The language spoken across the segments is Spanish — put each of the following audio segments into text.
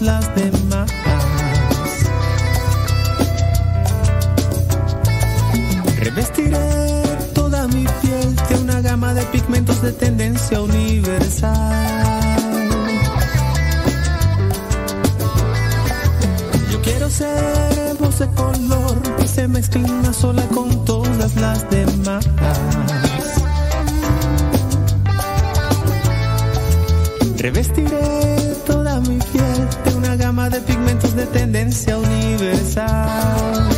las demás. Revestiré toda mi piel de una gama de pigmentos de tendencia universal. Yo quiero ser voz de color que se mezcla una sola con todas las demás. Revestiré tendencia universal.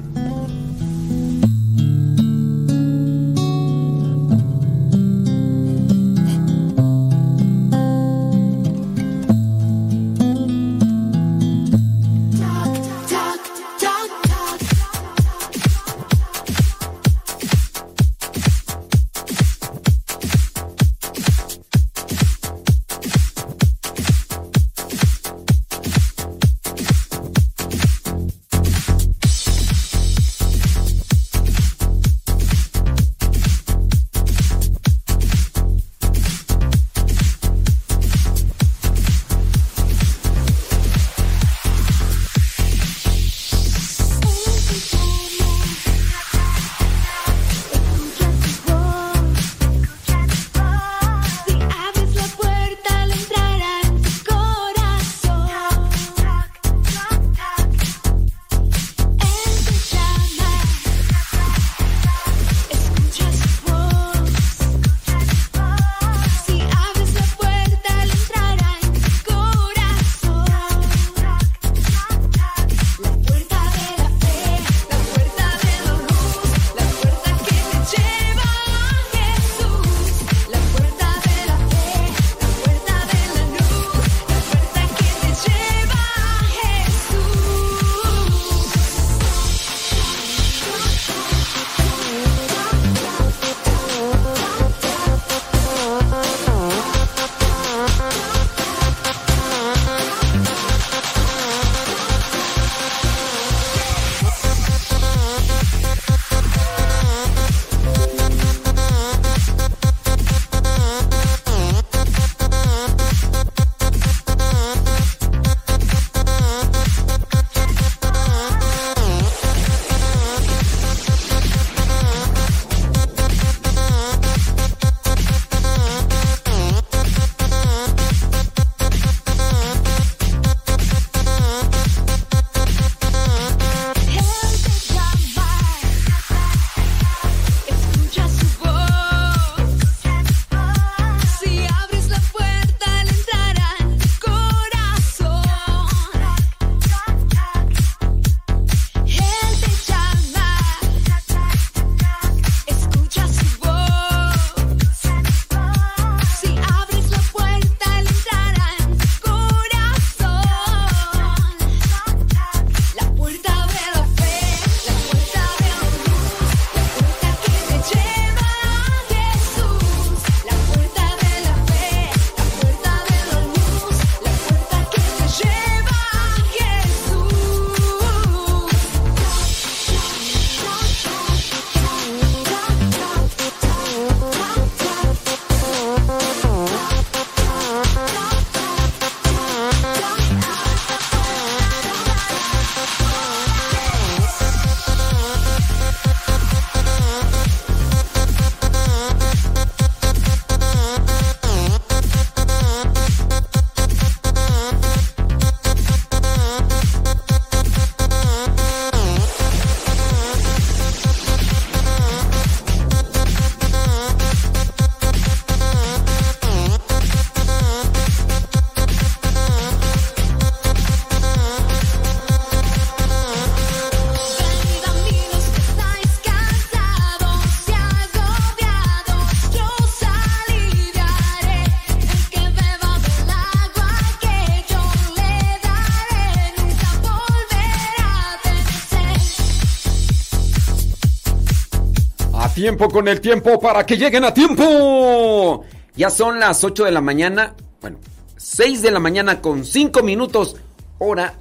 Tiempo con el tiempo para que lleguen a tiempo. Ya son las 8 de la mañana, bueno, 6 de la mañana con 5 minutos, hora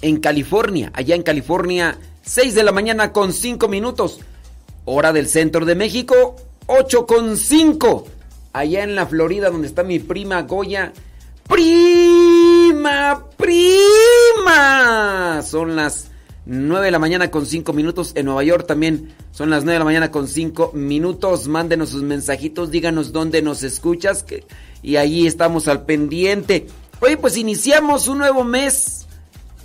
en California. Allá en California, 6 de la mañana con 5 minutos. Hora del centro de México, 8 con 5. Allá en la Florida, donde está mi prima Goya. Prima, prima. Son las 9 de la mañana con 5 minutos. En Nueva York también son las 9 de la mañana con 5 minutos. Mándenos sus mensajitos, díganos dónde nos escuchas. Que, y ahí estamos al pendiente. Oye, pues iniciamos un nuevo mes.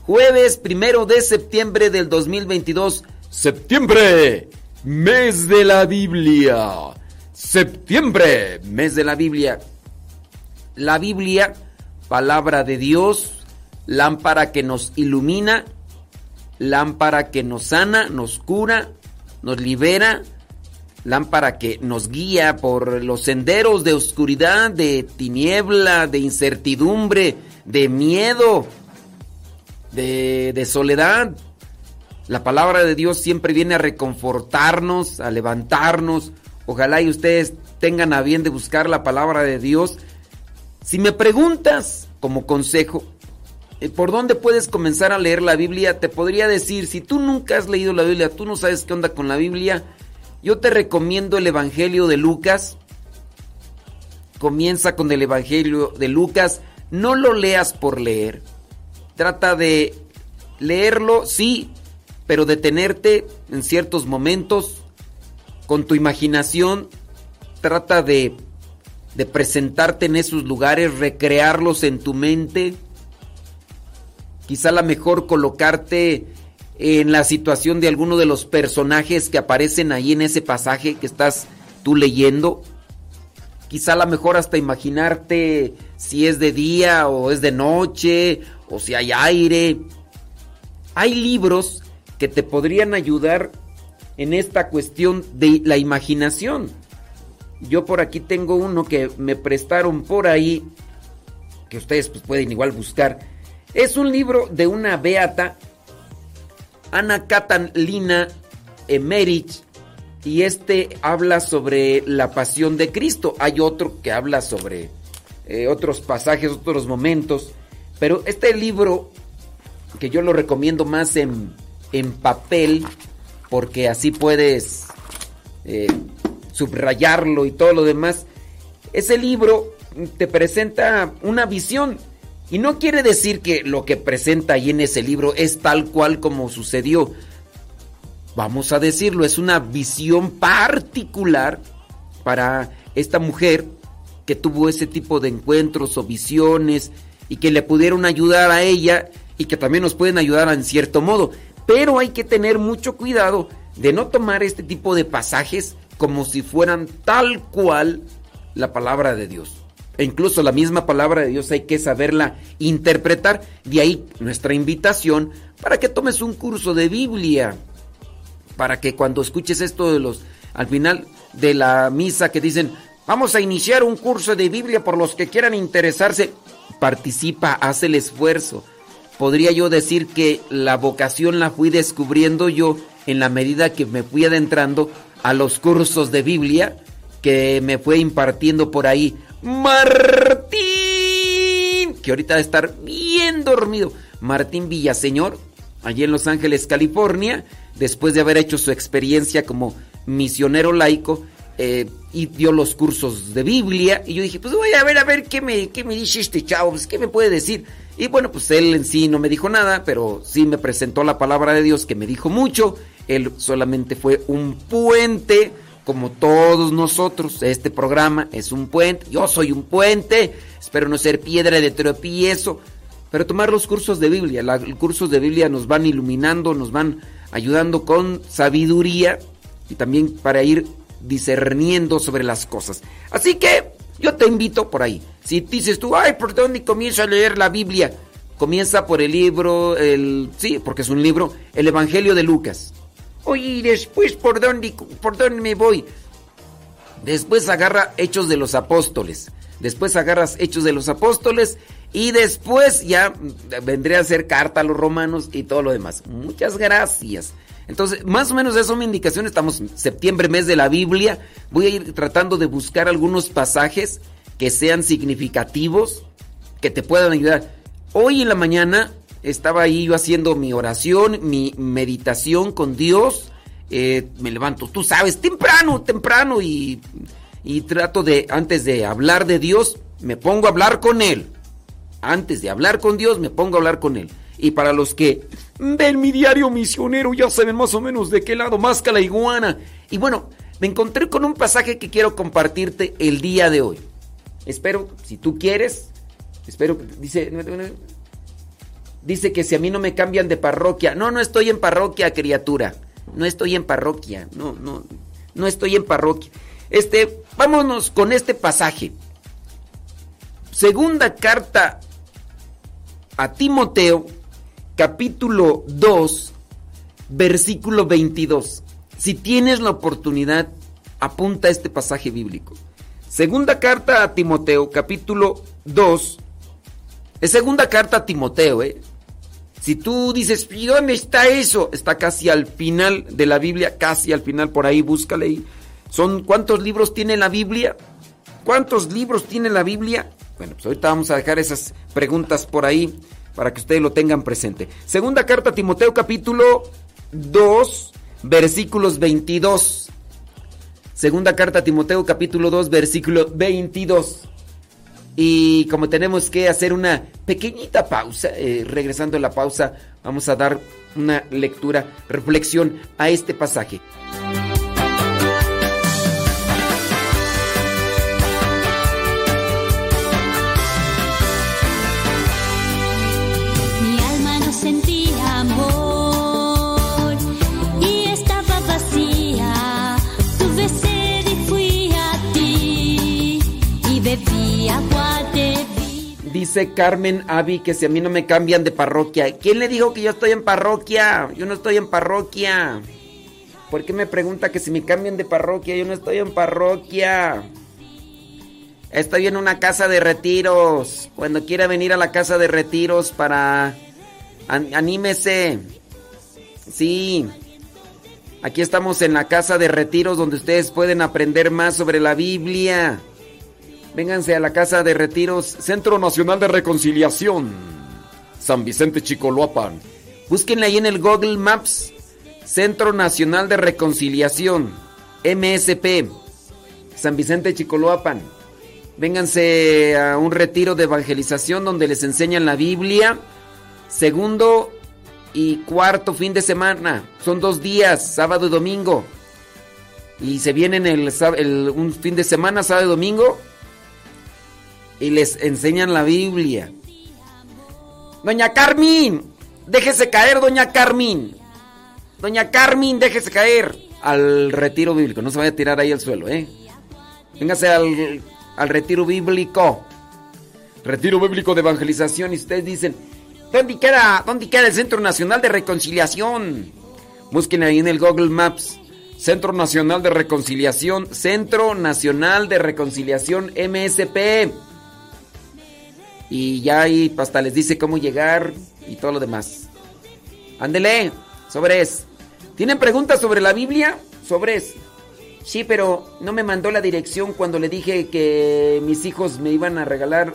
Jueves primero de septiembre del 2022. Septiembre, mes de la Biblia. Septiembre, mes de la Biblia. La Biblia, palabra de Dios, lámpara que nos ilumina lámpara que nos sana, nos cura, nos libera, lámpara que nos guía por los senderos de oscuridad, de tiniebla, de incertidumbre, de miedo, de, soledad. La palabra de Dios siempre viene a reconfortarnos, a levantarnos. Ojalá y ustedes tengan a bien de buscar la palabra de Dios. Si me preguntas como consejo, ¿Por dónde puedes comenzar a leer la Biblia? Te podría decir, si tú nunca has leído la Biblia, tú no sabes qué onda con la Biblia, yo te recomiendo el Evangelio de Lucas. Comienza con el Evangelio de Lucas. No lo leas por leer. Trata de leerlo, sí, pero detenerte en ciertos momentos con tu imaginación. Trata de, de presentarte en esos lugares, recrearlos en tu mente quizá la mejor colocarte en la situación de alguno de los personajes que aparecen ahí en ese pasaje que estás tú leyendo. Quizá la mejor hasta imaginarte si es de día o es de noche o si hay aire. Hay libros que te podrían ayudar en esta cuestión de la imaginación. Yo por aquí tengo uno que me prestaron por ahí, que ustedes pues pueden igual buscar es un libro de una beata, Ana Catalina Emerich, y este habla sobre la pasión de Cristo. Hay otro que habla sobre eh, otros pasajes, otros momentos, pero este libro, que yo lo recomiendo más en, en papel, porque así puedes eh, subrayarlo y todo lo demás, ese libro te presenta una visión y no quiere decir que lo que presenta ahí en ese libro es tal cual como sucedió. Vamos a decirlo, es una visión particular para esta mujer que tuvo ese tipo de encuentros o visiones y que le pudieron ayudar a ella y que también nos pueden ayudar en cierto modo. Pero hay que tener mucho cuidado de no tomar este tipo de pasajes como si fueran tal cual la palabra de Dios. E incluso la misma palabra de Dios hay que saberla interpretar. De ahí nuestra invitación para que tomes un curso de Biblia. Para que cuando escuches esto de los, al final de la misa que dicen, vamos a iniciar un curso de Biblia por los que quieran interesarse, participa, haz el esfuerzo. Podría yo decir que la vocación la fui descubriendo yo en la medida que me fui adentrando a los cursos de Biblia que me fue impartiendo por ahí Martín, que ahorita debe estar bien dormido. Martín Villaseñor, allí en Los Ángeles, California, después de haber hecho su experiencia como misionero laico, eh, y dio los cursos de Biblia. Y yo dije, pues voy a ver, a ver qué me, qué me dice este chavo, pues, qué me puede decir. Y bueno, pues él en sí no me dijo nada, pero sí me presentó la palabra de Dios que me dijo mucho. Él solamente fue un puente como todos nosotros. Este programa es un puente, yo soy un puente, espero no ser piedra de tropiezo, pero tomar los cursos de Biblia. los cursos de Biblia nos van iluminando, nos van ayudando con sabiduría y también para ir discerniendo sobre las cosas. Así que yo te invito por ahí. Si dices tú, ay, ¿por dónde comienzo a leer la Biblia? Comienza por el libro, el sí, porque es un libro, el Evangelio de Lucas. Oye, ¿y después por dónde, por dónde me voy? Después agarra Hechos de los Apóstoles. Después agarras Hechos de los Apóstoles y después ya vendría a ser carta a los romanos y todo lo demás. Muchas gracias. Entonces, más o menos eso es mi indicación. Estamos en septiembre, mes de la Biblia. Voy a ir tratando de buscar algunos pasajes que sean significativos, que te puedan ayudar. Hoy en la mañana estaba ahí yo haciendo mi oración, mi meditación con Dios. Eh, me levanto, tú sabes, temprano, temprano y, y trato de, antes de hablar de Dios, me pongo a hablar con Él. Antes de hablar con Dios, me pongo a hablar con Él. Y para los que ven mi diario misionero, ya saben más o menos de qué lado más que la iguana. Y bueno, me encontré con un pasaje que quiero compartirte el día de hoy. Espero, si tú quieres, espero que dice dice que si a mí no me cambian de parroquia, no, no estoy en parroquia, criatura. No estoy en parroquia, no, no, no estoy en parroquia. Este, vámonos con este pasaje. Segunda carta a Timoteo, capítulo 2, versículo 22. Si tienes la oportunidad, apunta este pasaje bíblico. Segunda carta a Timoteo, capítulo 2. Es segunda carta a Timoteo, ¿eh? Si tú dices, ¿y dónde está eso? Está casi al final de la Biblia, casi al final, por ahí, búscale. Son, ¿Cuántos libros tiene la Biblia? ¿Cuántos libros tiene la Biblia? Bueno, pues ahorita vamos a dejar esas preguntas por ahí para que ustedes lo tengan presente. Segunda carta a Timoteo capítulo 2, versículos 22. Segunda carta a Timoteo capítulo 2, versículo 22. Y como tenemos que hacer una pequeñita pausa, eh, regresando a la pausa, vamos a dar una lectura, reflexión a este pasaje. Dice Carmen Avi que si a mí no me cambian de parroquia. ¿Quién le dijo que yo estoy en parroquia? Yo no estoy en parroquia. ¿Por qué me pregunta que si me cambian de parroquia? Yo no estoy en parroquia. Estoy en una casa de retiros. Cuando quiera venir a la casa de retiros para... anímese. Sí. Aquí estamos en la casa de retiros donde ustedes pueden aprender más sobre la Biblia. Vénganse a la Casa de Retiros, Centro Nacional de Reconciliación, San Vicente Chicoloapan. Búsquenle ahí en el Google Maps, Centro Nacional de Reconciliación, MSP, San Vicente Chicoloapan. Vénganse a un retiro de evangelización donde les enseñan la Biblia. Segundo y cuarto fin de semana. Son dos días, sábado y domingo. Y se vienen el, un fin de semana, sábado y domingo y les enseñan la Biblia. Doña Carmen, déjese caer, doña Carmen. Doña Carmen, déjese caer al retiro bíblico. No se vaya a tirar ahí al suelo, ¿eh? Véngase al, al retiro bíblico. Retiro bíblico de evangelización. Y ustedes dicen, ¿dónde queda, dónde queda el Centro Nacional de Reconciliación? Busquen ahí en el Google Maps. Centro Nacional de Reconciliación, Centro Nacional de Reconciliación MSP. Y ya ahí hasta les dice cómo llegar y todo lo demás. Ándele, sobres. ¿Tienen preguntas sobre la Biblia? Sobres. Sí, pero no me mandó la dirección cuando le dije que mis hijos me iban a regalar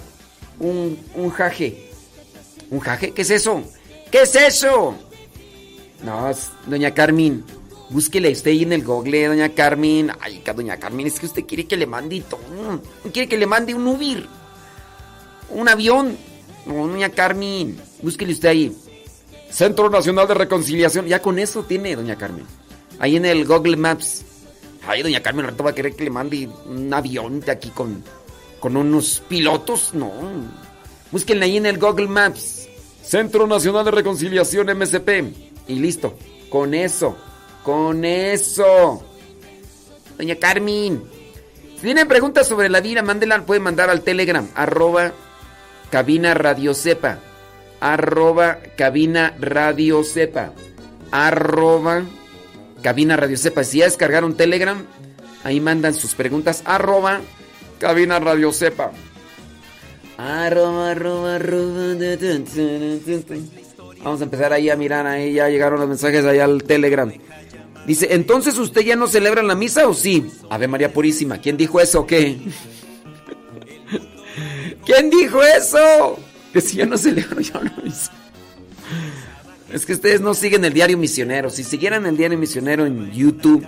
un, un jaje. ¿Un jaje? ¿Qué es eso? ¿Qué es eso? No, doña Carmen. Búsquele usted ahí en el google, doña Carmen. Ay, doña Carmen, es que usted quiere que le mande todo. Quiere que le mande un Ubir un avión. doña Carmen, búsquele usted ahí. Centro Nacional de Reconciliación. Ya con eso tiene, doña Carmen. Ahí en el Google Maps. Ay, doña Carmen, ¿ahorita va a querer que le mande un avión de aquí con, con unos pilotos? No. Búsquenle ahí en el Google Maps. Centro Nacional de Reconciliación MSP. Y listo. Con eso. Con eso. Doña Carmen. Si tienen preguntas sobre la vida, mándela, pueden mandar al Telegram, arroba cabina radio sepa, arroba cabina radio sepa, arroba cabina radio sepa. Si ya descargaron Telegram, ahí mandan sus preguntas, arroba cabina radio sepa. Arroba, arroba, arroba. Vamos a empezar ahí a mirar, ahí ya llegaron los mensajes allá al Telegram. Dice, entonces usted ya no celebra la misa o sí? Ave María Purísima, ¿quién dijo eso o qué? ¿Quién dijo eso? Que si yo no celebro yo la misa. Es que ustedes no siguen el diario misionero. Si siguieran el diario misionero en YouTube,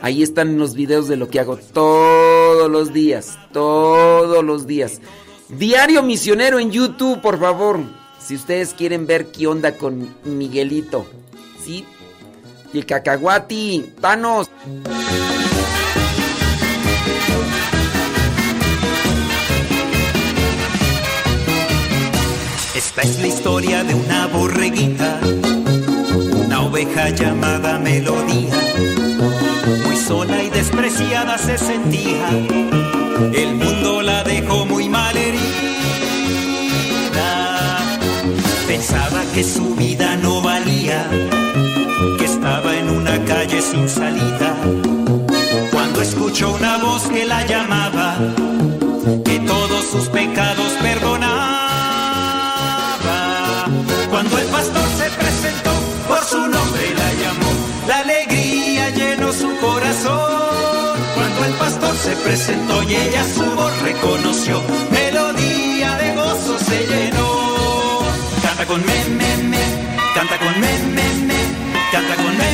ahí están los videos de lo que hago todos los días. Todos los días. Diario misionero en YouTube, por favor. Si ustedes quieren ver qué onda con Miguelito. ¿Sí? Y el cacahuati. Thanos. Esta es la historia de una borreguita, una oveja llamada Melodía. Muy sola y despreciada se sentía, el mundo la dejó muy mal herida. Pensaba que su vida no valía, que estaba en una calle sin salida. Cuando escuchó una voz que la llamaba, que todos sus pecados se presentó y ella su voz reconoció, melodía de gozo se llenó. Canta con me, me, me, canta con me, me, me, canta con me,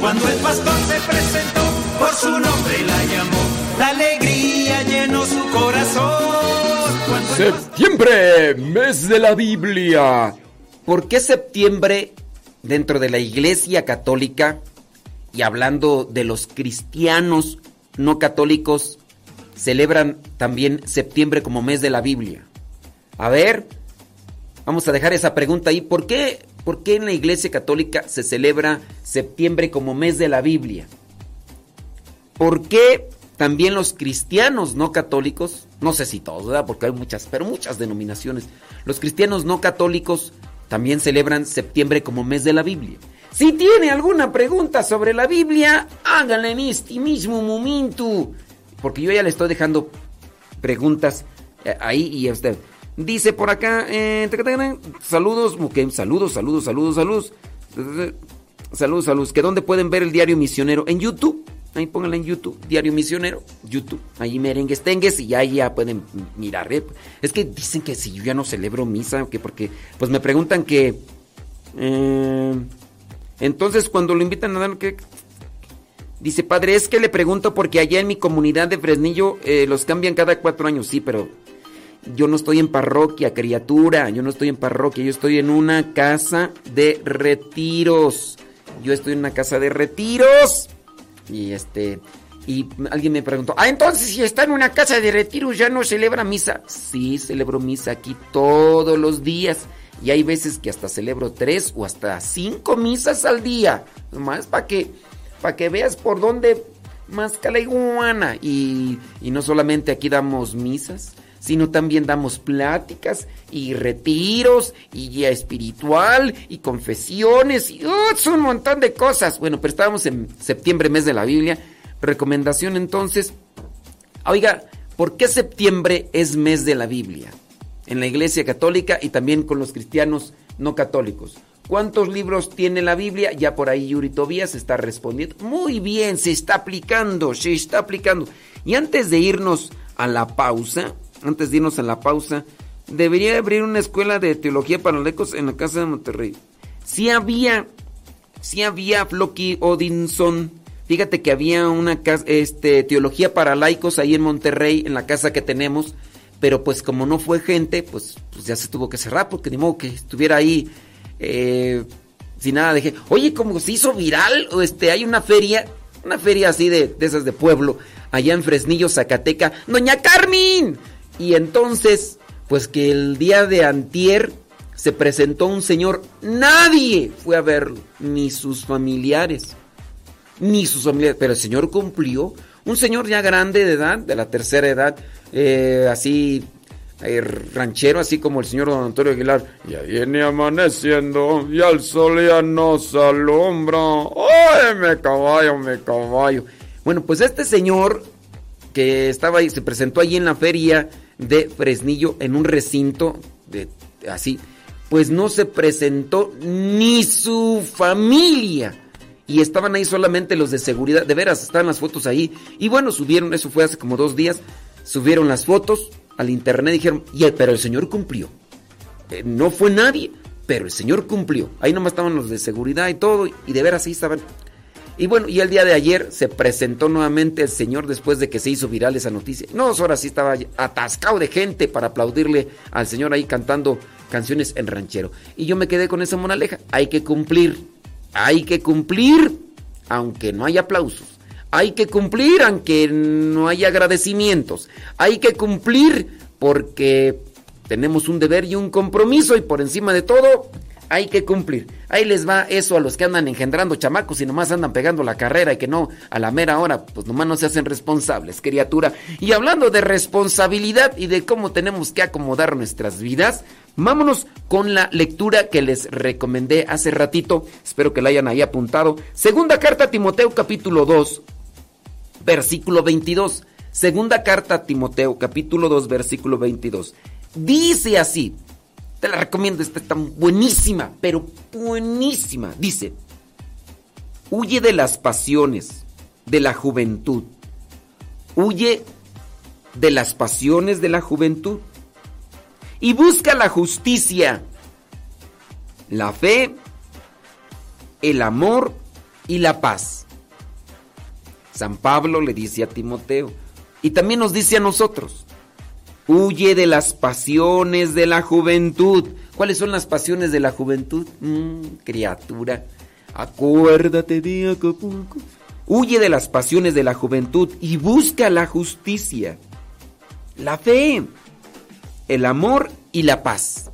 Cuando el pastor se presentó, por su nombre la llamó. La alegría llenó su corazón. Cuando el pastor- Septiembre, mes de la Biblia. ¿Por qué septiembre dentro de la Iglesia Católica y hablando de los cristianos no católicos celebran también septiembre como mes de la Biblia? A ver, vamos a dejar esa pregunta ahí. ¿Por qué, por qué en la Iglesia Católica se celebra septiembre como mes de la Biblia? ¿Por qué también los cristianos no católicos, no sé si todos, ¿verdad? Porque hay muchas, pero muchas denominaciones, los cristianos no católicos también celebran septiembre como mes de la Biblia? Si tiene alguna pregunta sobre la Biblia, háganla en este mismo momento. Porque yo ya le estoy dejando preguntas eh, ahí y usted. Dice por acá, eh, saludos, saludos, saludos, saludos, saludos. Saludos, saludos. ¿Que dónde pueden ver el diario misionero? En YouTube. Ahí pónganla en YouTube. Diario misionero. YouTube. Ahí merengues tengues y ya, ya pueden mirar. ¿eh? Es que dicen que si yo ya no celebro misa, que porque pues me preguntan que... eh, entonces cuando lo invitan a dar... ¿qué? Dice, padre, es que le pregunto porque allá en mi comunidad de Fresnillo eh, los cambian cada cuatro años. Sí, pero yo no estoy en parroquia, criatura. Yo no estoy en parroquia. Yo estoy en una casa de retiros. Yo estoy en una casa de retiros. Y este. Y alguien me preguntó, ah, entonces si está en una casa de retiros ya no celebra misa. Sí, celebro misa aquí todos los días. Y hay veces que hasta celebro tres o hasta cinco misas al día. Más para que, para que veas por dónde más la iguana. Y, y no solamente aquí damos misas, sino también damos pláticas y retiros y guía espiritual y confesiones y es un montón de cosas. Bueno, pero estábamos en septiembre, mes de la Biblia. Recomendación entonces, oiga, ¿por qué septiembre es mes de la Biblia? En la Iglesia Católica y también con los cristianos no católicos. ¿Cuántos libros tiene la Biblia? Ya por ahí Yuri Tobías está respondiendo. Muy bien, se está aplicando, se está aplicando. Y antes de irnos a la pausa, antes de irnos a la pausa, debería abrir una escuela de teología para lecos en la casa de Monterrey. Sí había, sí había Flocky Odinson, Fíjate que había una este, teología para laicos ahí en Monterrey, en la casa que tenemos, pero pues como no fue gente, pues, pues ya se tuvo que cerrar, porque ni modo que estuviera ahí eh, sin nada. Dije, oye, como se hizo viral, este, hay una feria, una feria así de, de esas de pueblo, allá en Fresnillo, Zacateca, Doña Carmen. Y entonces, pues que el día de antier se presentó un señor, nadie fue a verlo, ni sus familiares ni sus familiares, pero el Señor cumplió. Un señor ya grande de edad, de la tercera edad, eh, así eh, ranchero, así como el señor don Antonio Aguilar. Ya viene amaneciendo y al sol ya nos alumbra. ¡Ay, me caballo, me caballo! Bueno, pues este señor que estaba ahí, se presentó allí en la feria de Fresnillo en un recinto de así, pues no se presentó ni su familia y estaban ahí solamente los de seguridad. De veras, estaban las fotos ahí. Y bueno, subieron, eso fue hace como dos días, subieron las fotos al internet y dijeron, pero el señor cumplió. Eh, no fue nadie, pero el señor cumplió. Ahí nomás estaban los de seguridad y todo, y de veras ahí estaban. Y bueno, y el día de ayer se presentó nuevamente el señor después de que se hizo viral esa noticia. No, ahora sí estaba atascado de gente para aplaudirle al señor ahí cantando canciones en ranchero. Y yo me quedé con esa moraleja. Hay que cumplir hay que cumplir aunque no haya aplausos. Hay que cumplir aunque no haya agradecimientos. Hay que cumplir porque tenemos un deber y un compromiso y por encima de todo hay que cumplir. Ahí les va eso a los que andan engendrando chamacos y nomás andan pegando la carrera y que no a la mera hora, pues nomás no se hacen responsables, criatura. Y hablando de responsabilidad y de cómo tenemos que acomodar nuestras vidas, vámonos con la lectura que les recomendé hace ratito. Espero que la hayan ahí apuntado. Segunda carta a Timoteo capítulo 2, versículo 22. Segunda carta a Timoteo capítulo 2, versículo 22. Dice así. Te la recomiendo, esta está buenísima, pero buenísima. Dice, huye de las pasiones de la juventud. Huye de las pasiones de la juventud. Y busca la justicia, la fe, el amor y la paz. San Pablo le dice a Timoteo y también nos dice a nosotros, Huye de las pasiones de la juventud. ¿Cuáles son las pasiones de la juventud? Mm, criatura, acuérdate de Acapulco. Huye de las pasiones de la juventud y busca la justicia, la fe, el amor y la paz.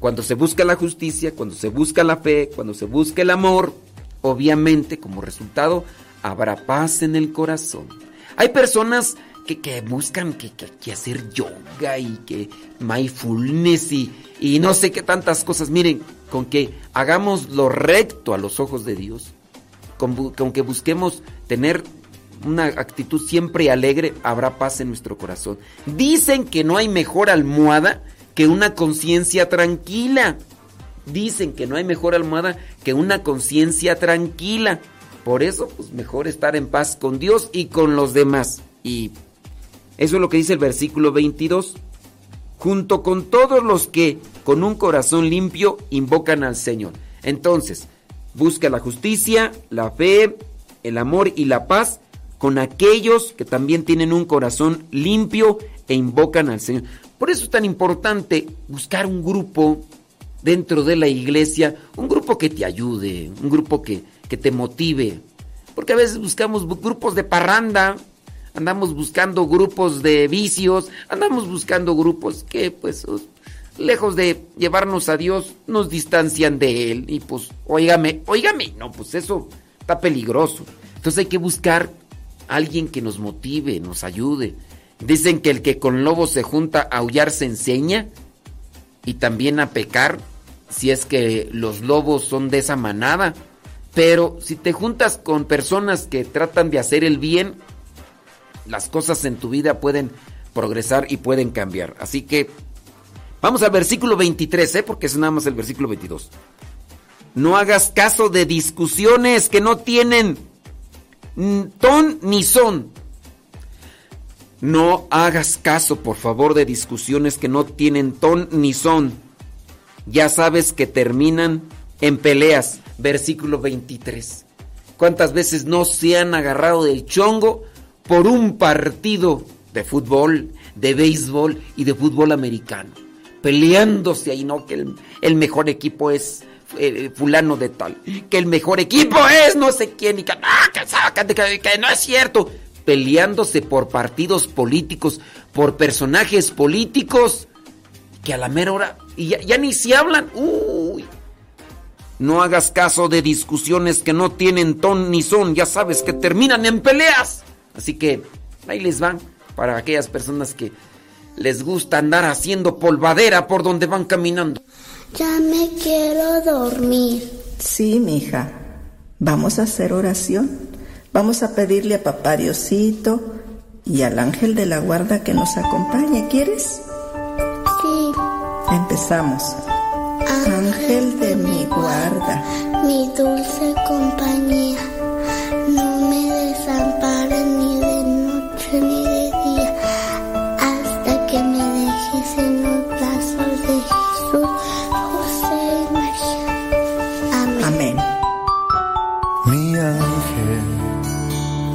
Cuando se busca la justicia, cuando se busca la fe, cuando se busca el amor, obviamente como resultado habrá paz en el corazón. Hay personas que, buscan que, que, hacer yoga y que mindfulness y, y no sé qué tantas cosas. Miren, con que hagamos lo recto a los ojos de Dios, con, con que busquemos tener una actitud siempre alegre, habrá paz en nuestro corazón. Dicen que no hay mejor almohada que una conciencia tranquila. Dicen que no hay mejor almohada que una conciencia tranquila. Por eso, pues mejor estar en paz con Dios y con los demás. Y eso es lo que dice el versículo 22. Junto con todos los que con un corazón limpio invocan al Señor. Entonces, busca la justicia, la fe, el amor y la paz con aquellos que también tienen un corazón limpio e invocan al Señor. Por eso es tan importante buscar un grupo dentro de la iglesia, un grupo que te ayude, un grupo que, que te motive. Porque a veces buscamos grupos de parranda, andamos buscando grupos de vicios, andamos buscando grupos que pues lejos de llevarnos a Dios nos distancian de Él y pues óigame, óigame, no, pues eso está peligroso. Entonces hay que buscar alguien que nos motive, nos ayude. Dicen que el que con lobos se junta a aullar se enseña y también a pecar si es que los lobos son de esa manada. Pero si te juntas con personas que tratan de hacer el bien, las cosas en tu vida pueden progresar y pueden cambiar. Así que vamos al versículo 23, ¿eh? porque es nada más el versículo 22. No hagas caso de discusiones que no tienen ton ni son. No hagas caso, por favor, de discusiones que no tienen ton ni son. Ya sabes que terminan en peleas. Versículo 23. ¿Cuántas veces no se han agarrado del chongo por un partido de fútbol, de béisbol y de fútbol americano? Peleándose ahí, ¿no? Que el, mejor equipo es eh, fulano de tal. Que el mejor equipo es no sé quién. Y que, ah, que no es cierto. Peleándose por partidos políticos, por personajes políticos. Que a la mera hora. Y ya, ni se hablan. Uy. No hagas caso de discusiones que no tienen ton ni son, ya sabes que terminan en peleas. Así que ahí les van para aquellas personas que les gusta andar haciendo polvadera por donde van caminando. Ya me quiero dormir. Sí, mija. Vamos a hacer oración. Vamos a pedirle a papá Diosito y al ángel de la guarda que nos acompañe. ¿Quieres? Sí. Empezamos. Ángel de mi guarda, mi dulce compañía,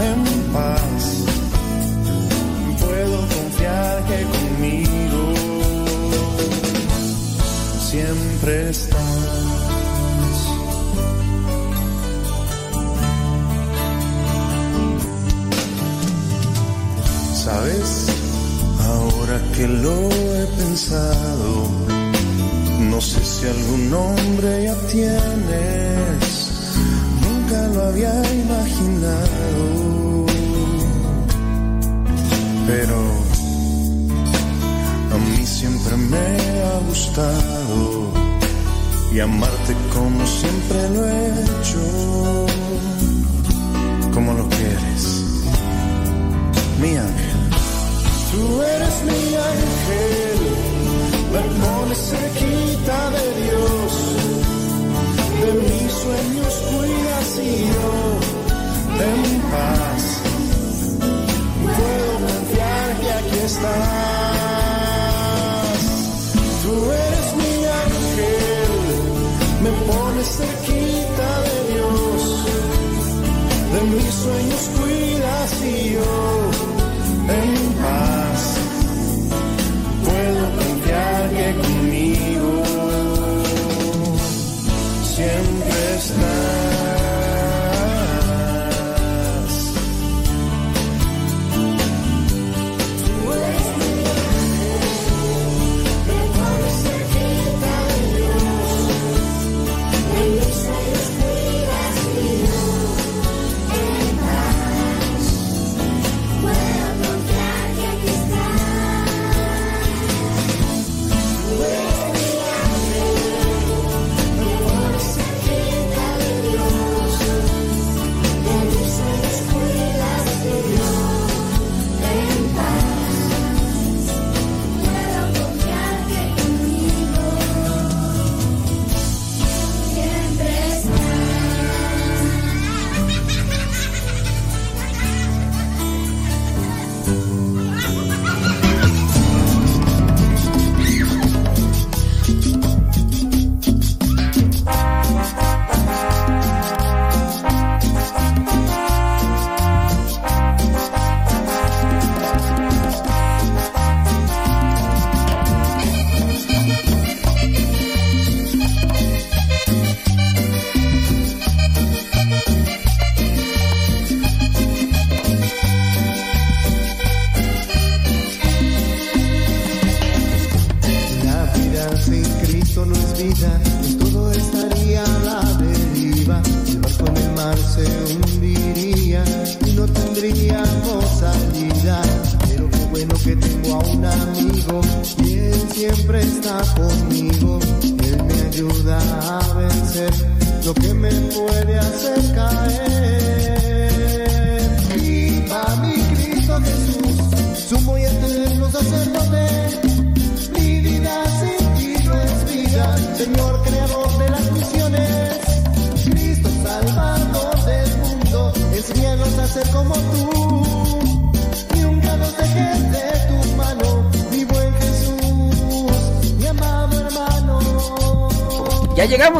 en paz puedo confiar que conmigo siempre estás. ¿Sabes? Ahora que lo he pensado, no sé si algún nombre ya tienes, lo había imaginado. Pero a mí siempre me ha gustado y amarte como siempre lo he hecho, como lo quieres, mi ángel. Tú eres mi ángel, me cerquita de Dios. De mis sueños cuidas y yo en paz. Puedo confiar que aquí estás. Tú eres mi ángel, me pones cerquita de Dios. De mis sueños cuidas y yo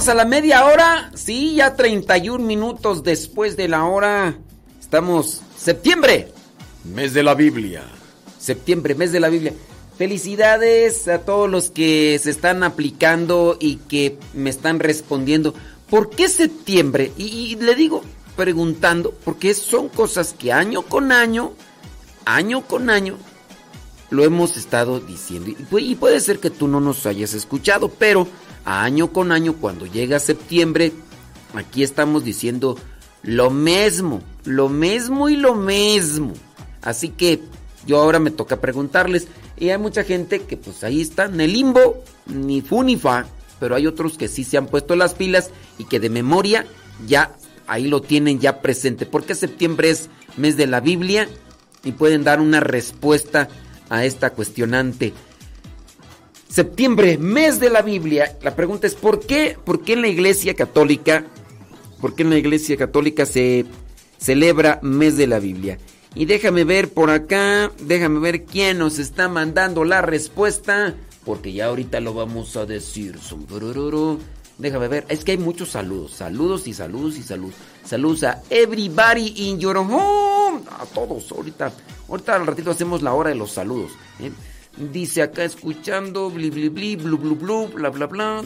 llegamos a la media hora. Sí, ya 31 minutos después de la hora. Estamos septiembre, mes de la Biblia. Septiembre, mes de la Biblia. Felicidades a todos los que se están aplicando y que me están respondiendo. ¿Por qué septiembre? Y, y le digo preguntando, porque son cosas que año con año, año con año, lo hemos estado diciendo. Y puede ser que tú no nos hayas escuchado, pero año con año, cuando llega septiembre, aquí estamos diciendo lo mismo, lo mismo y lo mismo. Así que yo ahora me toca preguntarles. Y hay mucha gente que pues ahí está en el limbo, ni fu ni fa, pero hay otros que sí se han puesto las pilas y que de memoria ya ahí lo tienen ya presente. Porque septiembre es mes de la Biblia y pueden dar una respuesta a esta cuestionante. Septiembre, mes de la Biblia. La pregunta es ¿por qué? ¿Por qué en la Iglesia Católica? ¿Por qué en la Iglesia Católica se celebra mes de la Biblia? Y déjame ver por acá, déjame ver quién nos está mandando la respuesta, porque ya ahorita lo vamos a decir. Déjame ver, es que hay muchos saludos, saludos y saludos y saludos. Saludos a everybody in your home, a todos. Ahorita, ahorita al ratito hacemos la hora de los saludos. ¿eh? Dice acá escuchando, bli bli bli, blu blu blu, bla bla bla,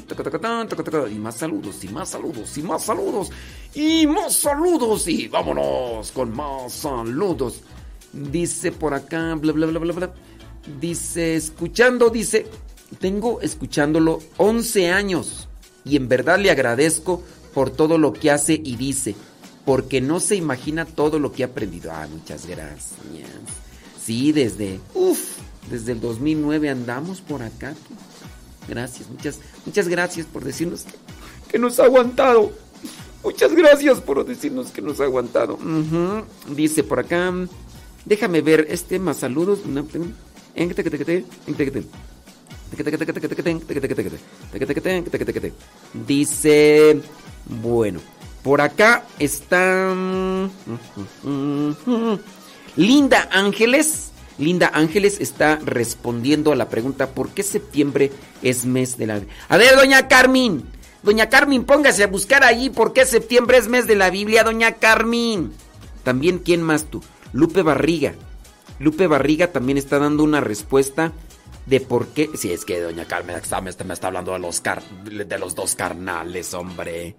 y más saludos, y más saludos, y más saludos, y más saludos, y vámonos con más saludos. Dice por acá, bla bla bla bla bla. Dice, escuchando, dice, tengo escuchándolo 11 años y en verdad le agradezco por todo lo que hace y dice, porque no se imagina todo lo que ha aprendido. Ah, muchas gracias. Sí, desde, uff, desde el 2009 andamos por acá. Gracias, muchas, muchas gracias por decirnos que, nos ha aguantado. Muchas gracias por decirnos que nos ha aguantado. Dice por acá, déjame ver este más saludos. Dice, bueno, por acá está Linda Ángeles. Linda Ángeles está respondiendo a la pregunta ¿por qué septiembre es mes de la A ver, doña Carmen. Doña Carmen, póngase a buscar allí por qué septiembre es mes de la Biblia, doña Carmen. También, ¿quién más tú? Lupe Barriga. Lupe Barriga también está dando una respuesta de por qué. Si es que doña Carmen está- me está, me está hablando de los, car- de los dos carnales, hombre.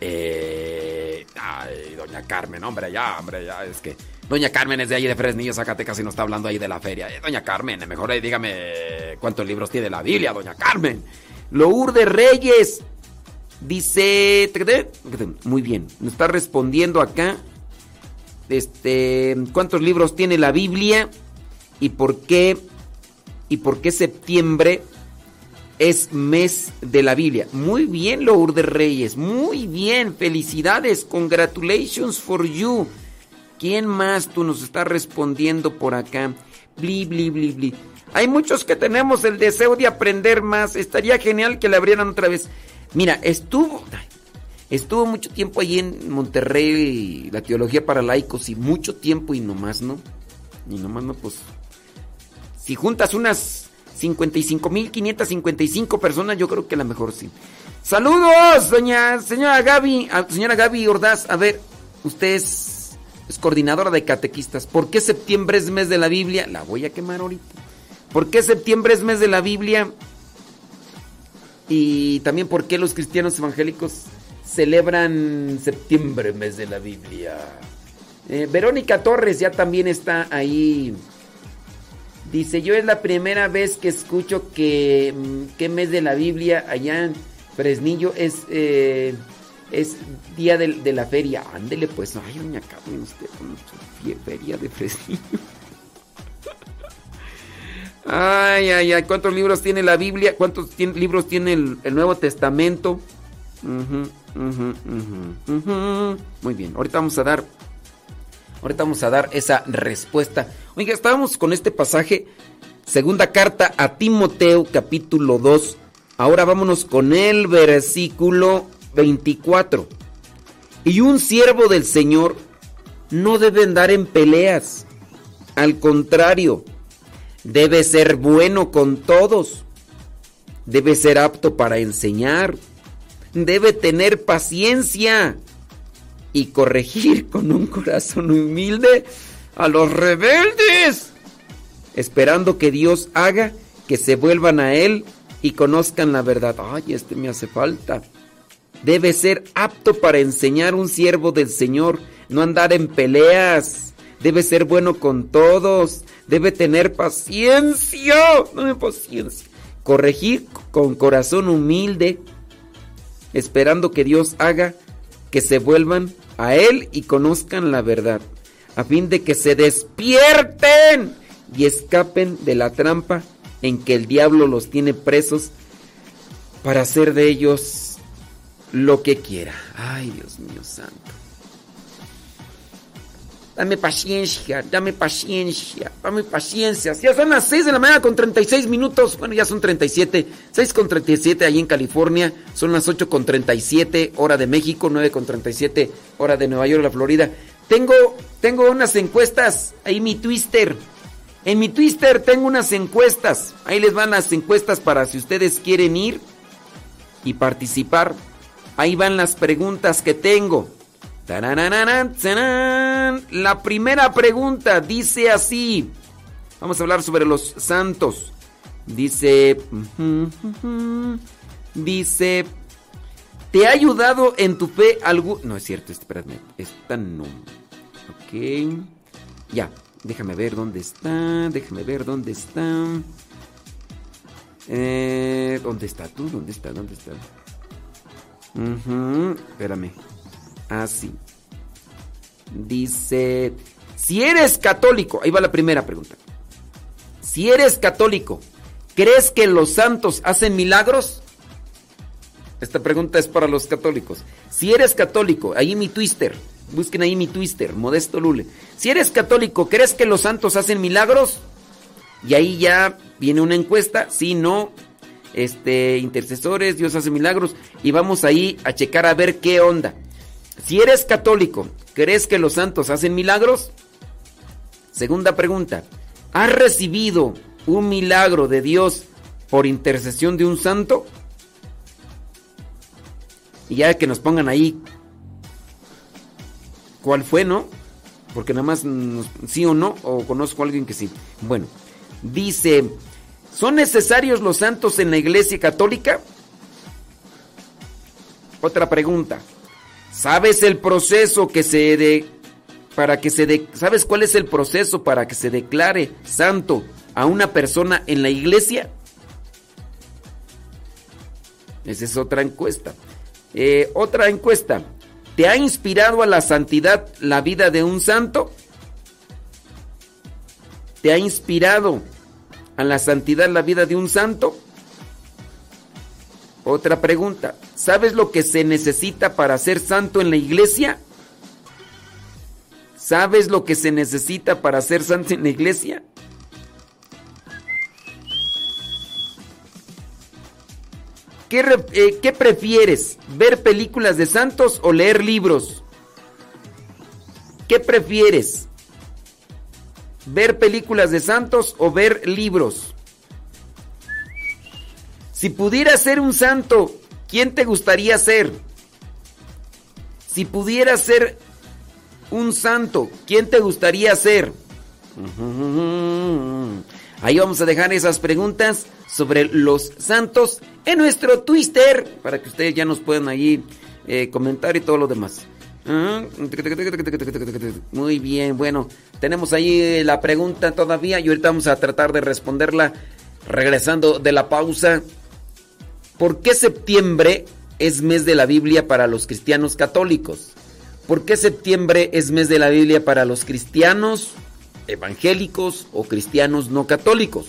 Eh, ay, doña Carmen, hombre, ya, hombre, ya, es que. Doña Carmen es de ahí de Fresnillo, Zacatecas y nos está hablando ahí de la feria. Eh, doña Carmen, mejor ahí dígame cuántos libros tiene la Biblia, doña Carmen. Lourdes Reyes dice. Muy bien, nos está respondiendo acá. Este, ¿cuántos libros tiene la Biblia? ¿Y por qué? ¿Y por qué septiembre es mes de la Biblia? Muy bien, Lourdes Reyes, muy bien, felicidades, congratulations for you. ¿Quién más tú nos está respondiendo por acá? Bli, bli, bli, bli. Hay muchos que tenemos el deseo de aprender más. Estaría genial que le abrieran otra vez. Mira, estuvo, estuvo mucho tiempo allí en Monterrey la teología para laicos y mucho tiempo y nomás no. Y nomás no, pues. Si juntas unas 55.555 personas, yo creo que la mejor sí. Saludos, doña señora Gaby, a- señora Gaby Ordaz. A ver, usted es, es coordinadora de catequistas. ¿Por qué septiembre es mes de la Biblia? La voy a quemar ahorita. ¿Por qué septiembre es mes de la Biblia? Y también por qué los cristianos evangélicos celebran septiembre, mes de la Biblia. Eh, Verónica Torres ya también está ahí. Dice, yo es la primera vez que escucho que, mm, que mes de la Biblia allá en Fresnillo es, eh, es día de, la feria. Ándele pues, ay, doña Carmen, usted con su feria de Fresnillo. Ay, ay, ay, ¿cuántos libros tiene la Biblia? ¿Cuántos libros tiene el, Nuevo Testamento? Ujú, ujú, ujú, ujú. Muy bien, ahorita vamos a dar, ahorita vamos a dar esa respuesta. Oiga, estábamos con este pasaje, segunda carta a Timoteo, capítulo 2. Ahora vámonos con el versículo 24. Y un siervo del Señor no debe andar en peleas. Al contrario, debe ser bueno con todos. Debe ser apto para enseñar. Debe tener paciencia y corregir con un corazón humilde a los rebeldes, esperando que Dios haga que se vuelvan a Él y conozcan la verdad. Ay, este me hace falta. Debe ser apto para enseñar un siervo del Señor, no andar en peleas. Debe ser bueno con todos. Debe tener paciencia. Paciencia. Corregir con corazón humilde, esperando que Dios haga que se vuelvan a Él y conozcan la verdad, a fin de que se despierten y escapen de la trampa en que el diablo los tiene presos para hacer de ellos lo que quiera. Ay, Dios mío santo. Dame paciencia, dame paciencia, dame paciencia. Ya son las 6 de la mañana con 36 minutos. Bueno, ya son 37. 6 con 37 ahí en California. Son las 8 con 37 hora de México, 9 con 37 hora de Nueva York, la Florida. Tengo, tengo unas encuestas. Ahí mi twister. En mi twister tengo unas encuestas. Ahí les van las encuestas para si ustedes quieren ir y participar. Ahí van las preguntas que tengo. La primera pregunta dice así. Vamos a hablar sobre los santos. Dice... Dice... ¿Te ha ayudado en tu fe algún... No es cierto, espérame. Esta no. Ok. Ya, déjame ver dónde está. Déjame ver dónde está. Eh, ¿Dónde está tú? ¿Dónde está? ¿Dónde está? Espérame. Así. Dice, si eres católico, ahí va la primera pregunta. Si eres católico, ¿crees que los santos hacen milagros? Esta pregunta es para los católicos. Si eres católico, ahí mi twister, busquen ahí mi twister, Modesto Lule. Si eres católico, ¿crees que los santos hacen milagros? Y ahí ya viene una encuesta, si no, este, intercesores, Dios hace milagros, y vamos ahí a checar a ver qué onda. Si eres católico, ¿crees que los santos hacen milagros? Segunda pregunta, ¿has recibido un milagro de Dios por intercesión de un santo? Y ya que nos pongan ahí cuál fue, ¿no? Porque nada más sí o no, o conozco a alguien que sí. Bueno, dice, ¿son necesarios los santos en la iglesia católica? Otra pregunta. ¿Sabes el proceso que se de para que se de, ¿Sabes cuál es el proceso para que se declare santo a una persona en la iglesia? Esa es otra encuesta. Eh, otra encuesta. ¿Te ha inspirado a la santidad la vida de un santo? ¿Te ha inspirado a la santidad la vida de un santo? Otra pregunta. ¿Sabes lo que se necesita para ser santo en la iglesia? ¿Sabes lo que se necesita para ser santo en la iglesia? ¿Qué, eh, prefieres? ¿Ver películas de santos o leer libros? ¿Qué prefieres? ¿Ver películas de santos o ver libros? Si pudieras ser un santo, ¿quién te gustaría ser? Si pudieras ser un santo, ¿quién te gustaría ser? Ahí vamos a dejar esas preguntas sobre los santos en nuestro Twitter para que ustedes ya nos puedan ahí eh, comentar y todo lo demás. Muy bien, bueno, tenemos ahí la pregunta todavía y ahorita vamos a tratar de responderla regresando de la pausa. ¿Por qué septiembre es mes de la Biblia para los cristianos católicos? ¿Por qué septiembre es mes de la Biblia para los cristianos evangélicos o cristianos no católicos?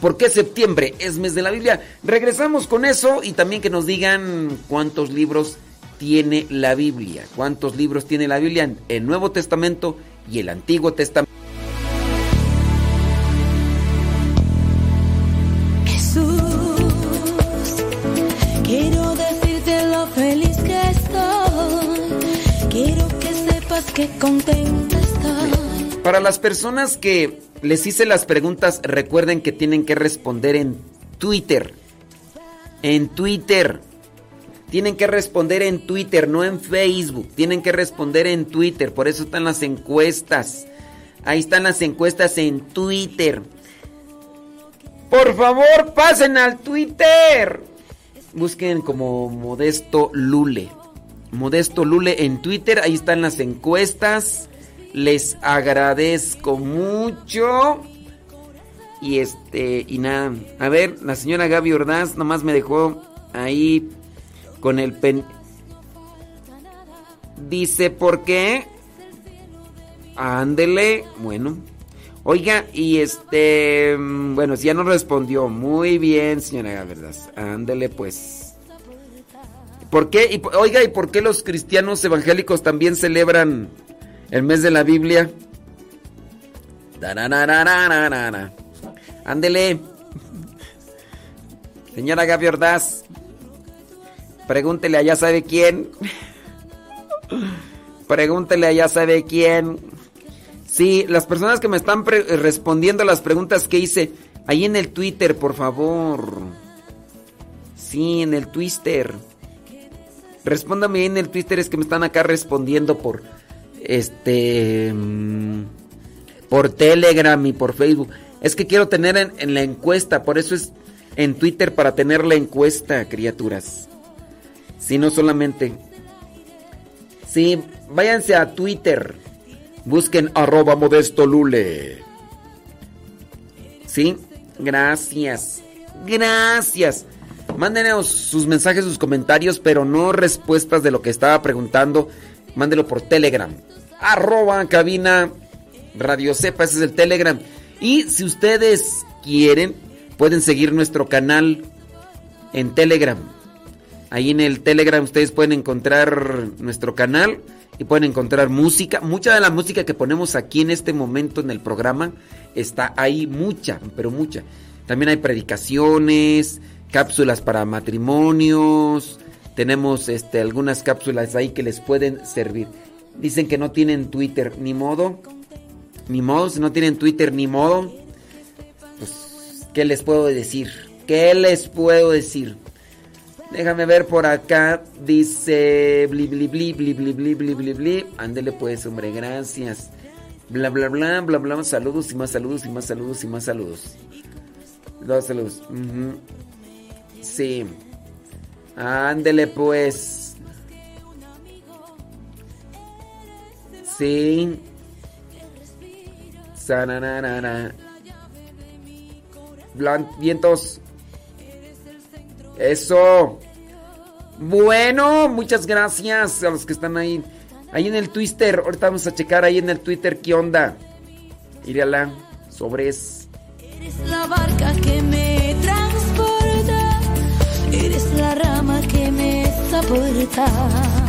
¿Por qué septiembre es mes de la Biblia? Regresamos con eso y también que nos digan cuántos libros tiene la Biblia, cuántos libros tiene la Biblia en el Nuevo Testamento y el Antiguo Testamento. Para las personas que les hice las preguntas, recuerden que tienen que responder en Twitter. En Twitter. Tienen que responder en Twitter, no en Facebook. Tienen que responder en Twitter. Por eso están las encuestas. Ahí están las encuestas en Twitter. Por favor, pasen al Twitter. Busquen como Modesto Lule. Modesto Lule en Twitter. Ahí están las encuestas. Les agradezco mucho. Y este, y nada. A ver, la señora Gaby Ordaz nomás me dejó ahí con el pen. Dice, ¿por qué? Ándele. Bueno. Oiga, y este. mm, Bueno, si ya no respondió. Muy bien, señora Gaby Ordaz. Ándele, pues. ¿Por qué? Oiga, ¿y por qué los cristianos evangélicos también celebran el mes de la Biblia? Ándele. Señora Gaby Ordaz. Pregúntele a ya sabe quién. Pregúntele a ya sabe quién. Sí, las personas que me están pre- respondiendo las preguntas que hice ahí en el Twitter, por favor. Sí, en el Twitter. Respóndame en el Twitter, es que me están acá respondiendo por este mm, por Telegram y por Facebook. Es que quiero tener en, en la encuesta, por eso es en Twitter para tener la encuesta, criaturas. Si no solamente. Sí, váyanse a Twitter. Busquen arroba modesto lule. Sí, gracias. Gracias. Mándenos sus mensajes, sus comentarios, pero no respuestas de lo que estaba preguntando. Mándelo por Telegram. Arroba cabina Radio Cepa, ese es el Telegram. Y si ustedes quieren, pueden seguir nuestro canal en Telegram. Ahí en el Telegram ustedes pueden encontrar nuestro canal y pueden encontrar música. Mucha de la música que ponemos aquí en este momento en el programa está ahí, mucha, pero mucha. También hay predicaciones, cápsulas para matrimonios. Tenemos este, algunas cápsulas ahí que les pueden servir. Dicen que no tienen Twitter, ni modo. Ni modo, si no tienen Twitter, ni modo. Pues, ¿qué les puedo decir? ¿Qué les puedo decir? Déjame ver por acá. Dice. Bli, bli, bli, bli, bli, bli, bli, bli. Ándele pues, hombre, gracias. Bla, bla, bla, bla, bla. Saludos y más saludos y más saludos y más saludos. Dos saludos. Ujú. Sí. Ándele pues. Sí. Sananana. Vientos. Eso. Bueno, muchas gracias a los que están ahí. Ahí en el Twitter. Ahorita vamos a checar ahí en el Twitter qué onda. Írala. Sobres. Eres la barca que me rama che mi sa portare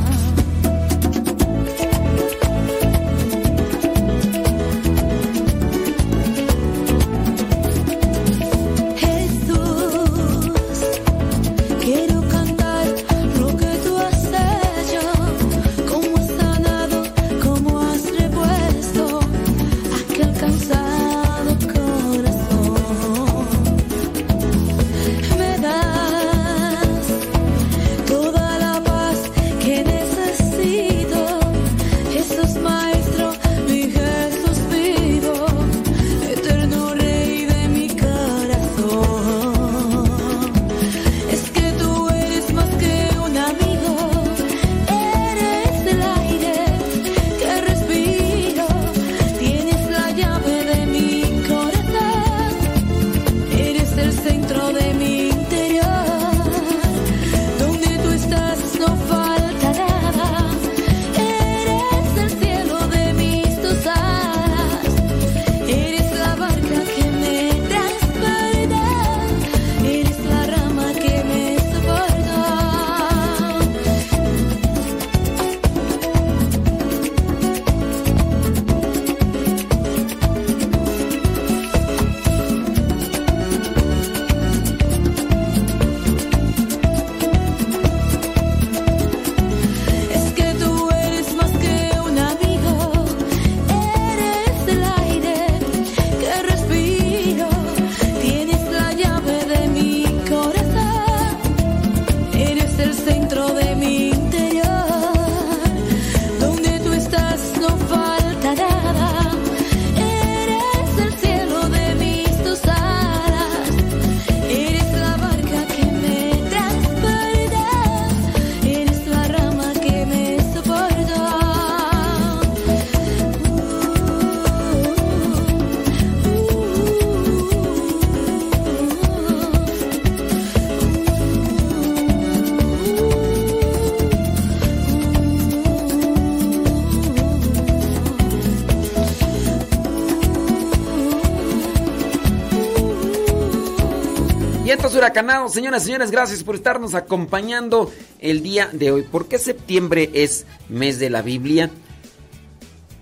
Huracanados, señoras y señores, gracias por estarnos acompañando el día de hoy. ¿Por qué septiembre es mes de la Biblia?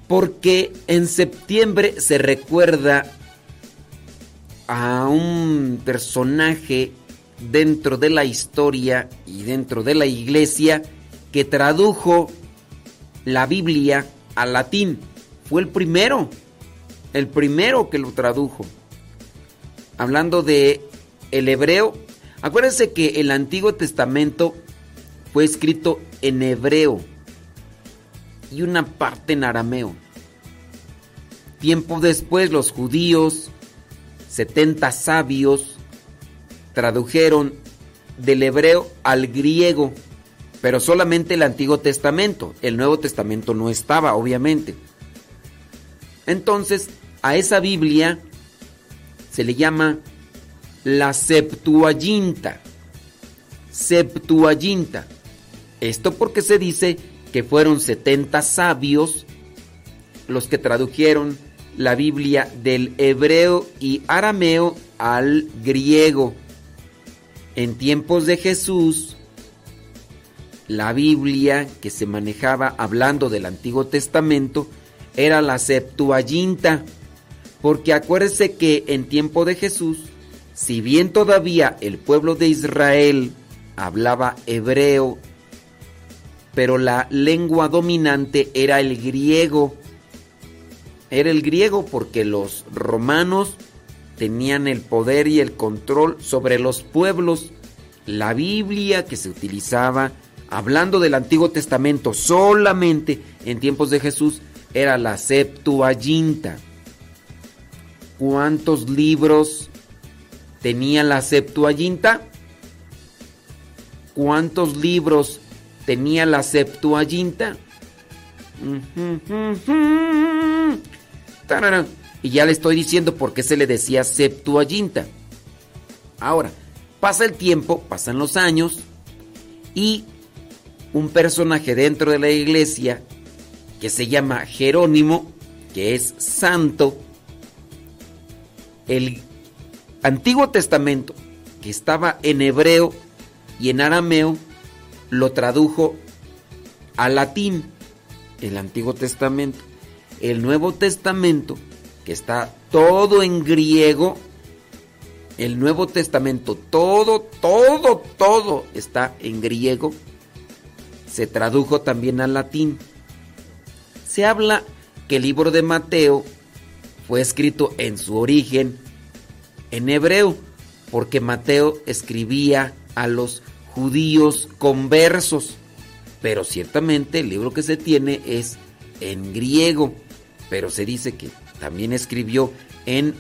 Porque en septiembre se recuerda a un personaje dentro de la historia y dentro de la iglesia que tradujo la Biblia al latín. Fue el primero, el primero que lo tradujo. Hablando de el hebreo, acuérdense que el Antiguo Testamento fue escrito en hebreo y una parte en arameo. Tiempo después los judíos, 70 sabios, tradujeron del hebreo al griego, pero solamente el Antiguo Testamento. El Nuevo Testamento no estaba, obviamente. Entonces, a esa Biblia se le llama la Septuaginta. Septuaginta. Esto porque se dice que fueron 70 sabios los que tradujeron la Biblia del hebreo y arameo al griego. En tiempos de Jesús, la Biblia que se manejaba hablando del Antiguo Testamento era la Septuaginta, porque acuérdese que en tiempo de Jesús si bien todavía el pueblo de Israel hablaba hebreo, pero la lengua dominante era el griego. Era el griego porque los romanos tenían el poder y el control sobre los pueblos. La Biblia que se utilizaba, hablando del Antiguo Testamento solamente en tiempos de Jesús, era la Septuaginta. ¿Cuántos libros tenía la Septuaginta? ¿Cuántos libros tenía la Septuaginta? Y ya le estoy diciendo por qué se le decía Septuaginta. Ahora, pasa el tiempo, pasan los años y un personaje dentro de la iglesia que se llama Jerónimo, que es santo, el Antiguo Testamento, que estaba en hebreo y en arameo, lo tradujo al latín, el Antiguo Testamento. El Nuevo Testamento, que está todo en griego, el Nuevo Testamento, todo, todo, todo está en griego, se tradujo también al latín. Se habla que el libro de Mateo fue escrito en su origen en hebreo, porque Mateo escribía a los judíos conversos, pero ciertamente el libro que se tiene es en griego, pero se dice que también escribió en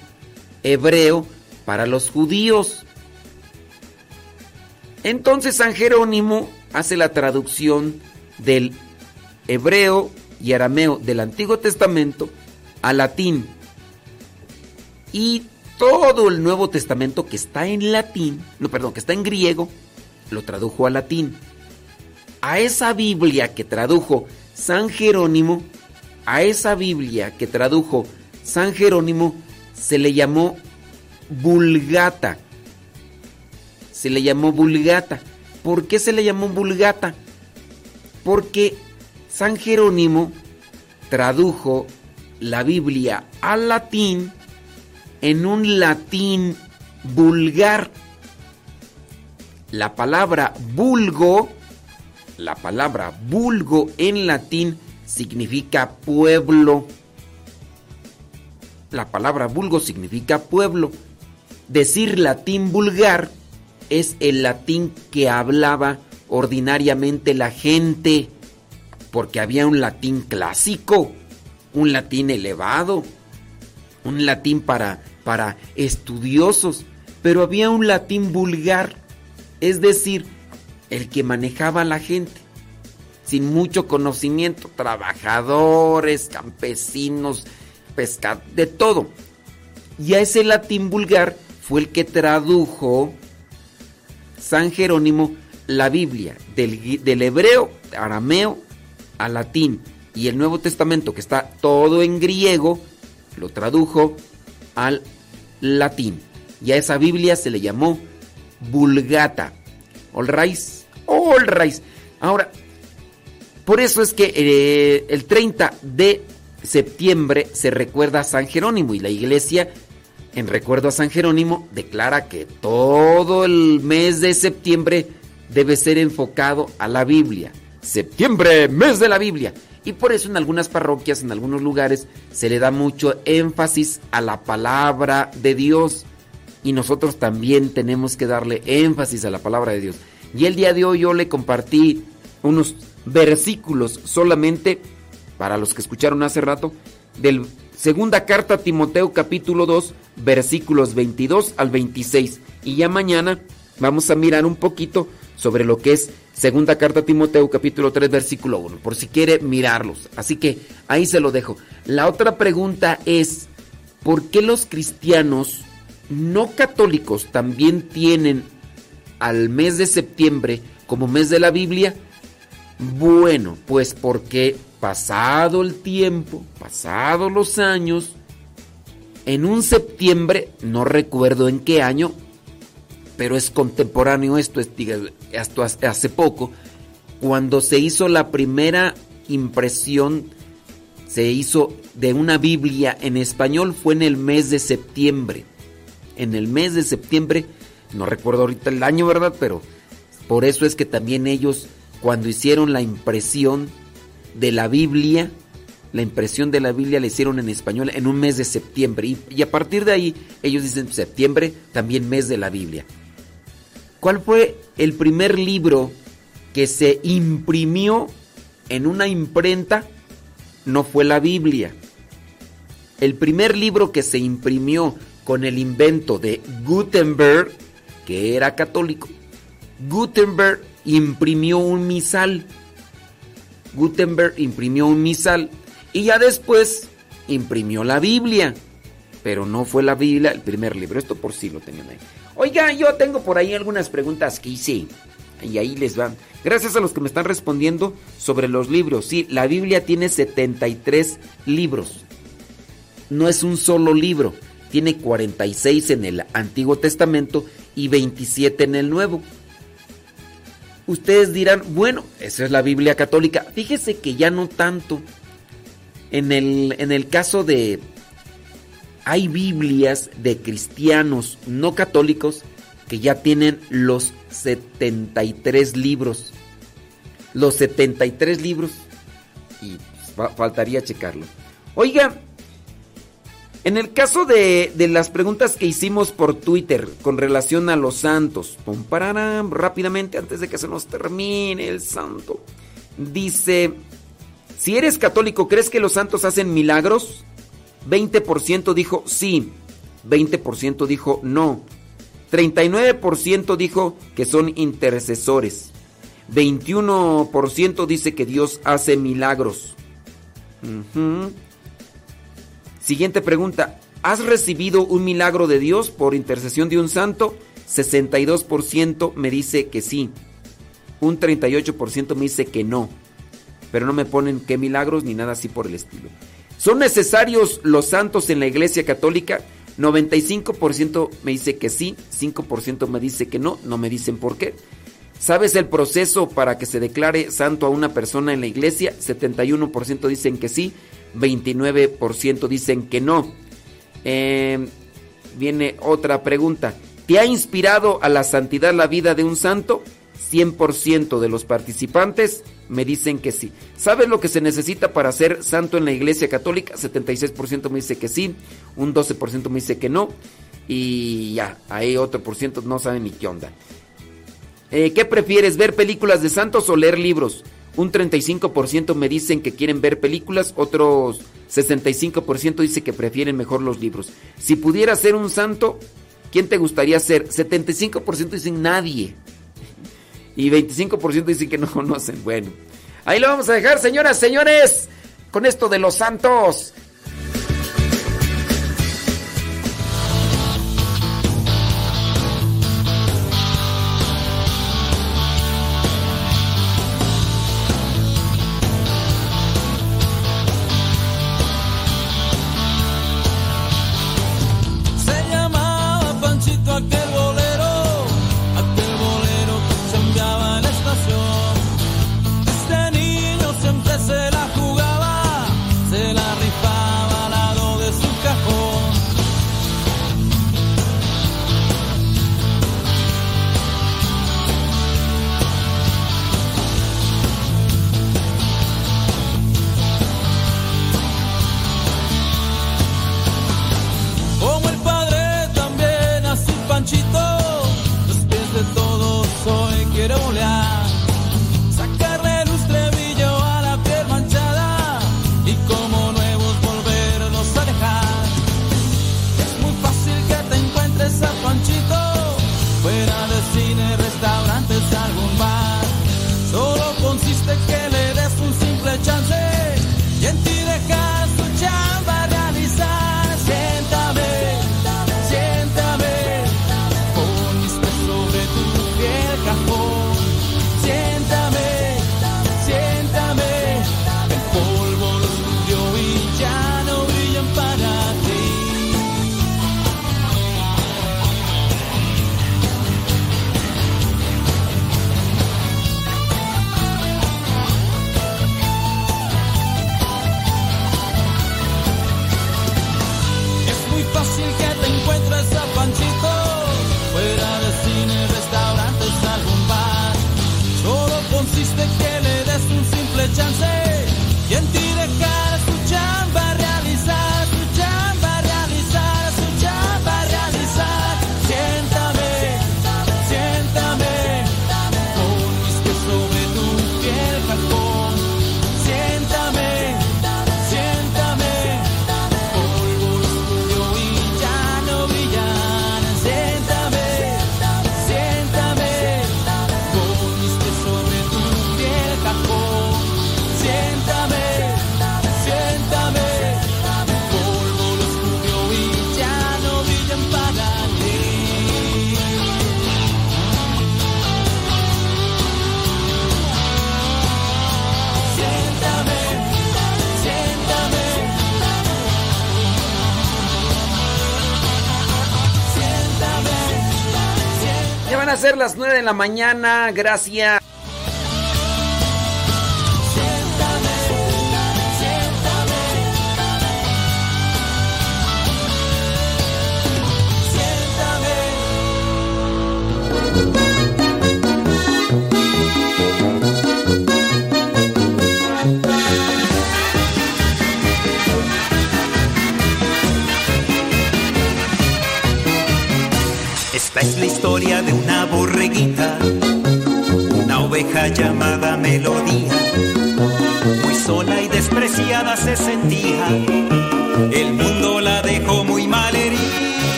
hebreo para los judíos. Entonces San Jerónimo hace la traducción del hebreo y arameo del Antiguo Testamento al latín. Y todo el Nuevo Testamento que está en latín, no, perdón, que está en griego, lo tradujo al latín. A esa Biblia que tradujo San Jerónimo, a esa Biblia que tradujo San Jerónimo, se le llamó Vulgata. Se le llamó Vulgata. ¿Por qué se le llamó Vulgata? Porque San Jerónimo tradujo la Biblia al latín en un latín vulgar. La palabra vulgo, la palabra vulgo en latín significa pueblo. La palabra vulgo significa pueblo. Decir latín vulgar es el latín que hablaba ordinariamente la gente, porque había un latín clásico, un latín elevado, un latín para para estudiosos, pero había un latín vulgar, es decir, el que manejaba a la gente, sin mucho conocimiento, trabajadores, campesinos, pescadores, de todo. Y a ese latín vulgar fue el que tradujo San Jerónimo la Biblia del, del hebreo, arameo, al latín. Y el Nuevo Testamento, que está todo en griego, lo tradujo al latín. Y a esa Biblia se le llamó Vulgata. All rise. All rise. Ahora, por eso es que eh, el 30 de septiembre se recuerda a San Jerónimo y la iglesia, en recuerdo a San Jerónimo, declara que todo el mes de septiembre debe ser enfocado a la Biblia. Septiembre, mes de la Biblia. Y por eso en algunas parroquias, en algunos lugares, se le da mucho énfasis a la palabra de Dios. Y nosotros también tenemos que darle énfasis a la palabra de Dios. Y el día de hoy yo le compartí unos versículos solamente para los que escucharon hace rato del segunda carta a Timoteo capítulo 2 versículos 22 al 26 y ya mañana vamos a mirar un poquito sobre lo que es segunda carta a Timoteo capítulo 3 versículo 1 por si quiere mirarlos. Así que ahí se lo dejo. La otra pregunta es ¿por qué los cristianos no católicos también tienen al mes de septiembre como mes de la Biblia bueno, pues porque pasado el tiempo, pasado los años, en un septiembre, no recuerdo en qué año, pero es contemporáneo esto, es, hasta hace poco, cuando se hizo la primera impresión, se hizo de una Biblia en español, fue en el mes de septiembre. En el mes de septiembre, no recuerdo ahorita el año, ¿verdad? Pero por eso es que también ellos cuando hicieron la impresión de la Biblia, la impresión de la Biblia la hicieron en español en un mes de septiembre. Y, a partir de ahí, ellos dicen septiembre, también mes de la Biblia. ¿Cuál fue el primer libro que se imprimió en una imprenta? No fue la Biblia. El primer libro que se imprimió con el invento de Gutenberg, que era católico, Gutenberg imprimió un misal. Gutenberg imprimió un misal y ya después imprimió la Biblia. Pero no fue la Biblia el primer libro. Esto por sí lo tenían ahí. Oiga, yo tengo por ahí algunas preguntas que hice. Y ahí les van. Gracias a los que me están respondiendo sobre los libros. Sí, la Biblia tiene 73 libros. No es un solo libro. Tiene 46 en el Antiguo Testamento y 27 en el Nuevo ustedes dirán, bueno, esa es la Biblia católica. Fíjese que ya no tanto. En el, en el caso de... Hay Biblias de cristianos no católicos que ya tienen los 73 libros. Los 73 libros. Y faltaría checarlo. Oiga, en el caso de, las preguntas que hicimos por Twitter con relación a los santos, rápidamente antes de que se nos termine el santo, dice, si eres católico, ¿crees que los santos hacen milagros? 20% dijo sí, 20% dijo no, 39% dijo que son intercesores, 21% dice que Dios hace milagros. Siguiente pregunta. ¿Has recibido un milagro de Dios por intercesión de un santo? 62% me dice que sí. Un 38% me dice que no. Pero no me ponen qué milagros ni nada así por el estilo. ¿Son necesarios los santos en la iglesia católica? 95% me dice que sí, 5% me dice que no, no me dicen por qué. ¿Sabes el proceso para que se declare santo a una persona en la iglesia? 71% dicen que sí, 29% dicen que no. Eh, viene otra pregunta. ¿Te ha inspirado a la santidad la vida de un santo? 100% de los participantes me dicen que sí. ¿Sabes lo que se necesita para ser santo en la iglesia católica? 76% me dice que sí, un 12% me dice que no. Y ya, ahí otro por ciento no saben ni qué onda. Eh, ¿Qué prefieres, ver películas de santos o leer libros? Un 35% me dicen que quieren ver películas, otros 65% dice que prefieren mejor los libros. Si pudiera ser un santo, ¿quién te gustaría ser? 75% dicen nadie. Y 25% dicen que no conocen. Bueno, ahí lo vamos a dejar, señoras, señores, con esto de los santos. Las 9 de la mañana, gracias.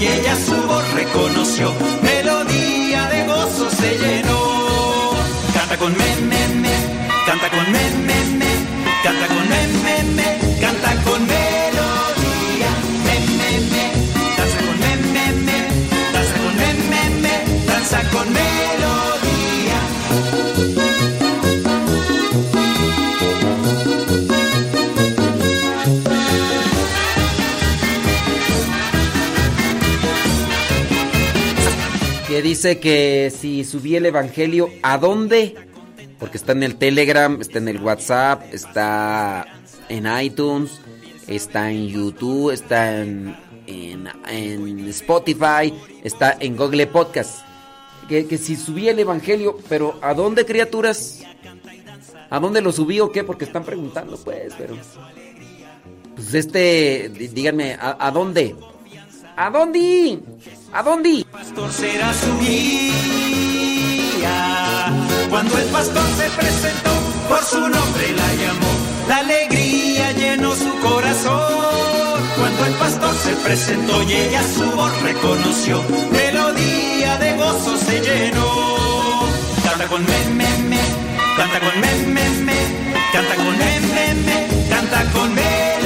Y ella su voz reconoció, melodía de gozo se llenó. Canta con me, me, me, canta con me, me, me, canta con me, me, me, canta con melodía. Me, me, me, danza con me, me, me, danza con me, me, me, danza con melodía. Dice que si subí el evangelio, ¿a dónde? Porque está en el Telegram, está en el WhatsApp, está en iTunes, está en YouTube, está en, en, Spotify, está en Google Podcast. Que, que si subí el evangelio, pero ¿a dónde, criaturas? ¿A dónde lo subí o qué? Porque están preguntando, pues, pero. Pues este, dí- díganme, ¿a, a dónde? ¿A dónde? ¿A dónde? pastor será su guía. Cuando el pastor se presentó, por su nombre la llamó. La alegría llenó su corazón. Cuando el pastor se presentó y ella su voz reconoció, melodía de gozo se llenó. Canta con me, me, me, canta con me, me, me, canta con me, me, me, canta con melodía.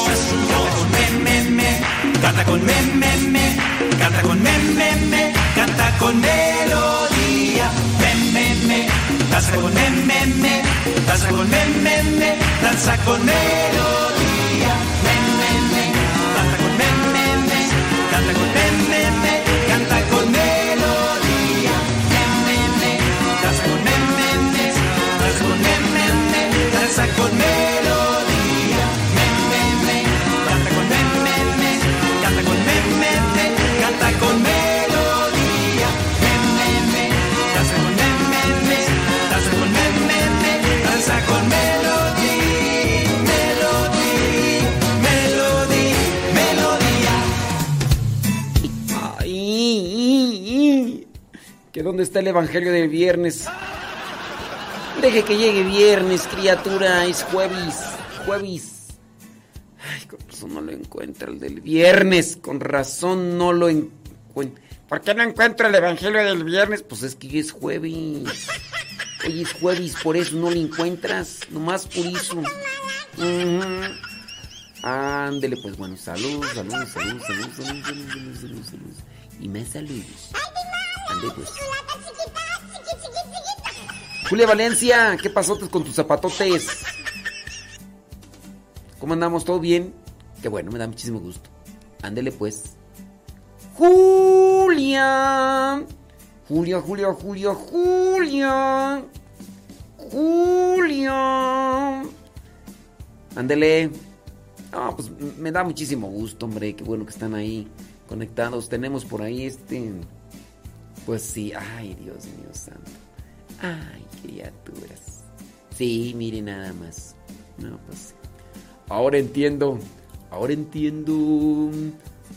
Canta con me, me, me, canta con me, me, me, canta con melodía. Me, me, me, danza con me, me, me, danza con me, me, me, danza con melodía. ¿Que dónde está el evangelio del viernes? Deje que llegue viernes, criatura, es jueves, jueves. Ay, con razón no lo encuentra el del viernes, con razón no lo encuentro. ¿Por qué no encuentro el evangelio del viernes? Pues es que es jueves. Hoy es jueves, por eso no lo encuentras, nomás por eso. Ándele, pues bueno, salud, salud, salud, salud, salud, salud, salud, salud, salud. Y más saludos. Pues. Julia Valencia, ¿qué pasó con tus zapatotes? ¿Cómo andamos? ¿Todo bien? Qué bueno, me da muchísimo gusto. Ándele pues. Julia. Julia, Julia, Julia, Julia. Julia. Ándele. Ah, pues me da muchísimo gusto, hombre. Qué bueno que están ahí conectados. Tenemos por ahí este. Pues sí, ay, Dios mío santo. Ay, criaturas. Sí, mire nada más. No, pues. Ahora entiendo. Ahora entiendo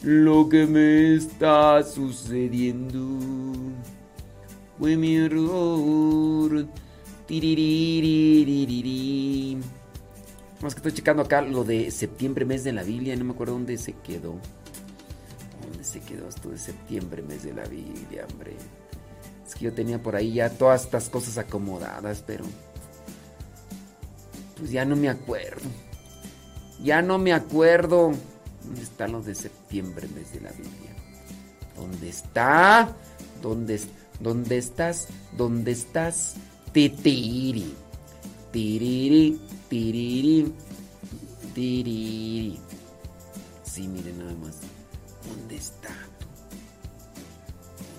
lo que me está sucediendo. Fue mi error. Más que estoy checando acá lo de septiembre, mes de la Biblia. No me acuerdo dónde se quedó. ¿Dónde se quedó esto de septiembre, mes de la Biblia, hombre? Es que yo tenía por ahí ya todas estas cosas acomodadas, pero. Pues ya no me acuerdo. Ya no me acuerdo. ¿Dónde están los de septiembre, mes de la Biblia? ¿Dónde está? ¿Dónde, dónde estás? ¿Dónde estás? Titiri. Tiriri, tiriri, tiriri. Sí, miren nada más. ¿Dónde está?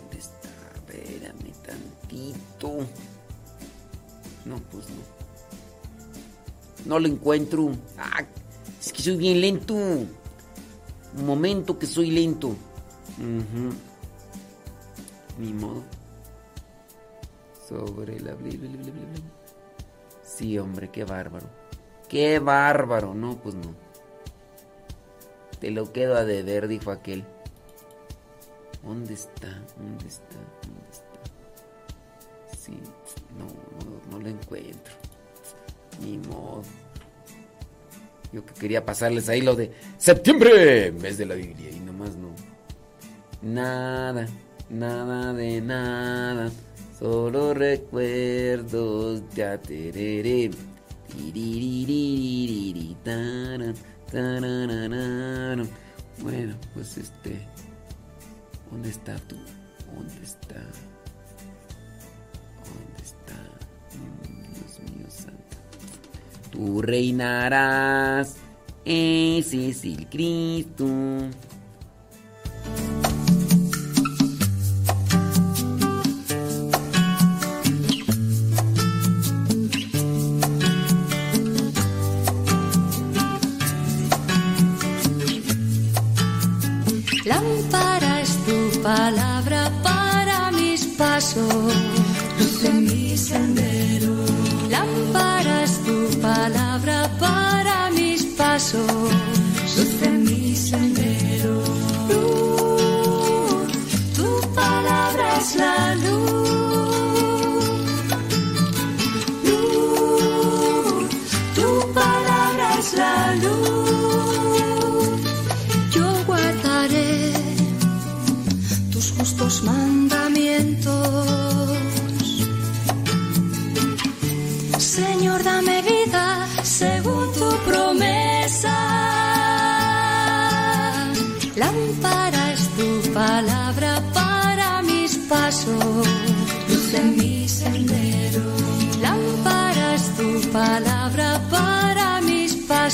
¿Dónde está? Espérame tantito. No, pues no. No lo encuentro. Ah, es que soy bien lento. Un momento que soy lento. Ujú. Ni modo. Sobre la... Sí, hombre, qué bárbaro. Qué bárbaro. No, pues no. Lo quedo a deber, dijo aquel. ¿Dónde está? ¿Dónde está? ¿Dónde está? Sí, no, no, lo encuentro. Ni modo. Yo que quería pasarles ahí lo de septiembre, mes de la Biblia, y nomás no. Nada, nada de nada, solo recuerdos ya. Bueno, pues este. ¿Dónde está tú? ¿Dónde está? ¿Dónde está? Dios mío santo. Tú reinarás. Ese es el Cristo. Palabra para mis pasos, luz en mi sendero. Lámpara es tu palabra para mis pasos, luz en mi sendero. Luz, tu palabra es la luz.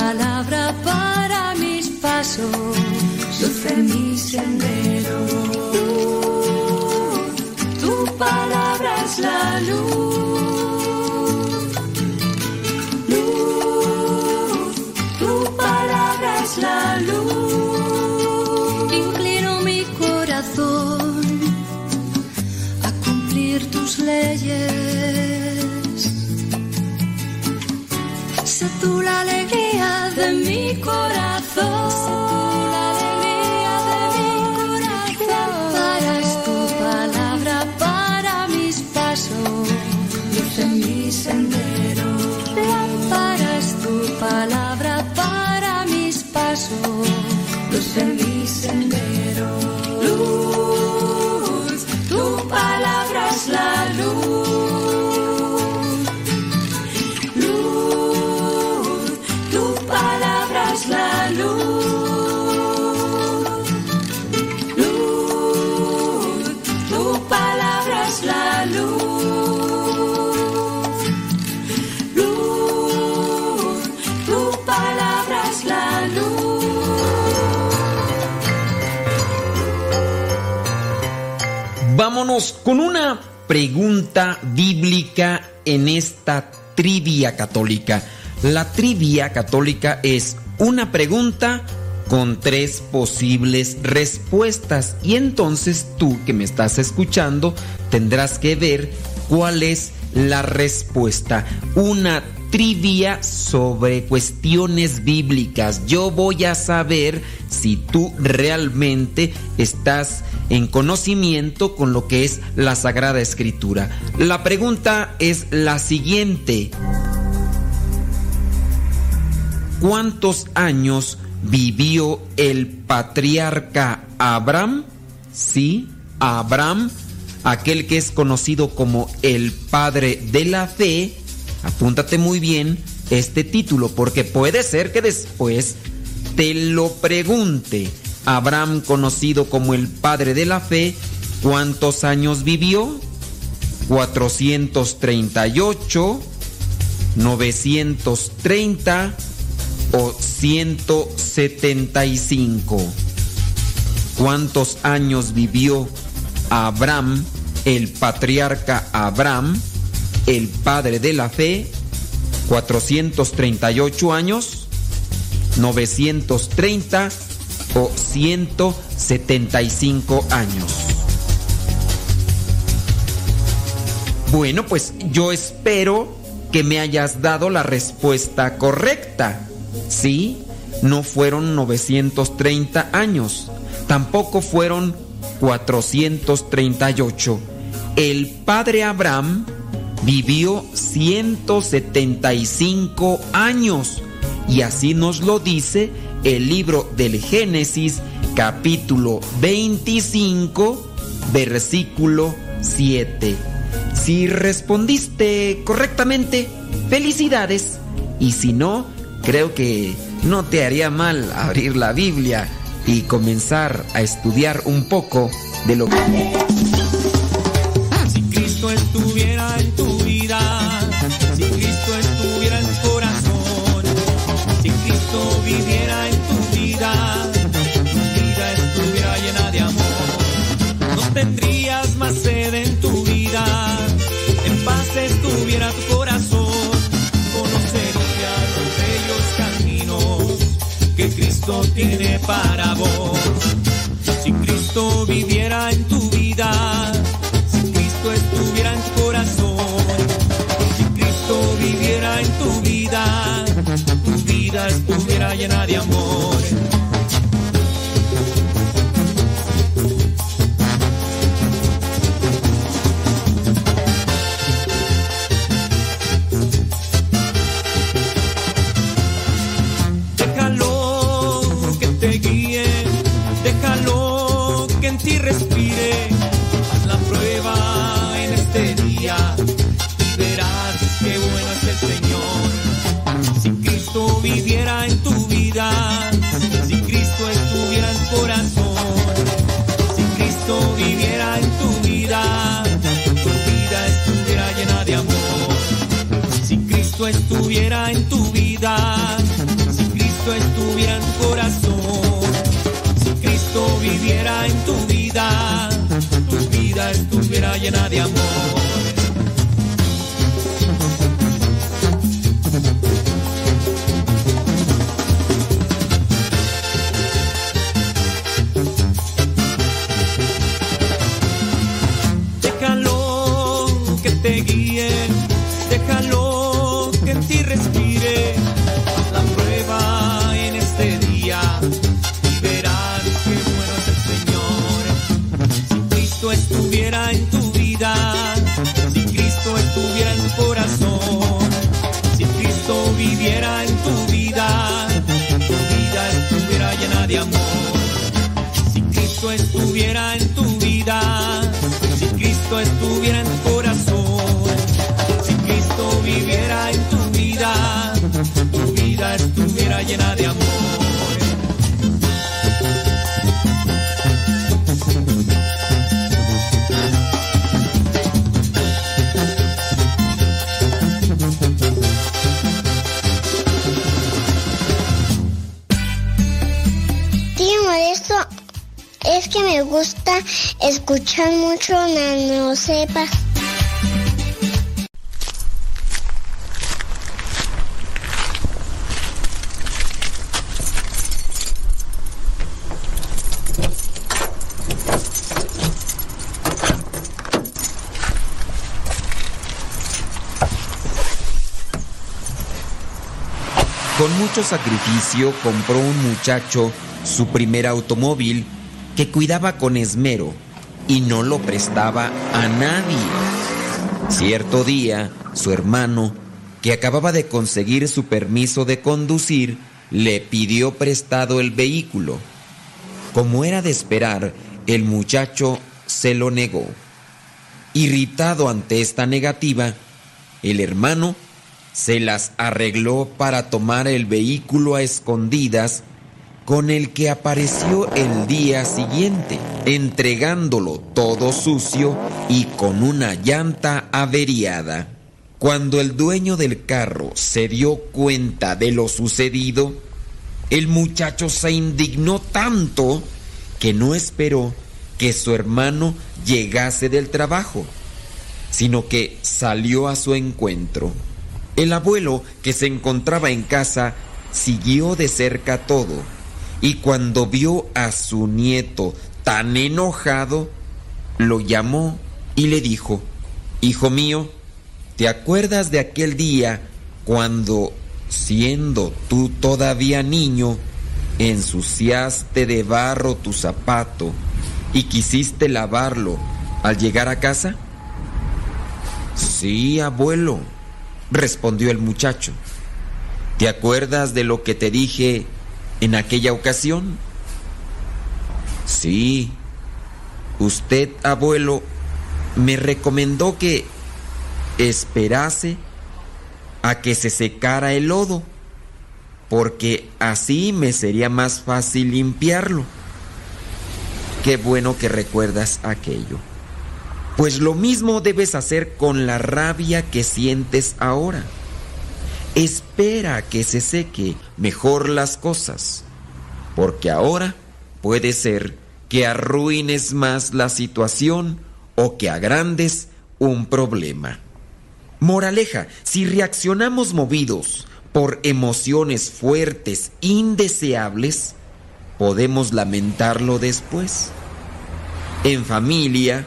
Palabra para mis pasos, luz en mi sendero. Tu palabra es la luz. Luz, tu palabra es la luz. Inclino mi corazón a cumplir tus leyes. Sé tú la alegría luz en Vámonos con una pregunta bíblica en esta trivia católica. La trivia católica es una pregunta con tres posibles respuestas y entonces tú que me estás escuchando tendrás que ver cuál es la respuesta. Una trivia sobre cuestiones bíblicas. Yo voy a saber si tú realmente estás en conocimiento con lo que es la Sagrada Escritura. La pregunta es la siguiente. ¿Cuántos años vivió el patriarca Abraham? Sí, Abraham, aquel que es conocido como el padre de la fe. Apúntate muy bien este título porque puede ser que después te lo pregunte. Abraham, conocido como el padre de la fe, ¿cuántos años vivió? 438, 930 o 175. ¿Cuántos años vivió Abraham, el patriarca Abraham, el padre de la fe? 438 años, 930 o 175 años. Bueno, pues yo espero que me hayas dado la respuesta correcta. Sí, no fueron 930 años, tampoco fueron 438. El padre Abraham vivió 175 años y así nos lo dice el libro del Génesis capítulo 25 versículo 7. Si respondiste correctamente, felicidades. Y si no, creo que no te haría mal abrir la Biblia y comenzar a estudiar un poco de lo que... Tiene para vos. Si Cristo viviera en tu vida, si Cristo estuviera en tu corazón, si Cristo viviera en tu vida, tu vida estuviera llena de amor. vida tu vida estuviera llena de amor. Escuchar mucho Nano Sepa. Con mucho sacrificio compró un muchacho su primer automóvil que cuidaba con esmero y no lo prestaba a nadie. Cierto día, su hermano, que acababa de conseguir su permiso de conducir, le pidió prestado el vehículo. Como era de esperar, el muchacho se lo negó. Irritado ante esta negativa, el hermano se las arregló para tomar el vehículo a escondidas con el que apareció el día siguiente, entregándolo todo sucio y con una llanta averiada. Cuando el dueño del carro se dio cuenta de lo sucedido, el muchacho se indignó tanto que no esperó que su hermano llegase del trabajo, sino que salió a su encuentro. El abuelo, que se encontraba en casa, siguió de cerca todo, y cuando vio a su nieto tan enojado, lo llamó y le dijo, Hijo mío, ¿te acuerdas de aquel día cuando, siendo tú todavía niño, ensuciaste de barro tu zapato y quisiste lavarlo al llegar a casa? Sí, abuelo, respondió el muchacho. ¿Te acuerdas de lo que te dije en aquella ocasión? Sí. Usted, abuelo, me recomendó que esperase a que se secara el lodo, porque así me sería más fácil limpiarlo. Qué bueno que recuerdas aquello. Pues lo mismo debes hacer con la rabia que sientes ahora. Espera a que se seque mejor las cosas, porque ahora puede ser que arruines más la situación o que agrandes un problema. Moraleja, si reaccionamos movidos por emociones fuertes, indeseables, podemos lamentarlo después. En familia,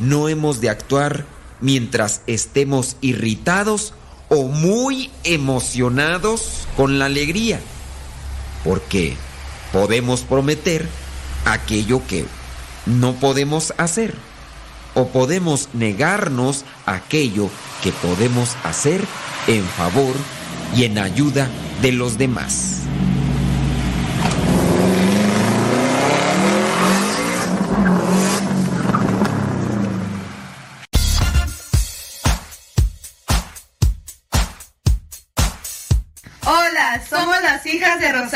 no hemos de actuar mientras estemos irritados o muy emocionados con la alegría, porque podemos prometer aquello que no podemos hacer o podemos negarnos aquello que podemos hacer en favor y en ayuda de los demás.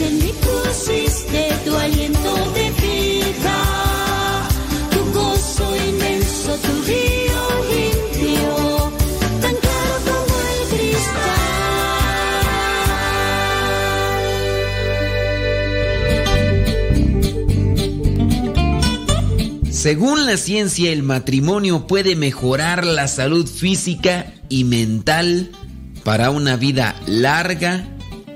En mí pusiste tu aliento de vida. Tu gozo inmenso, tu río limpio, tan claro como el Según la ciencia, el matrimonio puede mejorar la salud física y mental para una vida larga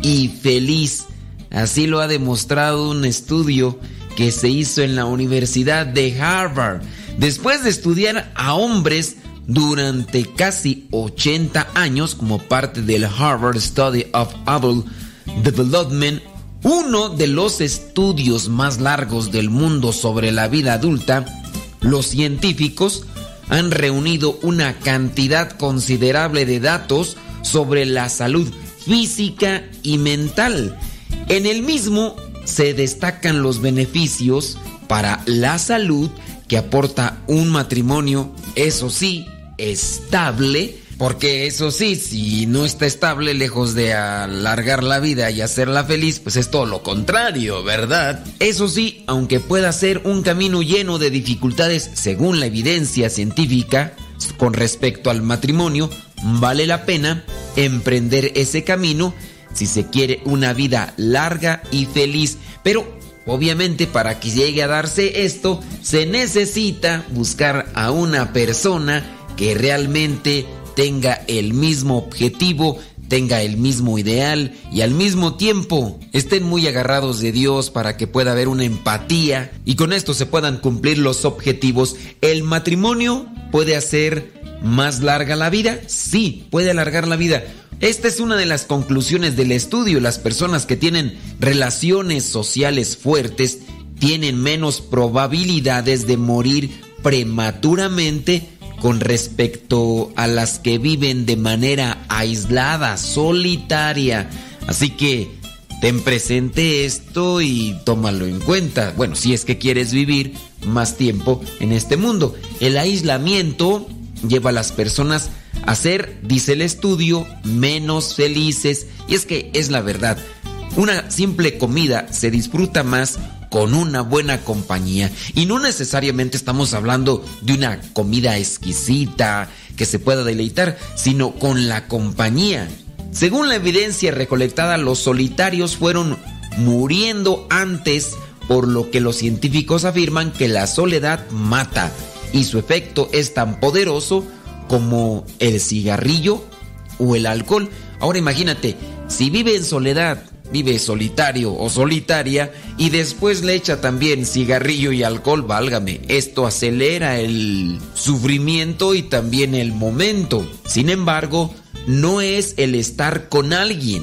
y feliz. Así lo ha demostrado un estudio que se hizo en la Universidad de Harvard. Después de estudiar a hombres durante casi 80 años como parte del Harvard Study of Adult Development, uno de los estudios más largos del mundo sobre la vida adulta, los científicos han reunido una cantidad considerable de datos sobre la salud física y mental. En el mismo se destacan los beneficios para la salud que aporta un matrimonio, eso sí, estable, porque eso sí, si no está estable, lejos de alargar la vida y hacerla feliz, pues es todo lo contrario, ¿verdad? Eso sí, aunque pueda ser un camino lleno de dificultades según la evidencia científica con respecto al matrimonio, vale la pena emprender ese camino si se quiere una vida larga y feliz. Pero obviamente para que llegue a darse esto, se necesita buscar a una persona que realmente tenga el mismo objetivo, tenga el mismo ideal y al mismo tiempo estén muy agarrados de Dios para que pueda haber una empatía y con esto se puedan cumplir los objetivos. ¿El matrimonio puede hacer más larga la vida? Sí, puede alargar la vida. Esta es una de las conclusiones del estudio. Las personas que tienen relaciones sociales fuertes tienen menos probabilidades de morir prematuramente con respecto a las que viven de manera aislada, solitaria. Así que ten presente esto y tómalo en cuenta. Bueno, si es que quieres vivir más tiempo en este mundo. El aislamiento lleva a las personas a ser, dice el estudio, menos felices. Y es que es la verdad. Una simple comida se disfruta más con una buena compañía. Y no necesariamente estamos hablando de una comida exquisita que se pueda deleitar, sino con la compañía. Según la evidencia recolectada, los solitarios fueron muriendo antes, por lo que los científicos afirman que la soledad mata y su efecto es tan poderoso como el cigarrillo o el alcohol. Ahora imagínate, si vive en soledad vive solitario o solitaria y después le echa también cigarrillo y alcohol, válgame, esto acelera el sufrimiento y también el momento. Sin embargo, no es el estar con alguien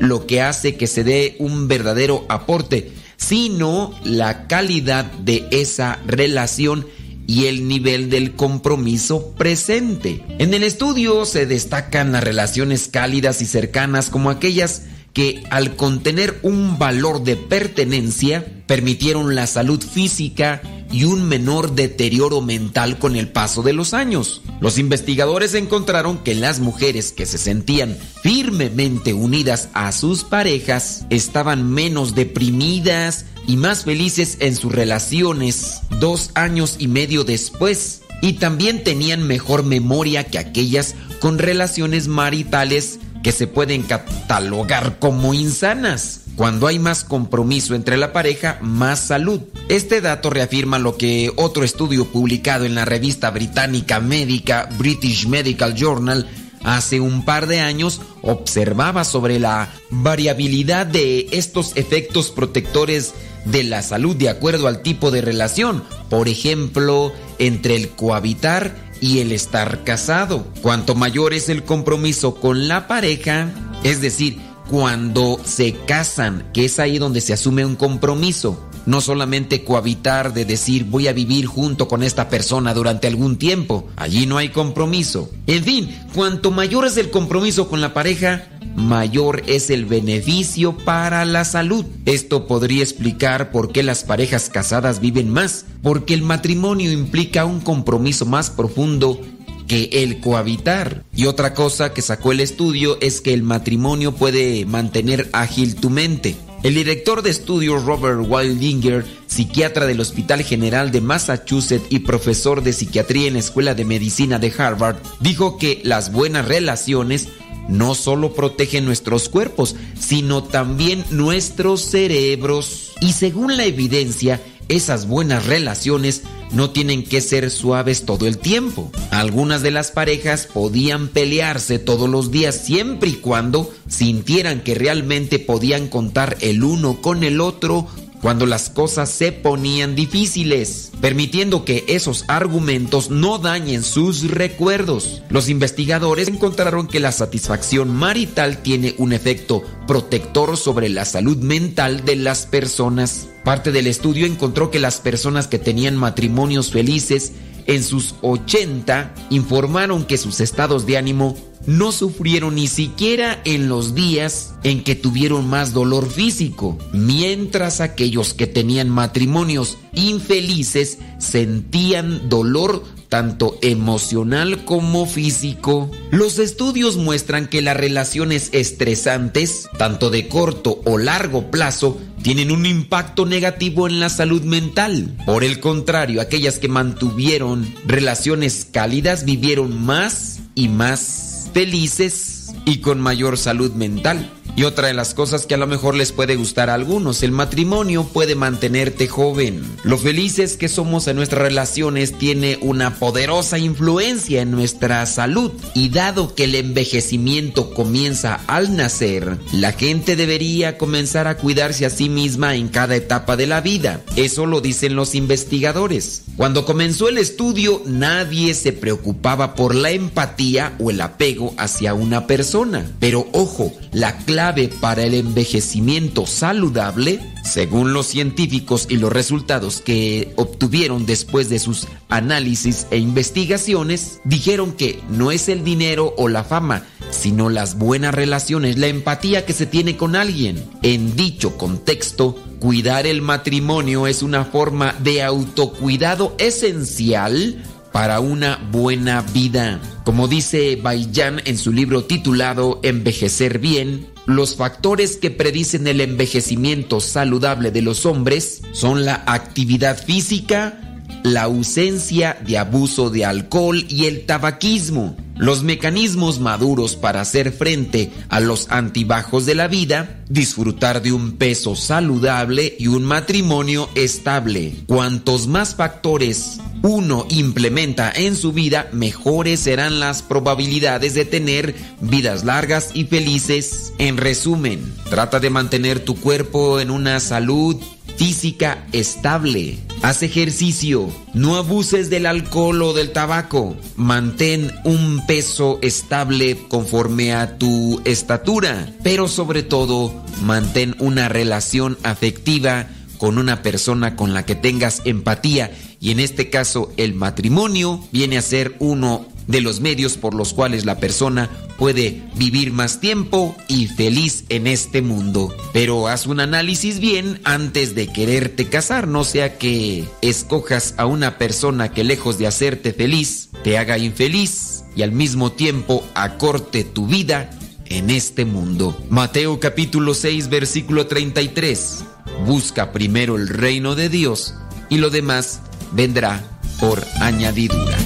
lo que hace que se dé un verdadero aporte, sino la calidad de esa relación y el nivel del compromiso presente. En el estudio se destacan las relaciones cálidas y cercanas como aquellas que al contener un valor de pertenencia permitieron la salud física y un menor deterioro mental con el paso de los años. Los investigadores encontraron que las mujeres que se sentían firmemente unidas a sus parejas estaban menos deprimidas y más felices en sus relaciones dos años y medio después y también tenían mejor memoria que aquellas con relaciones maritales que se pueden catalogar como insanas. Cuando hay más compromiso entre la pareja, más salud. Este dato reafirma lo que otro estudio publicado en la revista británica médica British Medical Journal hace un par de años observaba sobre la variabilidad de estos efectos protectores de la salud de acuerdo al tipo de relación. Por ejemplo, entre el cohabitar y el estar casado. Cuanto mayor es el compromiso con la pareja, es decir, cuando se casan, que es ahí donde se asume un compromiso. No solamente cohabitar de decir voy a vivir junto con esta persona durante algún tiempo. Allí no hay compromiso. En fin, cuanto mayor es el compromiso con la pareja, mayor es el beneficio para la salud. Esto podría explicar por qué las parejas casadas viven más, porque el matrimonio implica un compromiso más profundo que el cohabitar. Y otra cosa que sacó el estudio es que el matrimonio puede mantener ágil tu mente. El director de estudios Robert Wildinger, psiquiatra del Hospital General de Massachusetts y profesor de psiquiatría en la Escuela de Medicina de Harvard, dijo que las buenas relaciones no solo protegen nuestros cuerpos, sino también nuestros cerebros. Y según la evidencia, esas buenas relaciones no tienen que ser suaves todo el tiempo. Algunas de las parejas podían pelearse todos los días siempre y cuando sintieran que realmente podían contar el uno con el otro cuando las cosas se ponían difíciles, permitiendo que esos argumentos no dañen sus recuerdos. Los investigadores encontraron que la satisfacción marital tiene un efecto protector sobre la salud mental de las personas. Parte del estudio encontró que las personas que tenían matrimonios felices en sus 80 informaron que sus estados de ánimo no sufrieron ni siquiera en los días en que tuvieron más dolor físico, mientras aquellos que tenían matrimonios infelices sentían dolor tanto emocional como físico. Los estudios muestran que las relaciones estresantes, tanto de corto o largo plazo, tienen un impacto negativo en la salud mental. Por el contrario, aquellas que mantuvieron relaciones cálidas vivieron más y más felices y con mayor salud mental. Y otra de las cosas que a lo mejor les puede gustar a algunos, el matrimonio puede mantenerte joven. Lo felices que somos en nuestras relaciones tiene una poderosa influencia en nuestra salud. Y dado que el envejecimiento comienza al nacer, la gente debería comenzar a cuidarse a sí misma en cada etapa de la vida. Eso lo dicen los investigadores. Cuando comenzó el estudio, nadie se preocupaba por la empatía o el apego hacia una persona. Pero ojo, la clave para el envejecimiento saludable, según los científicos y los resultados que obtuvieron después de sus análisis e investigaciones, dijeron que no es el dinero o la fama, sino las buenas relaciones, la empatía que se tiene con alguien. En dicho contexto, cuidar el matrimonio es una forma de autocuidado esencial para una buena vida. Como dice Bayan en su libro titulado Envejecer bien, los factores que predicen el envejecimiento saludable de los hombres son la actividad física, la ausencia de abuso de alcohol y el tabaquismo. Los mecanismos maduros para hacer frente a los antibajos de la vida, disfrutar de un peso saludable y un matrimonio estable. Cuantos más factores uno implementa en su vida, mejores serán las probabilidades de tener vidas largas y felices. En resumen, trata de mantener tu cuerpo en una salud física estable. Haz ejercicio, no abuses del alcohol o del tabaco. Mantén un peso estable conforme a tu estatura, pero sobre todo, mantén una relación afectiva con una persona con la que tengas empatía y en este caso el matrimonio viene a ser uno de los medios por los cuales la persona puede vivir más tiempo y feliz en este mundo. Pero haz un análisis bien antes de quererte casar, no sea que escojas a una persona que lejos de hacerte feliz, te haga infeliz y al mismo tiempo acorte tu vida en este mundo. Mateo capítulo 6 versículo 33. Busca primero el reino de Dios y lo demás vendrá por añadidura.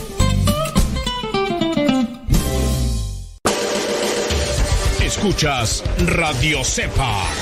Escuchas Radio Cepa.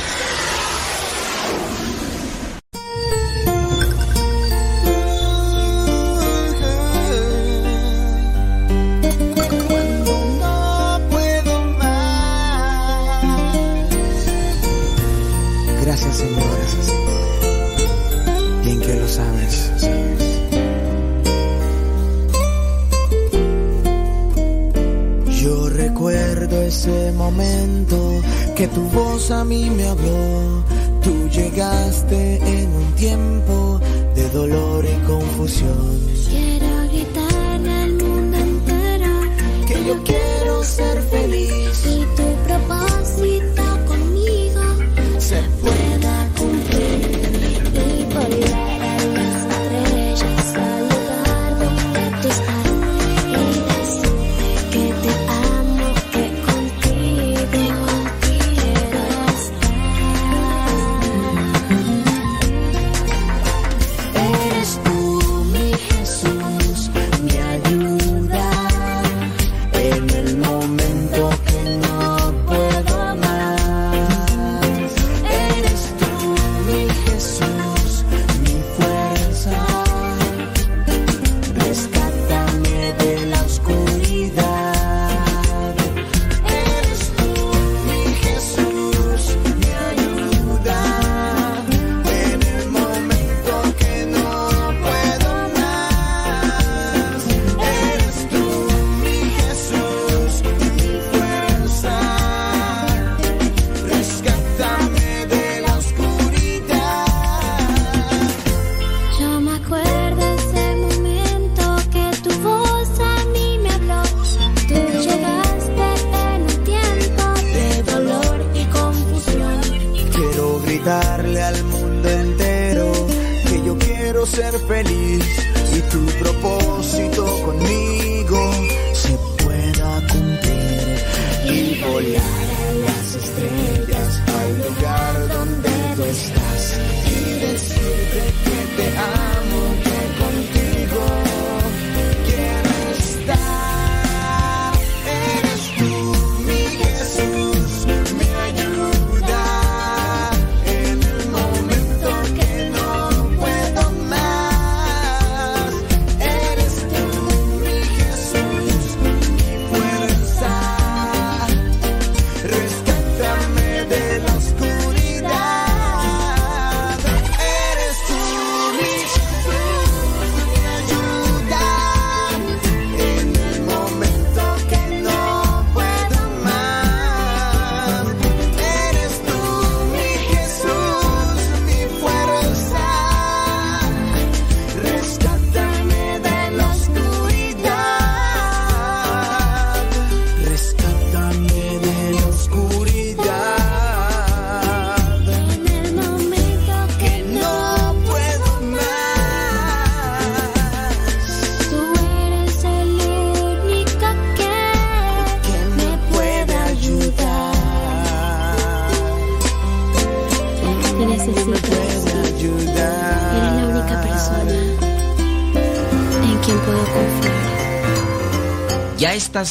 Ese momento que tu voz a mí me habló. Tú llegaste en un tiempo de dolor y confusión. Quiero gritarle al mundo entero Que yo quiero ser feliz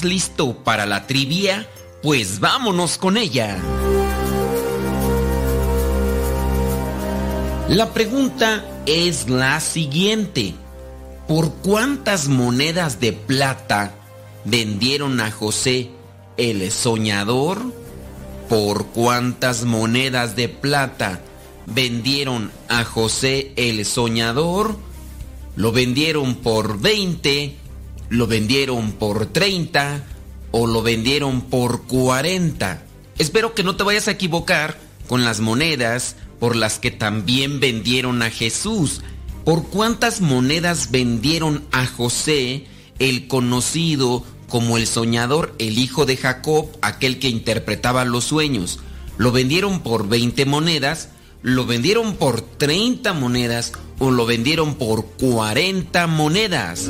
listo para la trivia? Pues vámonos con ella. La pregunta es la siguiente. ¿por cuántas monedas de plata vendieron a José el soñador? ¿Por cuántas monedas de plata vendieron a José el soñador? ¿Lo vendieron por 20? ¿Lo vendieron por 30? ¿O lo vendieron por 40? Espero que no te vayas a equivocar con las monedas por las que también vendieron a Jesús. ¿Por cuántas monedas vendieron a José, el conocido como el soñador, el hijo de Jacob, aquel que interpretaba los sueños? ¿Lo vendieron por 20 monedas? ¿Lo vendieron por 30 monedas? ¿O lo vendieron por 40 monedas?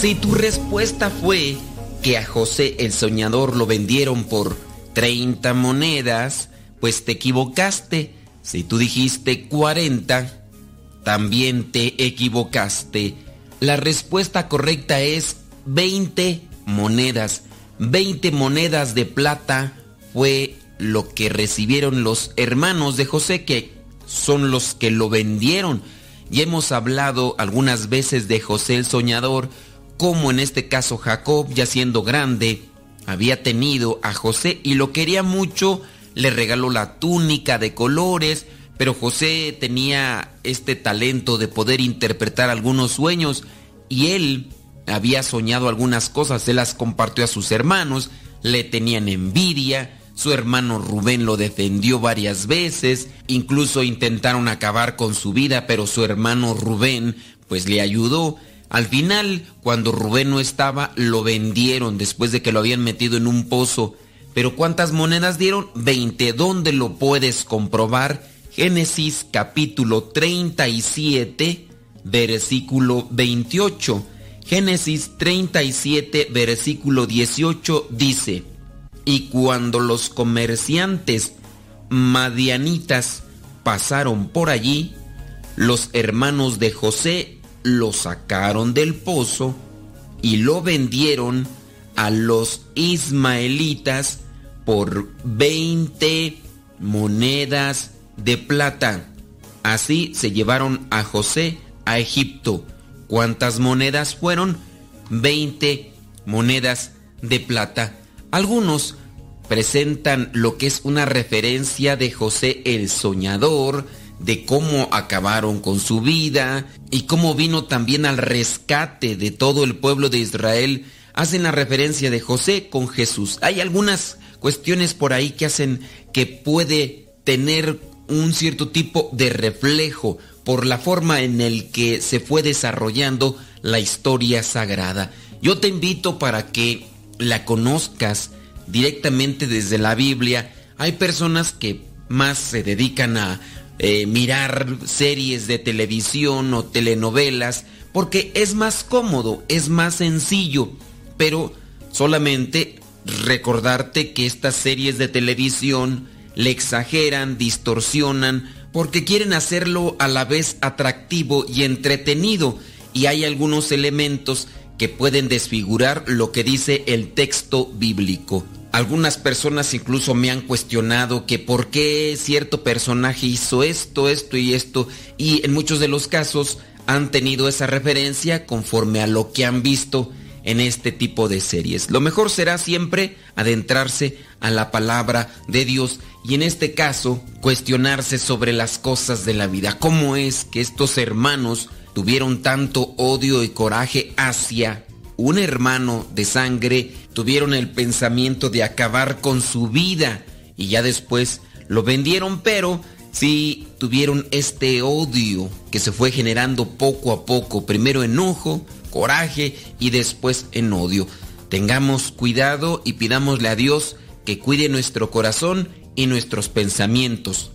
Si tu respuesta fue que a José el soñador lo vendieron por 30 monedas, pues te equivocaste. Si tú dijiste 40, también te equivocaste. La respuesta correcta es 20 monedas. 20 monedas de plata fue lo que recibieron los hermanos de José, que son los que lo vendieron. Y hemos hablado algunas veces de José el soñador, como en este caso Jacob, ya siendo grande, había tenido a José y lo quería mucho, le regaló la túnica de colores, pero José tenía este talento de poder interpretar algunos sueños y él había soñado algunas cosas, se las compartió a sus hermanos, le tenían envidia, su hermano Rubén lo defendió varias veces, incluso intentaron acabar con su vida, pero su hermano Rubén pues le ayudó. Al final, cuando Rubén no estaba, lo vendieron después de que lo habían metido en un pozo. Pero ¿cuántas monedas dieron? 20. ¿Dónde lo puedes comprobar? Génesis capítulo 37, versículo 28. Génesis 37, versículo 18 dice, Y cuando los comerciantes madianitas pasaron por allí, los hermanos de José lo sacaron del pozo y lo vendieron a los ismaelitas por 20 monedas de plata. Así se llevaron a José a Egipto. ¿Cuántas monedas fueron? 20 monedas de plata. Algunos presentan lo que es una referencia de José el soñador, de cómo acabaron con su vida y cómo vino también al rescate de todo el pueblo de Israel, hacen la referencia de José con Jesús. Hay algunas cuestiones por ahí que hacen que puede tener un cierto tipo de reflejo por la forma en el que se fue desarrollando la historia sagrada. Yo te invito para que la conozcas directamente desde la Biblia. Hay personas que más se dedican a eh, mirar series de televisión o telenovelas porque es más cómodo, es más sencillo, pero solamente recordarte que estas series de televisión le exageran, distorsionan, porque quieren hacerlo a la vez atractivo y entretenido, y hay algunos elementos que pueden desfigurar lo que dice el texto bíblico. Algunas personas incluso me han cuestionado que por qué cierto personaje hizo esto, esto y esto, y en muchos de los casos han tenido esa referencia conforme a lo que han visto en este tipo de series. Lo mejor será siempre adentrarse a la palabra de Dios y en este caso cuestionarse sobre las cosas de la vida. ¿Cómo es que estos hermanos tuvieron tanto odio y coraje hacia un hermano de sangre, tuvieron el pensamiento de acabar con su vida y ya después lo vendieron, pero sí tuvieron este odio que se fue generando poco a poco, primero enojo, coraje y después en odio. Tengamos cuidado y pidámosle a Dios que cuide nuestro corazón y nuestros pensamientos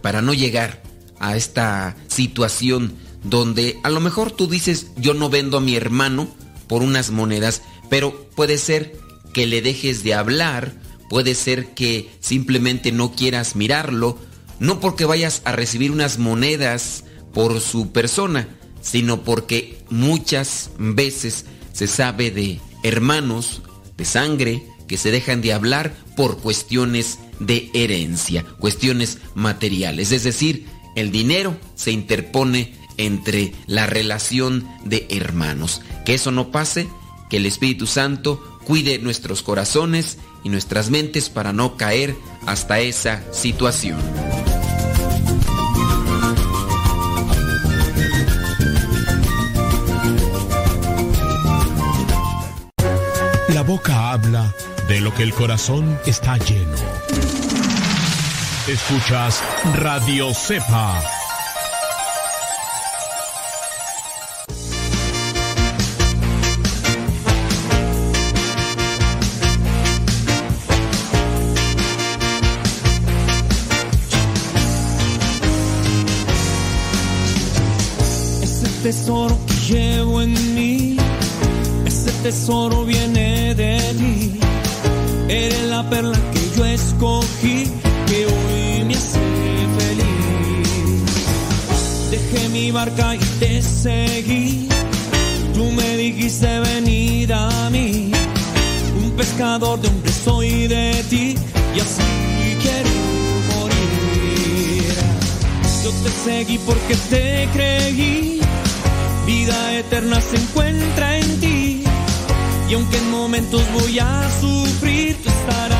para no llegar a esta situación donde a lo mejor tú dices yo no vendo a mi hermano por unas monedas, pero puede ser que le dejes de hablar, puede ser que simplemente no quieras mirarlo, no porque vayas a recibir unas monedas por su persona, sino porque muchas veces se sabe de hermanos de sangre que se dejan de hablar por cuestiones de herencia, cuestiones materiales. Es decir, el dinero se interpone entre la relación de hermanos. Que eso no pase, que el Espíritu Santo cuide nuestros corazones y nuestras mentes para no caer hasta esa situación. La boca habla de lo que el corazón está lleno. Escuchas Radio Cepa. Tesoro que llevo en mí, ese tesoro viene de ti. Eres la perla que yo escogí, que hoy me hace feliz. Dejé mi barca y te seguí. Tú me dijiste venir a mí. Un pescador de hombres soy de ti y así quiero morir. Yo te seguí porque te creí. Vida eterna se encuentra en ti. Y aunque en momentos voy a sufrir, tú estarás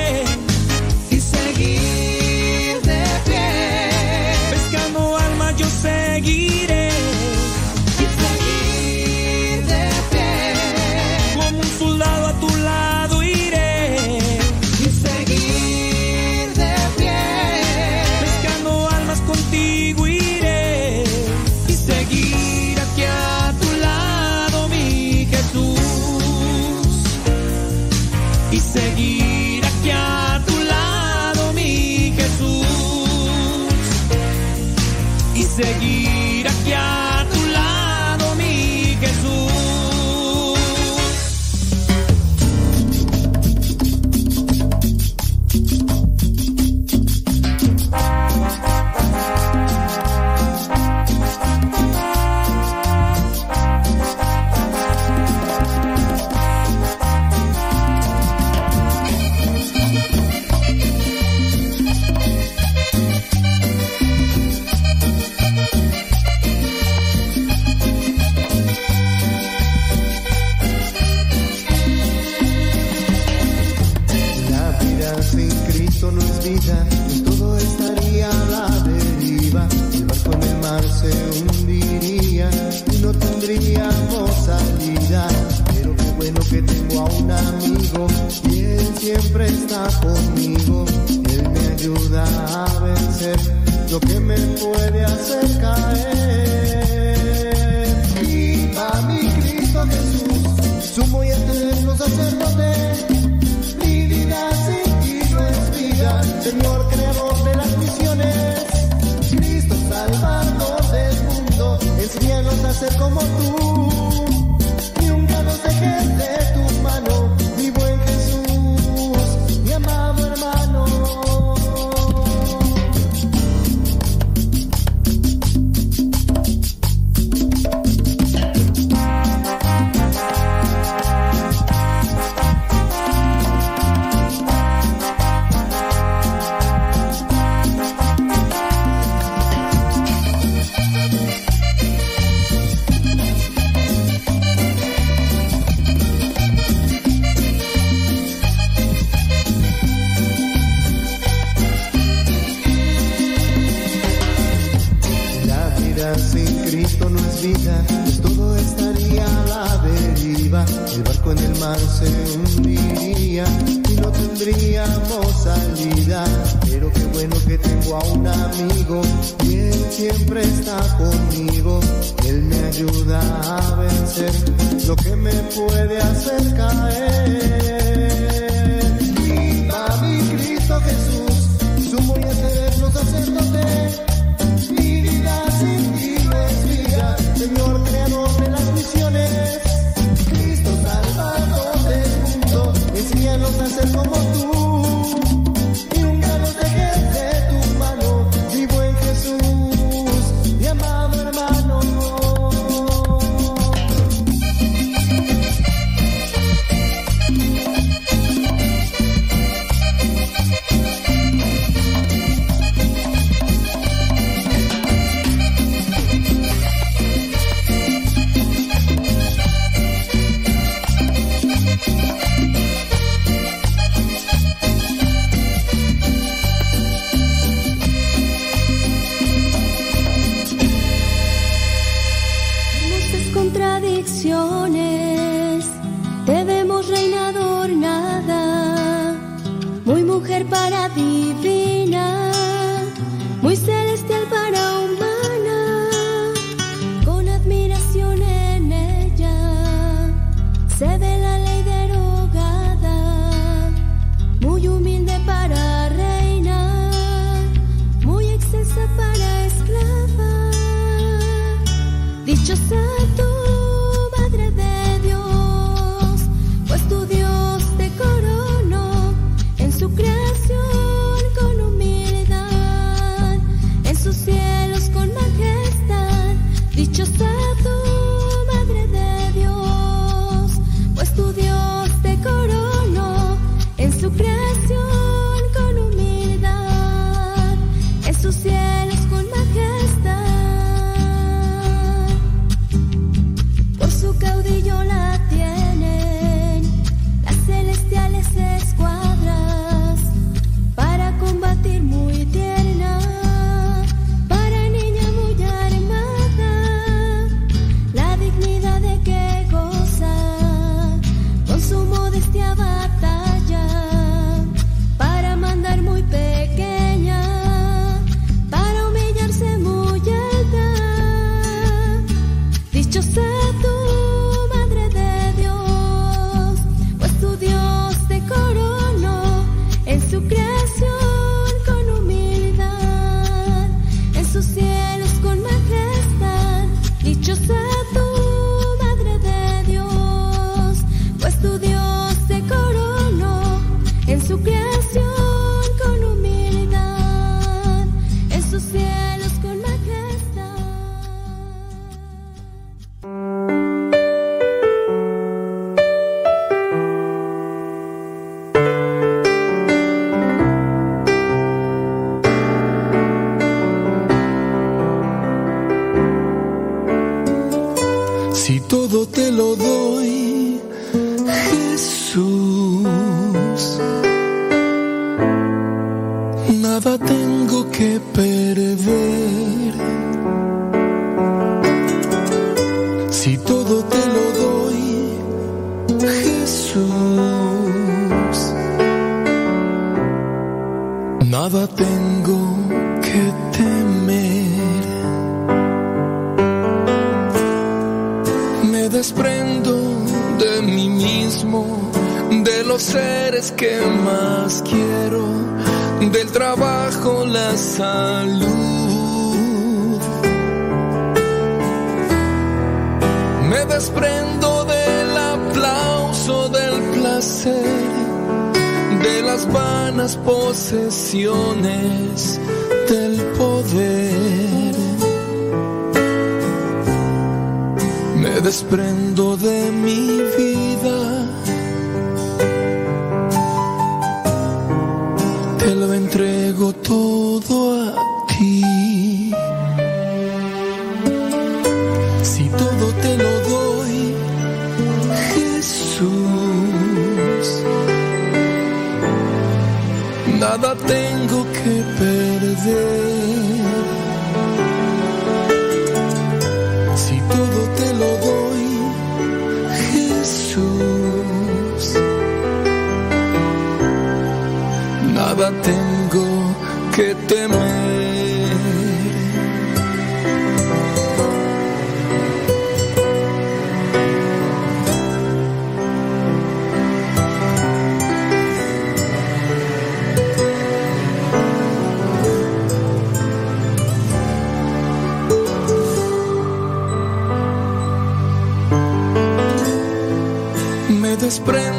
acabarse un y no tendríamos salida. Pero qué bueno que tengo a un amigo y él siempre está conmigo. Él me ayuda a vencer lo que me puede hacer caer. Viva mi Cristo Jesús.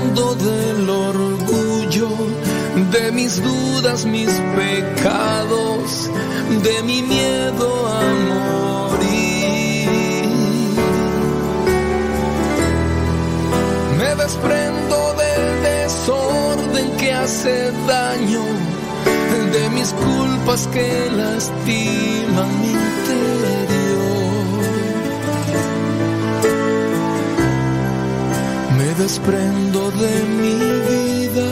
mundo del orgullo, de mis dudas, mis pecados, de mi miedo a morir. Me desprendo del desorden que hace daño, de mis culpas que lastiman mi interior. desprendo de mi vida.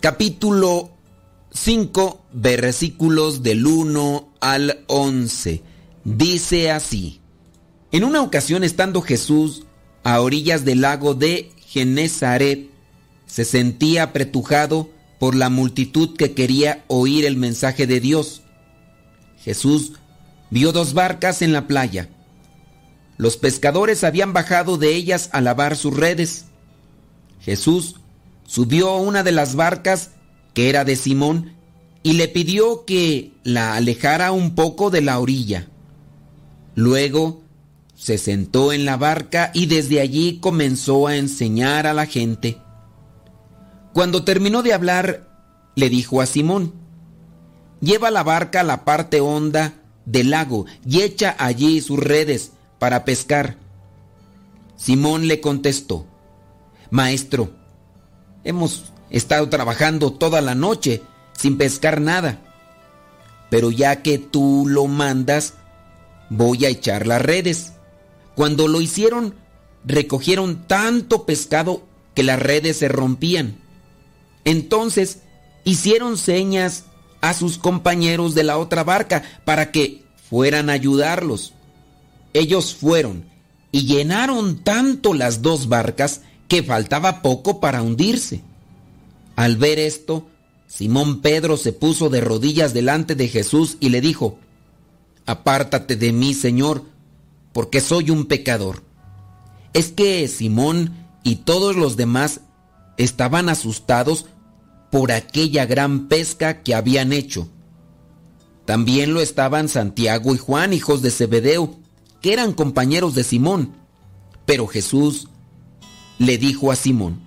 capítulo 5, versículos del 1 al 11. Dice así, en una ocasión estando Jesús a orillas del lago de Genezaret, se sentía apretujado por la multitud que quería oír el mensaje de Dios. Jesús vio dos barcas en la playa. Los pescadores habían bajado de ellas a lavar sus redes. Jesús subió a una de las barcas, que era de Simón, y le pidió que la alejara un poco de la orilla. Luego se sentó en la barca y desde allí comenzó a enseñar a la gente. Cuando terminó de hablar, le dijo a Simón, Lleva la barca a la parte honda del lago y echa allí sus redes para pescar. Simón le contestó, Maestro, hemos estado trabajando toda la noche sin pescar nada, pero ya que tú lo mandas, voy a echar las redes. Cuando lo hicieron, recogieron tanto pescado que las redes se rompían. Entonces hicieron señas a sus compañeros de la otra barca para que fueran a ayudarlos. Ellos fueron y llenaron tanto las dos barcas que faltaba poco para hundirse. Al ver esto, Simón Pedro se puso de rodillas delante de Jesús y le dijo, Apártate de mí, Señor, porque soy un pecador. Es que Simón y todos los demás estaban asustados por aquella gran pesca que habían hecho. También lo estaban Santiago y Juan, hijos de Zebedeo, que eran compañeros de Simón. Pero Jesús le dijo a Simón,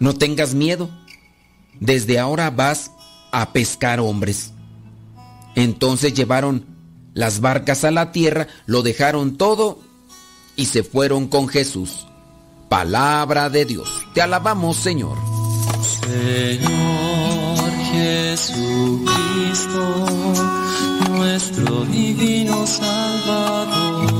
no tengas miedo, desde ahora vas a pescar hombres. Entonces llevaron las barcas a la tierra, lo dejaron todo y se fueron con Jesús. Palabra de Dios. Te alabamos, Señor. Señor Jesucristo, nuestro divino Salvador,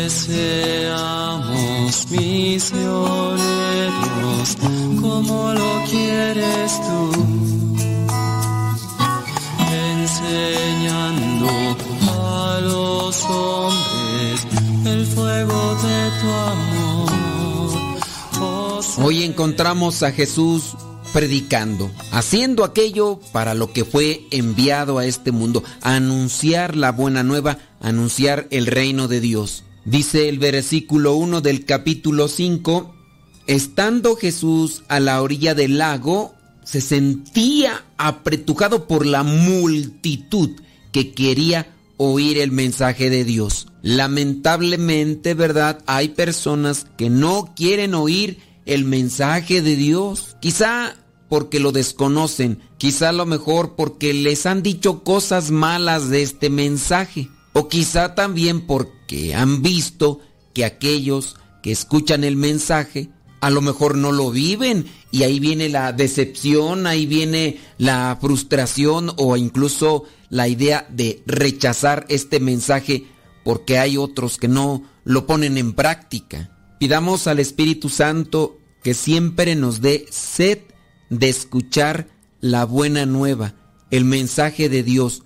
Que seamos misioneros como lo quieres tú enseñando a los hombres el fuego de tu amor. Oh, Hoy encontramos a Jesús predicando, haciendo aquello para lo que fue enviado a este mundo, anunciar la buena nueva, anunciar el reino de Dios. Dice el versículo 1 del capítulo 5, estando Jesús a la orilla del lago, se sentía apretujado por la multitud que quería oír el mensaje de Dios. Lamentablemente, ¿verdad? Hay personas que no quieren oír el mensaje de Dios. Quizá porque lo desconocen, quizá a lo mejor porque les han dicho cosas malas de este mensaje, o quizá también porque han visto que aquellos que escuchan el mensaje a lo mejor no lo viven y ahí viene la decepción, ahí viene la frustración o incluso la idea de rechazar este mensaje porque hay otros que no lo ponen en práctica. Pidamos al Espíritu Santo que siempre nos dé sed de escuchar la buena nueva, el mensaje de Dios,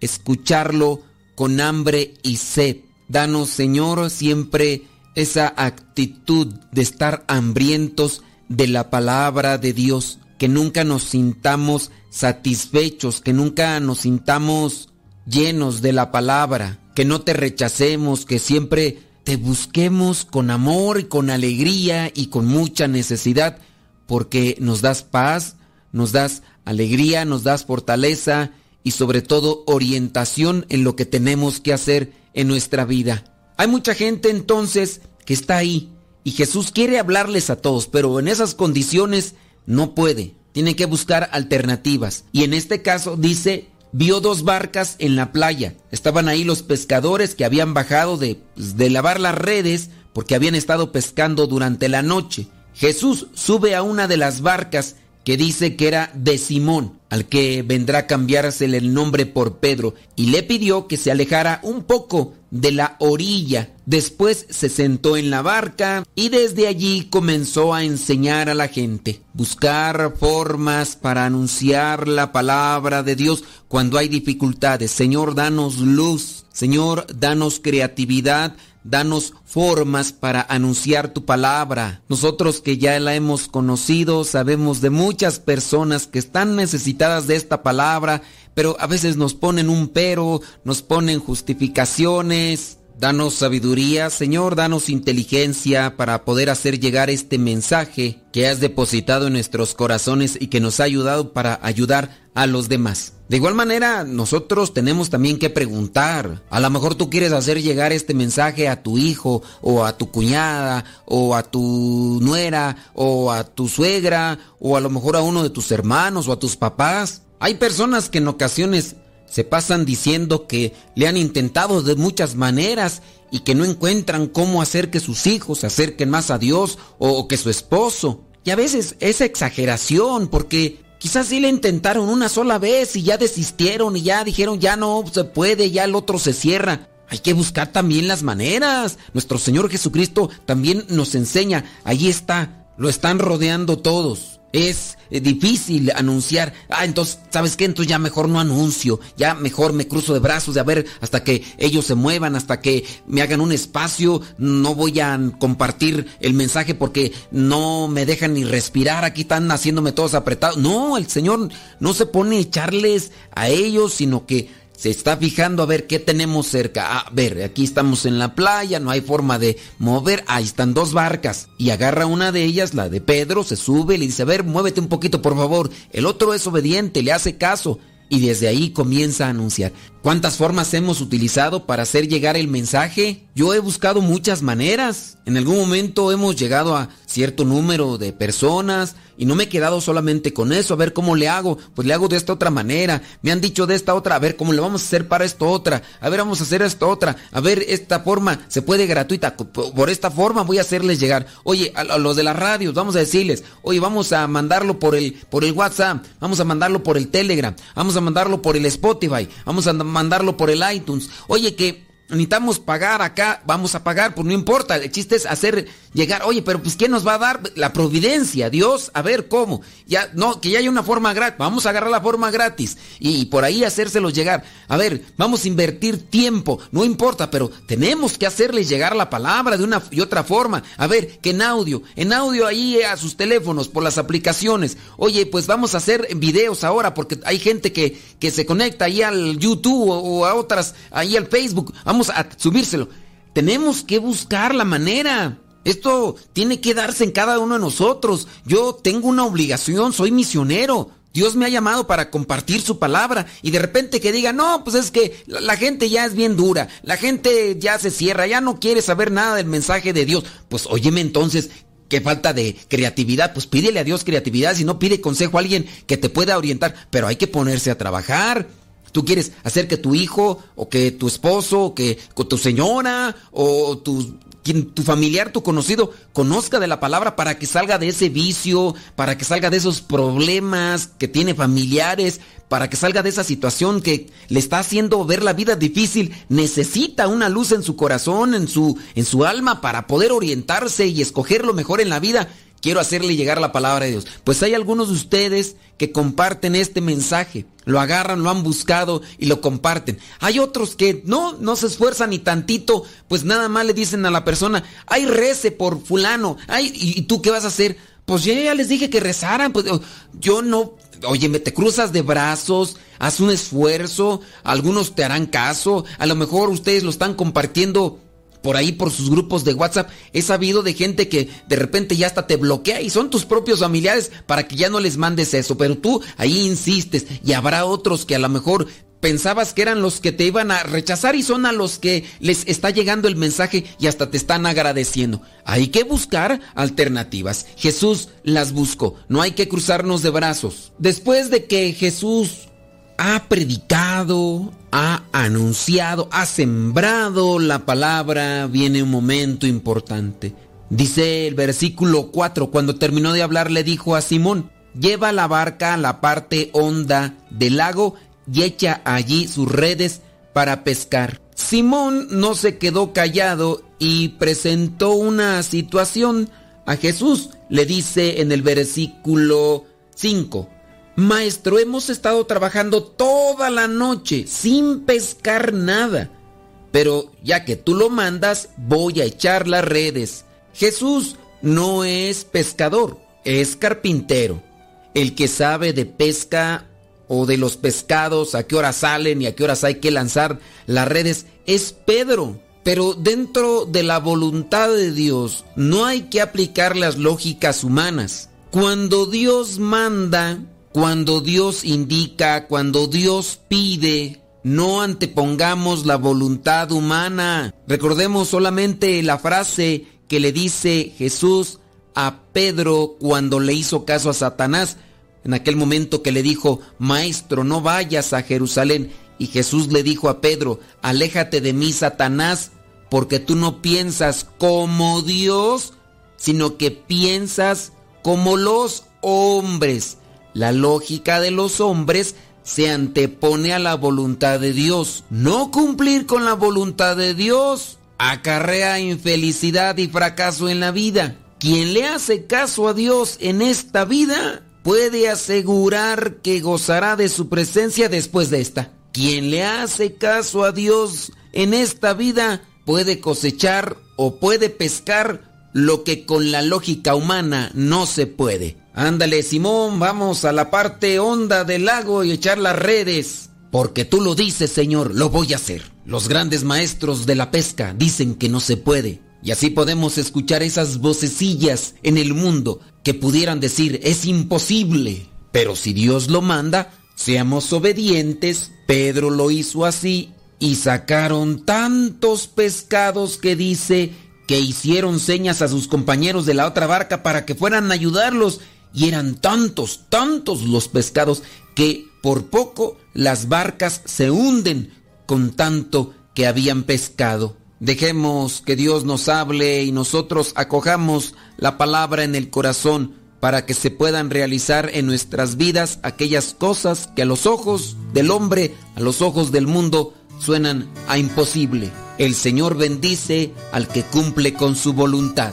escucharlo con hambre y sed. Danos, Señor, siempre esa actitud de estar hambrientos de la palabra de Dios, que nunca nos sintamos satisfechos, que nunca nos sintamos llenos de la palabra, que no te rechacemos, que siempre te busquemos con amor y con alegría y con mucha necesidad, porque nos das paz, nos das alegría, nos das fortaleza y sobre todo orientación en lo que tenemos que hacer en nuestra vida. Hay mucha gente entonces que está ahí y Jesús quiere hablarles a todos, pero en esas condiciones no puede. Tiene que buscar alternativas. Y en este caso dice, vio dos barcas en la playa. Estaban ahí los pescadores que habían bajado de, pues, de lavar las redes porque habían estado pescando durante la noche. Jesús sube a una de las barcas que dice que era de Simón, al que vendrá a cambiársele el nombre por Pedro, y le pidió que se alejara un poco de la orilla. Después se sentó en la barca y desde allí comenzó a enseñar a la gente, buscar formas para anunciar la palabra de Dios cuando hay dificultades. Señor, danos luz. Señor, danos creatividad, danos formas para anunciar tu palabra. Nosotros que ya la hemos conocido, sabemos de muchas personas que están necesitadas de esta palabra, pero a veces nos ponen un pero, nos ponen justificaciones. Danos sabiduría, Señor, danos inteligencia para poder hacer llegar este mensaje que has depositado en nuestros corazones y que nos ha ayudado para ayudar a los demás. De igual manera, nosotros tenemos también que preguntar. A lo mejor tú quieres hacer llegar este mensaje a tu hijo o a tu cuñada o a tu nuera o a tu suegra o a lo mejor a uno de tus hermanos o a tus papás. Hay personas que en ocasiones se pasan diciendo que le han intentado de muchas maneras y que no encuentran cómo hacer que sus hijos se acerquen más a Dios o que su esposo. Y a veces es exageración porque quizás sí le intentaron una sola vez y ya desistieron y ya dijeron ya no se puede, ya el otro se cierra. Hay que buscar también las maneras. Nuestro Señor Jesucristo también nos enseña. Ahí está, lo están rodeando todos es eh, difícil anunciar. Ah, entonces, ¿sabes qué? Entonces ya mejor no anuncio. Ya mejor me cruzo de brazos de a ver hasta que ellos se muevan, hasta que me hagan un espacio. No voy a compartir el mensaje porque no me dejan ni respirar. Aquí están haciéndome todos apretados. No, el Señor no se pone a echarles a ellos, sino que se está fijando a ver qué tenemos cerca. A ver, aquí estamos en la playa, no hay forma de mover. Ahí están dos barcas. Y agarra una de ellas, la de Pedro, se sube le dice, a ver, muévete un poquito, por favor. El otro es obediente, le hace caso. Y desde ahí comienza a anunciar. ¿Cuántas formas hemos utilizado para hacer llegar el mensaje? Yo he buscado muchas maneras. En algún momento hemos llegado a cierto número de personas y no me he quedado solamente con eso. A ver cómo le hago. Pues le hago de esta otra manera. Me han dicho de esta otra. A ver cómo le vamos a hacer para esto otra. A ver, vamos a hacer esto otra. A ver, esta forma se puede gratuita. Por esta forma voy a hacerles llegar. Oye, a los de las radios, vamos a decirles. Oye, vamos a mandarlo por el, por el WhatsApp. Vamos a mandarlo por el Telegram. Vamos a mandarlo por el Spotify. Vamos a mandarlo por el iTunes. Oye, que necesitamos pagar acá, vamos a pagar, pues no importa, el chiste es hacer llegar, oye, pero pues ¿quién nos va a dar? La providencia, Dios, a ver cómo, ya, no, que ya hay una forma gratis, vamos a agarrar la forma gratis y, por ahí hacérselos llegar, a ver, vamos a invertir tiempo, no importa, pero tenemos que hacerles llegar la palabra de una y otra forma, a ver, que en audio, en audio ahí a sus teléfonos, por las aplicaciones, oye, pues vamos a hacer videos ahora, porque hay gente que, que se conecta ahí al YouTube o, o a otras, ahí al Facebook, vamos a subírselo. Tenemos que buscar la manera. Esto tiene que darse en cada uno de nosotros. Yo tengo una obligación, soy misionero. Dios me ha llamado para compartir su palabra y de repente que diga, no, pues es que la gente ya es bien dura, la gente ya se cierra, ya no quiere saber nada del mensaje de Dios. Pues óyeme entonces, qué falta de creatividad, pues pídele a Dios creatividad, si no pide consejo a alguien que te pueda orientar, pero hay que ponerse a trabajar. Tú quieres hacer que tu hijo, o que tu esposo, o que tu señora, o tu, tu familiar, tu conocido, conozca de la palabra para que salga de ese vicio, para que salga de esos problemas que tiene familiares, para que salga de esa situación que le está haciendo ver la vida difícil, necesita una luz en su corazón, en su, en su alma, para poder orientarse y escoger lo mejor en la vida. Quiero hacerle llegar la palabra de Dios. Pues hay algunos de ustedes que comparten este mensaje, lo agarran, lo han buscado y lo comparten. Hay otros que no, no se esfuerzan ni tantito, pues nada más le dicen a la persona, ay, rece por fulano, ay, ¿y, tú qué vas a hacer? Pues ya les dije que rezaran, pues yo no, oye, me te cruzas de brazos, haz un esfuerzo, algunos te harán caso, a lo mejor ustedes lo están compartiendo por ahí por sus grupos de WhatsApp. He sabido de gente que de repente ya hasta te bloquea y son tus propios familiares para que ya no les mandes eso, pero tú ahí insistes y habrá otros que a lo mejor pensabas que eran los que te iban a rechazar y son a los que les está llegando el mensaje y hasta te están agradeciendo. Hay que buscar alternativas. Jesús las buscó. No hay que cruzarnos de brazos. Después de que Jesús ha predicado, ha anunciado, ha sembrado la palabra, viene un momento importante. Dice el versículo 4, cuando terminó de hablar le dijo a Simón, lleva la barca a la parte honda del lago y echa allí sus redes para pescar. Simón no se quedó callado y presentó una situación a Jesús. Le dice en el versículo 5, Maestro, hemos estado trabajando toda la noche sin pescar nada, pero ya que tú lo mandas, voy a echar las redes. Jesús no es pescador, es carpintero. El que sabe de pesca o de los pescados, a qué hora salen y a qué horas hay que lanzar las redes, es Pedro. Pero dentro de la voluntad de Dios no hay que aplicar las lógicas humanas. Cuando Dios manda, cuando Dios indica, cuando Dios pide, no antepongamos la voluntad humana. Recordemos solamente la frase que le dice Jesús a Pedro cuando le hizo caso a Satanás, en aquel momento que le dijo, Maestro, no vayas a Jerusalén. Y Jesús le dijo a Pedro, aléjate de mí, Satanás, porque tú no piensas como Dios, sino que piensas como los hombres. La lógica de los hombres se antepone a la voluntad de Dios. No cumplir con la voluntad de Dios acarrea infelicidad y fracaso en la vida. Quien le hace caso a Dios en esta vida puede asegurar que gozará de su presencia después de esta. Quien le hace caso a Dios en esta vida puede cosechar o puede pescar lo que con la lógica humana no se puede. Ándale, Simón, vamos a la parte honda del lago y echar las redes. Porque tú lo dices, Señor, lo voy a hacer. Los grandes maestros de la pesca dicen que no se puede. Y así podemos escuchar esas vocecillas en el mundo que pudieran decir es imposible. Pero si Dios lo manda, seamos obedientes. Pedro lo hizo así y sacaron tantos pescados que dice que hicieron señas a sus compañeros de la otra barca para que fueran a ayudarlos. Y eran tantos, tantos los pescados que por poco las barcas se hunden con tanto que habían pescado. Dejemos que Dios nos hable y nosotros acojamos la palabra en el corazón para que se puedan realizar en nuestras vidas aquellas cosas que a los ojos del hombre, a los ojos del mundo, suenan a imposible. El Señor bendice al que cumple con su voluntad.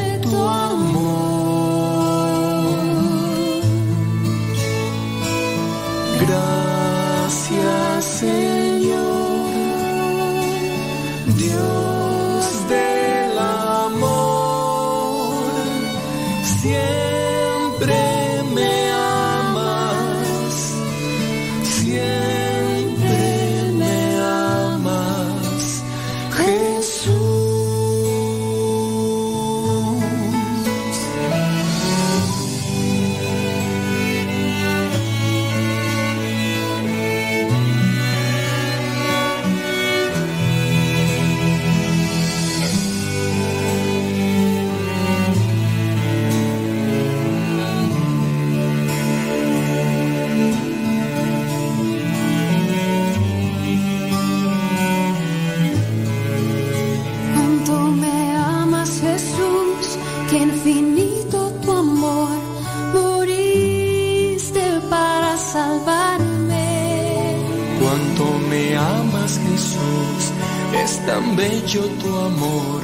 tan bello tu amor.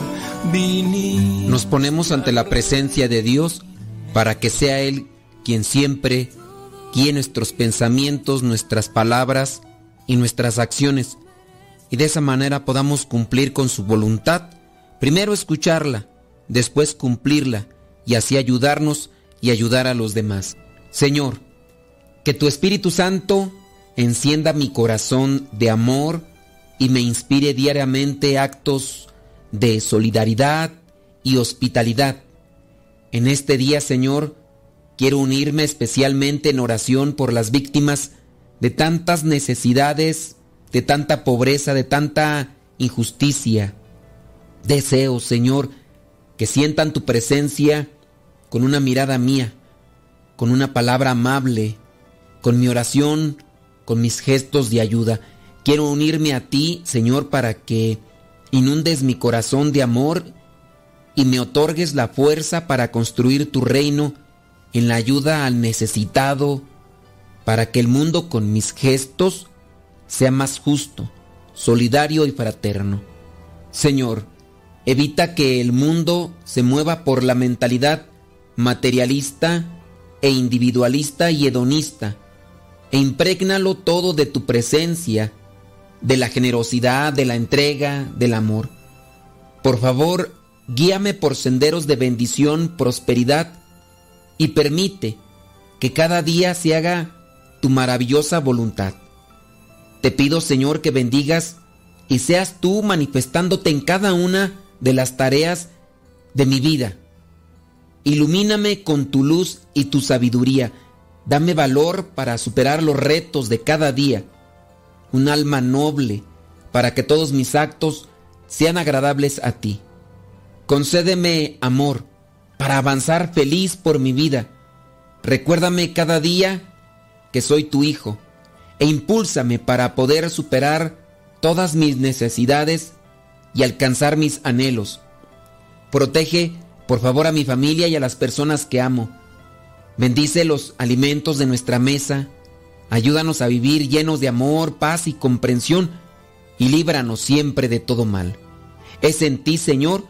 Nos ponemos ante la presencia de Dios para que sea Él quien siempre guíe nuestros pensamientos, nuestras palabras y nuestras acciones. Y de esa manera podamos cumplir con su voluntad. Primero escucharla, después cumplirla y así ayudarnos y ayudar a los demás. Señor, que tu Espíritu Santo encienda mi corazón de amor y me inspire diariamente actos de solidaridad y hospitalidad. En este día, Señor, quiero unirme especialmente en oración por las víctimas de tantas necesidades, de tanta pobreza, de tanta injusticia. Deseo, Señor, que sientan tu presencia con una mirada mía, con una palabra amable, con mi oración, con mis gestos de ayuda. Quiero unirme a ti, Señor, para que inundes mi corazón de amor y me otorgues la fuerza para construir tu reino en la ayuda al necesitado, para que el mundo con mis gestos sea más justo, solidario y fraterno. Señor, evita que el mundo se mueva por la mentalidad materialista e individualista y hedonista, e imprégnalo todo de tu presencia, de la generosidad, de la entrega, del amor. Por favor, guíame por senderos de bendición, prosperidad, y permite que cada día se haga tu maravillosa voluntad. Te pido, Señor, que bendigas y seas tú manifestándote en cada una de las tareas de mi vida. Ilumíname con tu luz y tu sabiduría. Dame valor para superar los retos de cada día. Un alma noble para que todos mis actos sean agradables a ti. Concédeme amor para avanzar feliz por mi vida. Recuérdame cada día que soy tu hijo e impúlsame para poder superar todas mis necesidades y alcanzar mis anhelos. Protege, por favor, a mi familia y a las personas que amo. Bendice los alimentos de nuestra mesa. Ayúdanos a vivir llenos de amor, paz y comprensión y líbranos siempre de todo mal. Es en ti, Señor,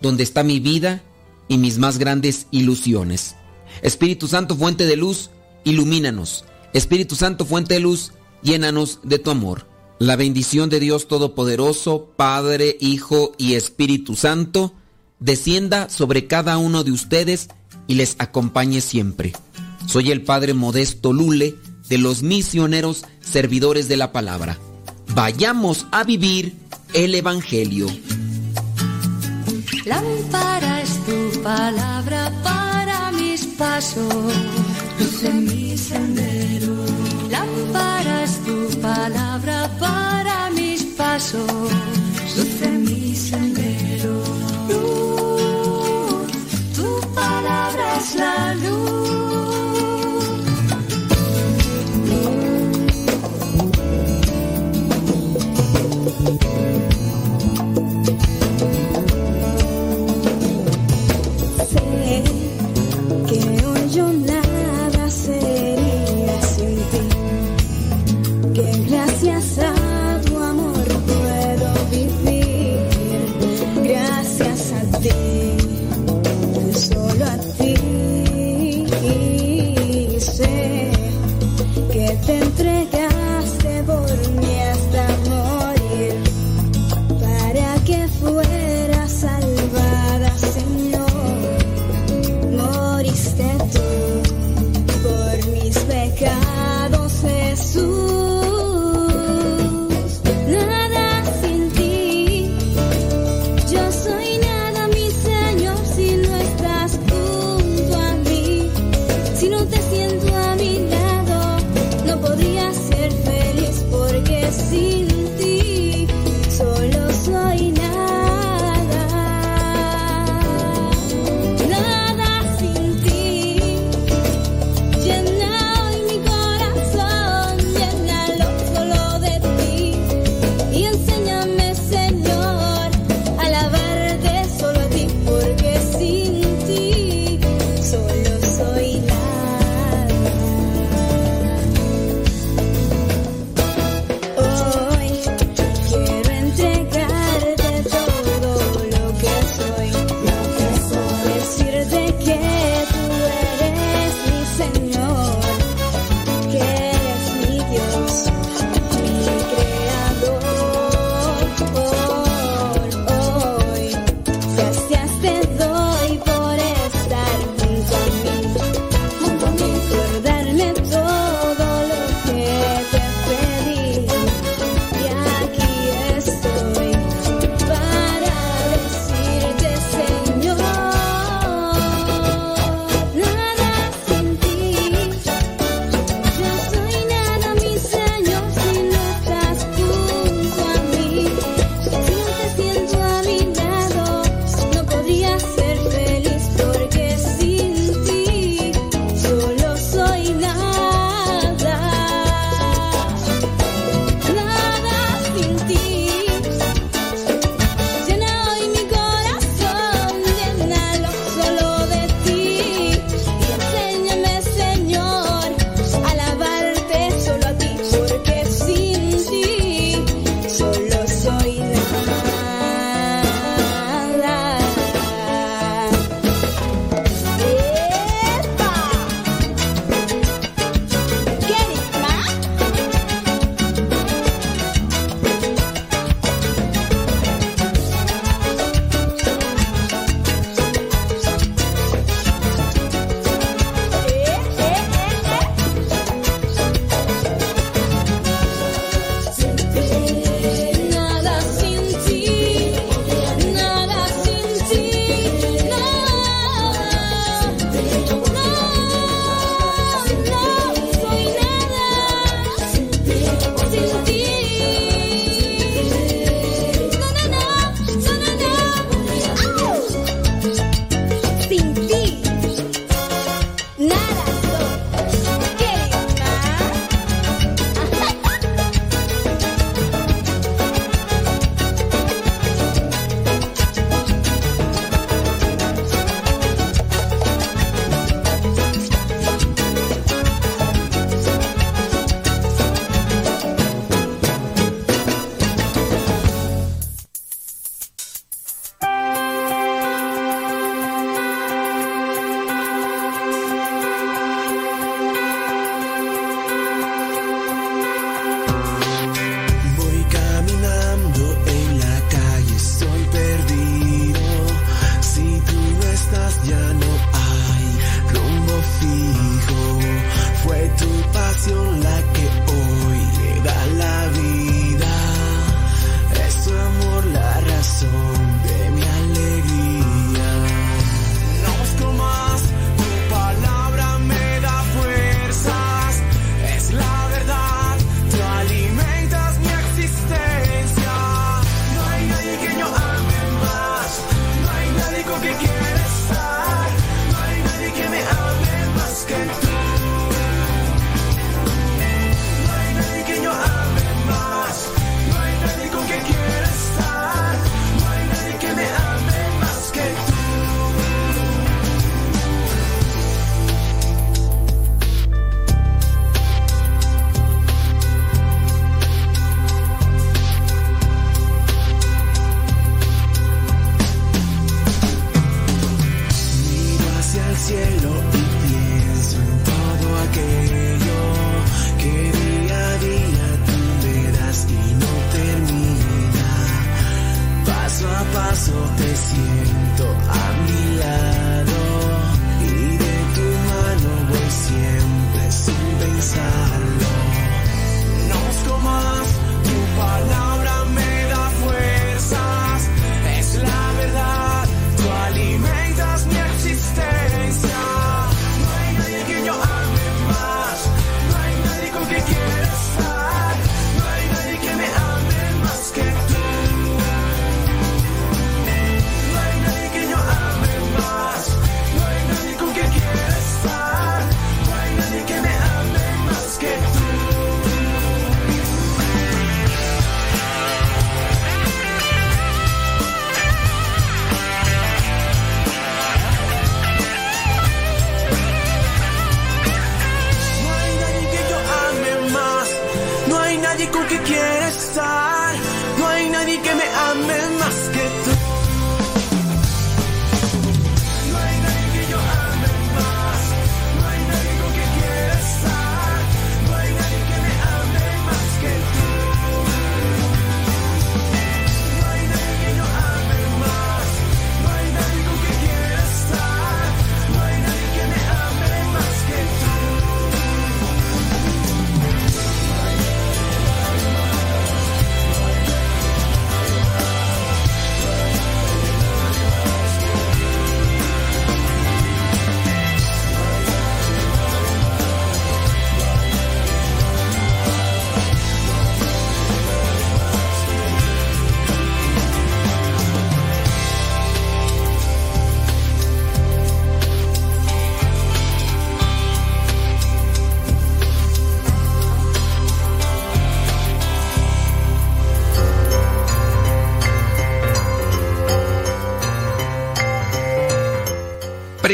donde está mi vida y mis más grandes ilusiones. Espíritu Santo, fuente de luz, ilumínanos. Espíritu Santo, fuente de luz, llénanos de tu amor. La bendición de Dios Todopoderoso, Padre, Hijo y Espíritu Santo, descienda sobre cada uno de ustedes y les acompañe siempre. Soy el Padre Modesto Lule de los misioneros servidores de la palabra. Vayamos a vivir el Evangelio. Lámpara es tu palabra para mis pasos, luz en mi sendero. Lámpara es tu palabra para mis pasos, luz mi sendero. Luz, tu palabra es la luz.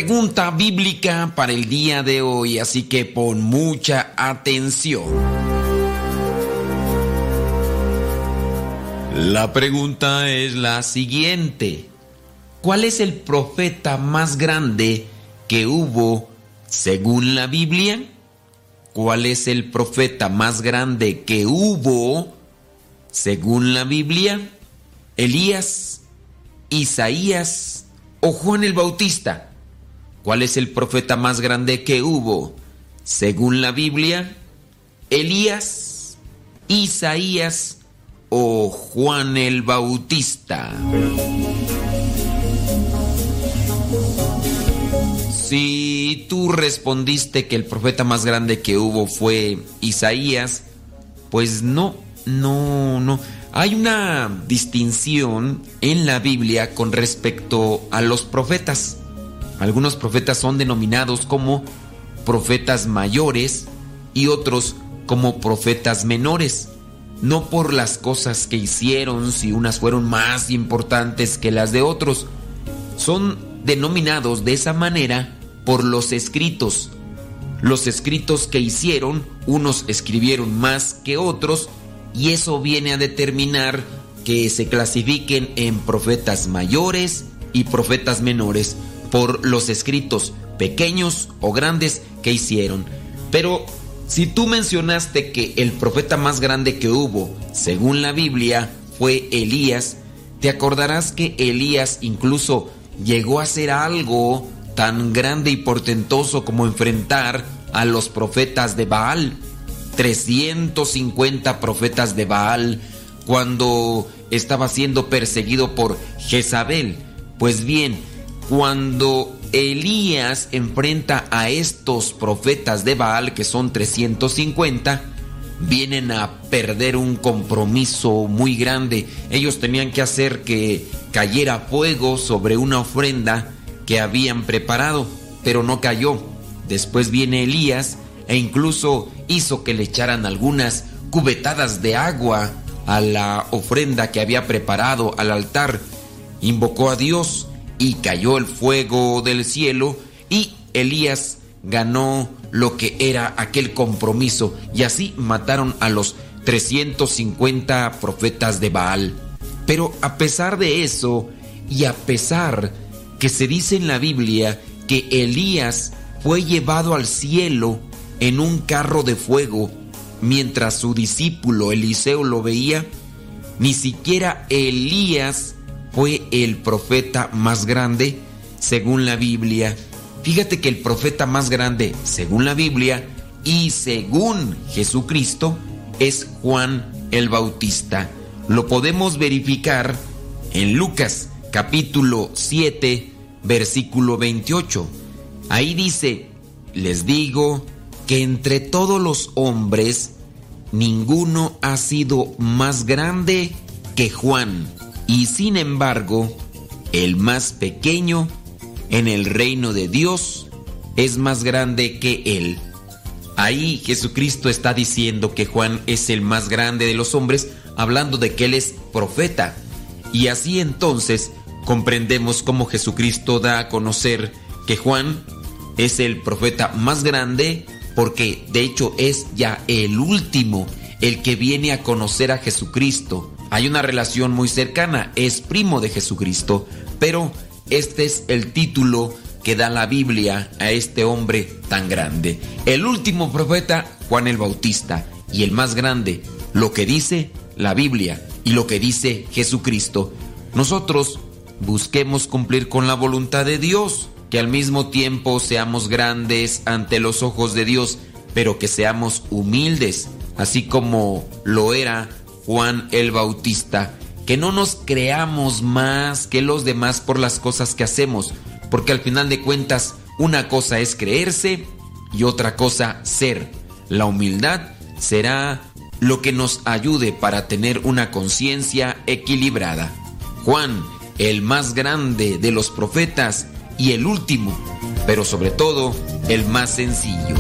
Pregunta bíblica para el día de hoy, así que pon mucha atención. La pregunta es la siguiente. ¿Cuál es el profeta más grande que hubo según la Biblia? ¿Cuál es el profeta más grande que hubo según la Biblia? ¿Elías, Isaías o Juan el Bautista? ¿Cuál es el profeta más grande que hubo según la Biblia? ¿Elías, Isaías o Juan el Bautista? Si tú respondiste que el profeta más grande que hubo fue Isaías, pues no, no, no. Hay una distinción en la Biblia con respecto a los profetas. Algunos profetas son denominados como profetas mayores y otros como profetas menores. No por las cosas que hicieron, si unas fueron más importantes que las de otros. Son denominados de esa manera por los escritos. Los escritos que hicieron, unos escribieron más que otros y eso viene a determinar que se clasifiquen en profetas mayores y profetas menores por los escritos pequeños o grandes que hicieron. Pero si tú mencionaste que el profeta más grande que hubo, según la Biblia, fue Elías, te acordarás que Elías incluso llegó a hacer algo tan grande y portentoso como enfrentar a los profetas de Baal. 350 profetas de Baal cuando estaba siendo perseguido por Jezabel. Pues bien, cuando Elías enfrenta a estos profetas de Baal, que son 350, vienen a perder un compromiso muy grande. Ellos tenían que hacer que cayera fuego sobre una ofrenda que habían preparado, pero no cayó. Después viene Elías e incluso hizo que le echaran algunas cubetadas de agua a la ofrenda que había preparado al altar. Invocó a Dios y cayó el fuego del cielo y Elías ganó lo que era aquel compromiso y así mataron a los 350 profetas de Baal. Pero a pesar de eso y a pesar que se dice en la Biblia que Elías fue llevado al cielo en un carro de fuego mientras su discípulo Eliseo lo veía, ni siquiera Elías fue el profeta más grande según la Biblia. Fíjate que el profeta más grande según la Biblia y según Jesucristo es Juan el Bautista. Lo podemos verificar en Lucas capítulo 7 versículo 28. Ahí dice, les digo que entre todos los hombres ninguno ha sido más grande que Juan, y sin embargo, el más pequeño en el reino de Dios es más grande que él. Ahí Jesucristo está diciendo que Juan es el más grande de los hombres, hablando de que él es profeta. Y así entonces comprendemos cómo Jesucristo da a conocer que Juan es el profeta más grande porque de hecho es ya el último, el que viene a conocer a Jesucristo. Hay una relación muy cercana, es primo de Jesucristo, pero este es el título que da la Biblia a este hombre tan grande. El último profeta, Juan el Bautista, y el más grande, lo que dice la Biblia y lo que dice Jesucristo. Nosotros busquemos cumplir con la voluntad de Dios que al mismo tiempo seamos grandes ante los ojos de Dios, pero que seamos humildes, así como lo era Juan el Bautista, que no nos creamos más que los demás por las cosas que hacemos, porque al final de cuentas una cosa es creerse y otra cosa ser. La humildad será lo que nos ayude para tener una conciencia equilibrada. Juan, el más grande de los profetas, y el último, pero sobre todo el más sencillo.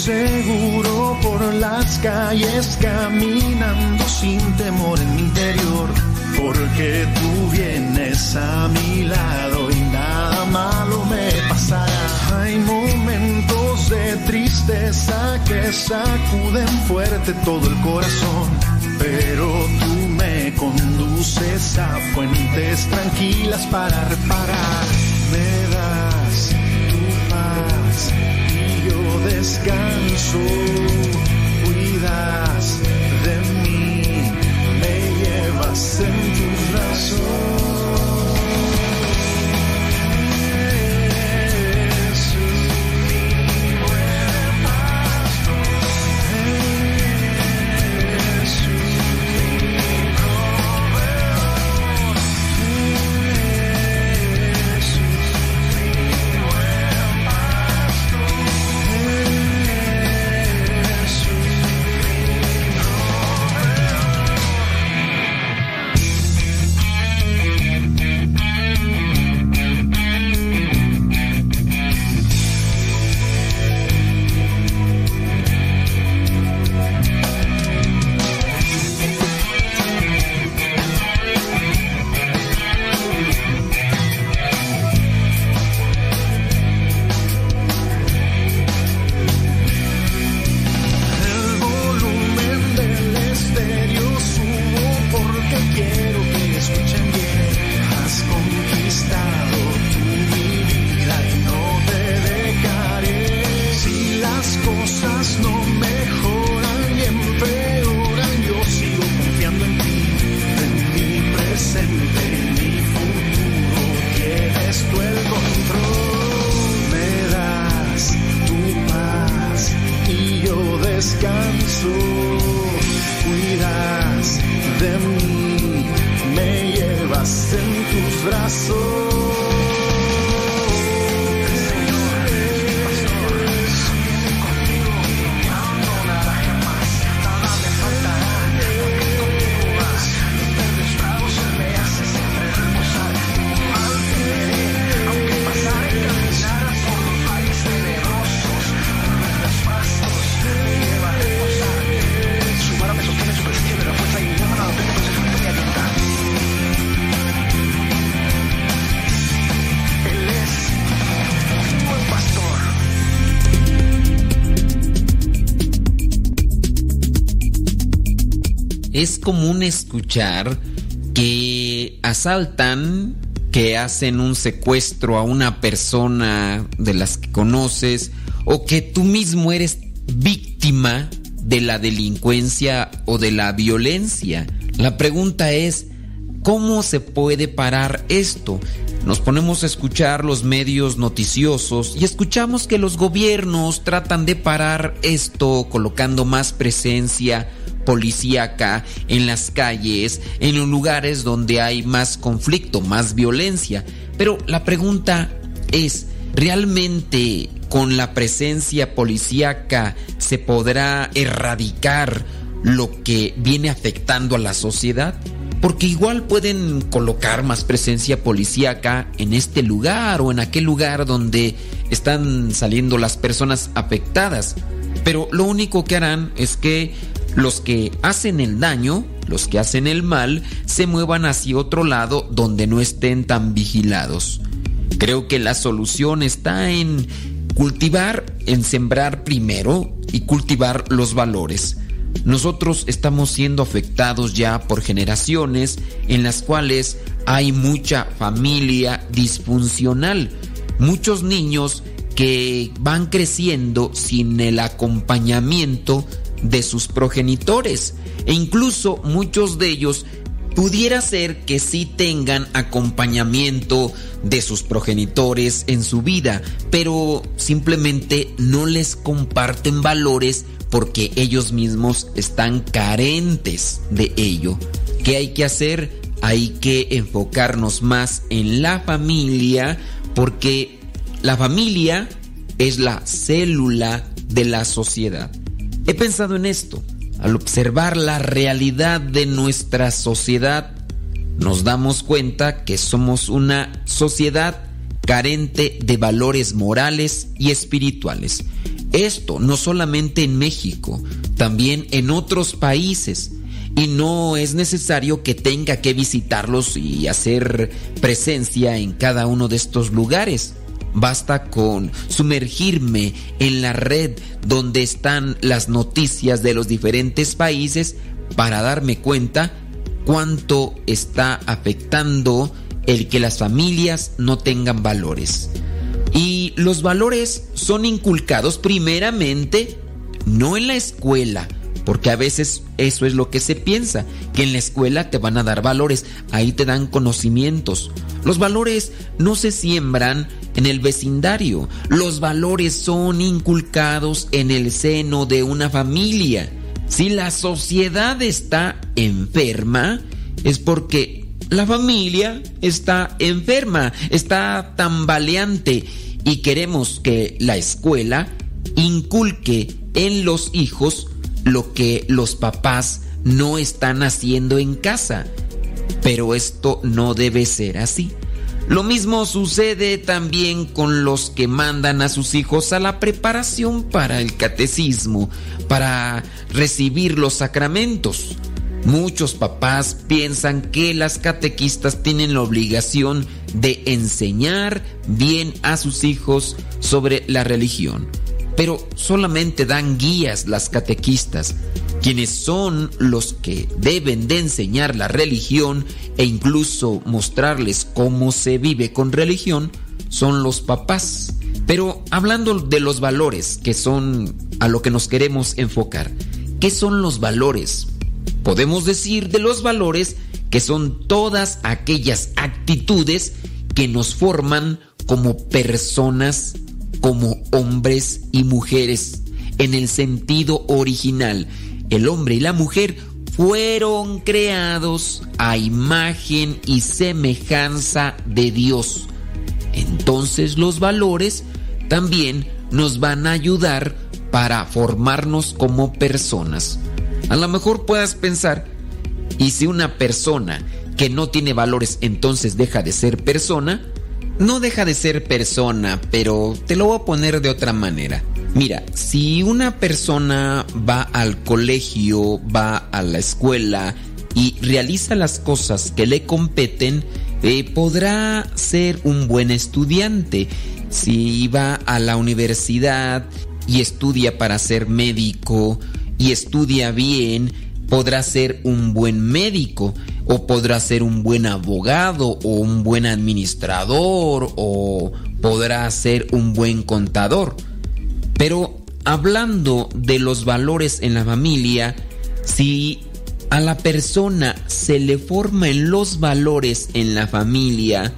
Seguro por las calles caminando sin temor en mi interior, porque tú vienes a mi lado y nada malo me pasará. Hay momentos de tristeza que sacuden fuerte todo el corazón, pero tú me conduces a fuentes tranquilas para reparar. Descanso. Cuidas de mí, me llevas en tus brazos. Común escuchar que asaltan, que hacen un secuestro a una persona de las que conoces o que tú mismo eres víctima de la delincuencia o de la violencia. La pregunta es, ¿cómo se puede parar esto? Nos ponemos a escuchar los medios noticiosos y escuchamos que los gobiernos tratan de parar esto colocando más presencia policíaca en las calles, en los lugares donde hay más conflicto, más violencia. Pero la pregunta es, ¿realmente con la presencia policíaca se podrá erradicar lo que viene afectando a la sociedad? Porque igual pueden colocar más presencia policíaca en este lugar o en aquel lugar donde están saliendo las personas afectadas. Pero lo único que harán es que los que hacen el daño, los que hacen el mal, se muevan hacia otro lado donde no estén tan vigilados. Creo que la solución está en cultivar, en sembrar primero y cultivar los valores. Nosotros estamos siendo afectados ya por generaciones en las cuales hay mucha familia disfuncional, muchos niños que van creciendo sin el acompañamiento de sus progenitores e incluso muchos de ellos pudiera ser que sí tengan acompañamiento de sus progenitores en su vida, pero simplemente no les comparten valores porque ellos mismos están carentes de ello. ¿Qué hay que hacer? Hay que enfocarnos más en la familia porque la familia es la célula de la sociedad. He pensado en esto. Al observar la realidad de nuestra sociedad, nos damos cuenta que somos una sociedad carente de valores morales y espirituales. Esto no solamente en México, también en otros países. Y no es necesario que tenga que visitarlos y hacer presencia en cada uno de estos lugares. Basta con sumergirme en la red donde están las noticias de los diferentes países para darme cuenta cuánto está afectando el que las familias no tengan valores. Y los valores son inculcados primeramente no en la escuela, porque a veces eso es lo que se piensa, que en la escuela te van a dar valores, ahí te dan conocimientos. Los valores no se siembran en el vecindario, los valores son inculcados en el seno de una familia. Si la sociedad está enferma, es porque la familia está enferma, está tambaleante y queremos que la escuela inculque en los hijos lo que los papás no están haciendo en casa. Pero esto no debe ser así. Lo mismo sucede también con los que mandan a sus hijos a la preparación para el catecismo, para recibir los sacramentos. Muchos papás piensan que las catequistas tienen la obligación de enseñar bien a sus hijos sobre la religión pero solamente dan guías las catequistas, quienes son los que deben de enseñar la religión e incluso mostrarles cómo se vive con religión, son los papás. Pero hablando de los valores, que son a lo que nos queremos enfocar, ¿qué son los valores? Podemos decir de los valores que son todas aquellas actitudes que nos forman como personas como hombres y mujeres en el sentido original. El hombre y la mujer fueron creados a imagen y semejanza de Dios. Entonces los valores también nos van a ayudar para formarnos como personas. A lo mejor puedas pensar, ¿y si una persona que no tiene valores entonces deja de ser persona? No deja de ser persona, pero te lo voy a poner de otra manera. Mira, si una persona va al colegio, va a la escuela y realiza las cosas que le competen, eh, podrá ser un buen estudiante. Si va a la universidad y estudia para ser médico y estudia bien, podrá ser un buen médico o podrá ser un buen abogado o un buen administrador o podrá ser un buen contador. Pero hablando de los valores en la familia, si a la persona se le forman los valores en la familia,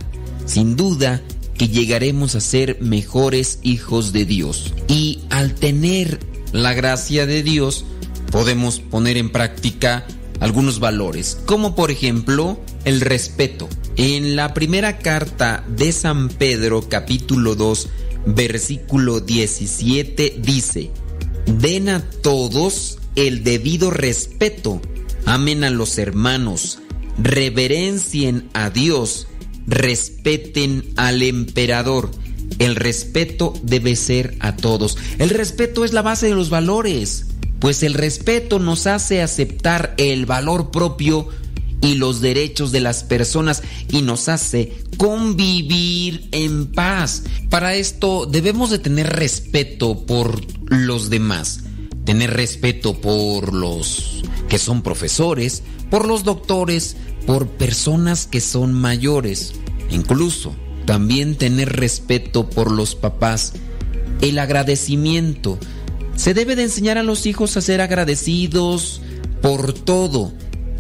sin duda que llegaremos a ser mejores hijos de Dios. Y al tener la gracia de Dios, podemos poner en práctica algunos valores, como por ejemplo el respeto. En la primera carta de San Pedro capítulo 2 versículo 17 dice, den a todos el debido respeto, amen a los hermanos, reverencien a Dios, respeten al emperador. El respeto debe ser a todos. El respeto es la base de los valores, pues el respeto nos hace aceptar el valor propio y los derechos de las personas y nos hace convivir en paz. Para esto debemos de tener respeto por los demás, tener respeto por los que son profesores, por los doctores, por personas que son mayores, incluso también tener respeto por los papás, el agradecimiento. Se debe de enseñar a los hijos a ser agradecidos por todo,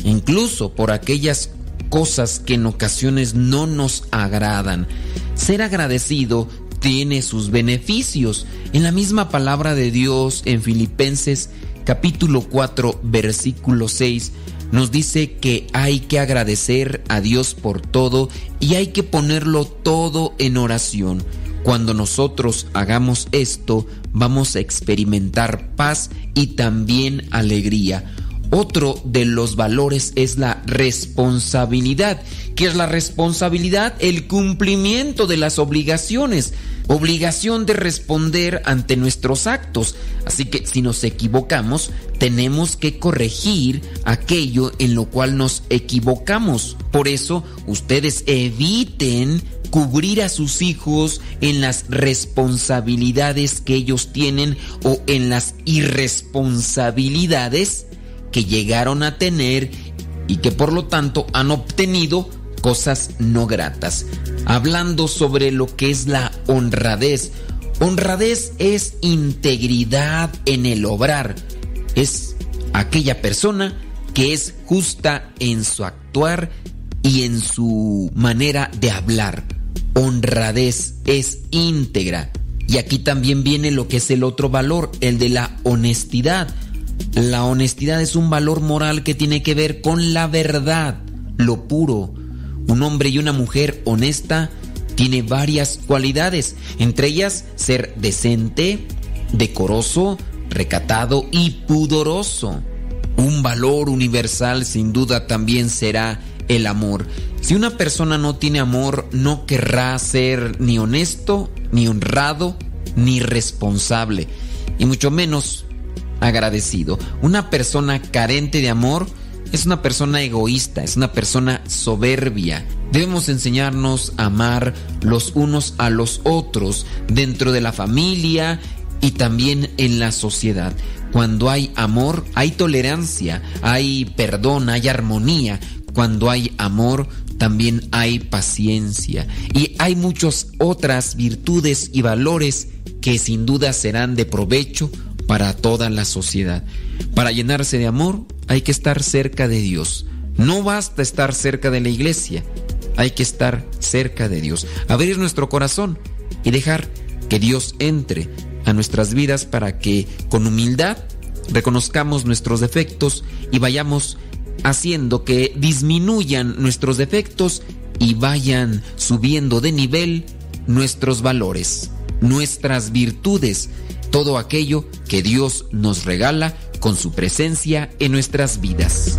incluso por aquellas cosas que en ocasiones no nos agradan. Ser agradecido tiene sus beneficios. En la misma palabra de Dios en Filipenses capítulo 4 versículo 6 nos dice que hay que agradecer a Dios por todo y hay que ponerlo todo en oración. Cuando nosotros hagamos esto, vamos a experimentar paz y también alegría. Otro de los valores es la responsabilidad. ¿Qué es la responsabilidad? El cumplimiento de las obligaciones. Obligación de responder ante nuestros actos. Así que si nos equivocamos, tenemos que corregir aquello en lo cual nos equivocamos. Por eso, ustedes eviten cubrir a sus hijos en las responsabilidades que ellos tienen o en las irresponsabilidades que llegaron a tener y que por lo tanto han obtenido cosas no gratas. Hablando sobre lo que es la honradez. Honradez es integridad en el obrar. Es aquella persona que es justa en su actuar y en su manera de hablar. Honradez es íntegra. Y aquí también viene lo que es el otro valor, el de la honestidad. La honestidad es un valor moral que tiene que ver con la verdad, lo puro. Un hombre y una mujer honesta tiene varias cualidades, entre ellas ser decente, decoroso, recatado y pudoroso. Un valor universal sin duda también será el amor. Si una persona no tiene amor, no querrá ser ni honesto, ni honrado, ni responsable, y mucho menos agradecido. Una persona carente de amor es una persona egoísta, es una persona soberbia. Debemos enseñarnos a amar los unos a los otros dentro de la familia y también en la sociedad. Cuando hay amor, hay tolerancia, hay perdón, hay armonía. Cuando hay amor, también hay paciencia. Y hay muchas otras virtudes y valores que sin duda serán de provecho para toda la sociedad. Para llenarse de amor hay que estar cerca de Dios. No basta estar cerca de la iglesia, hay que estar cerca de Dios. Abrir nuestro corazón y dejar que Dios entre a nuestras vidas para que con humildad reconozcamos nuestros defectos y vayamos haciendo que disminuyan nuestros defectos y vayan subiendo de nivel nuestros valores, nuestras virtudes, todo aquello que Dios nos regala con su presencia en nuestras vidas.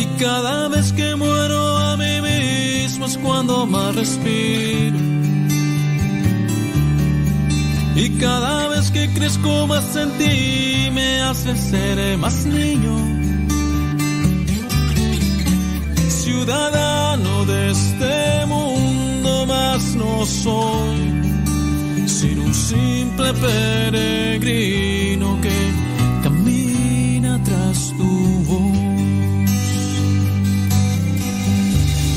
Y cada vez que muero a mí mismo es cuando más respiro. Y cada vez que crezco más en ti me hace ser más niño. Ciudadano de este mundo más no soy, sino un simple peregrino que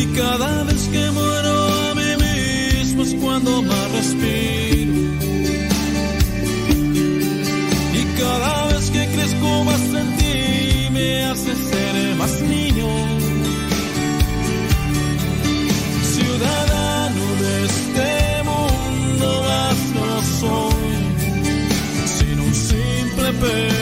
Y cada vez que muero a mí mismo es cuando más respiro. Y cada vez que crezco más en ti me hace ser más niño. Ciudadano de este mundo más no soy, sino un simple peregrino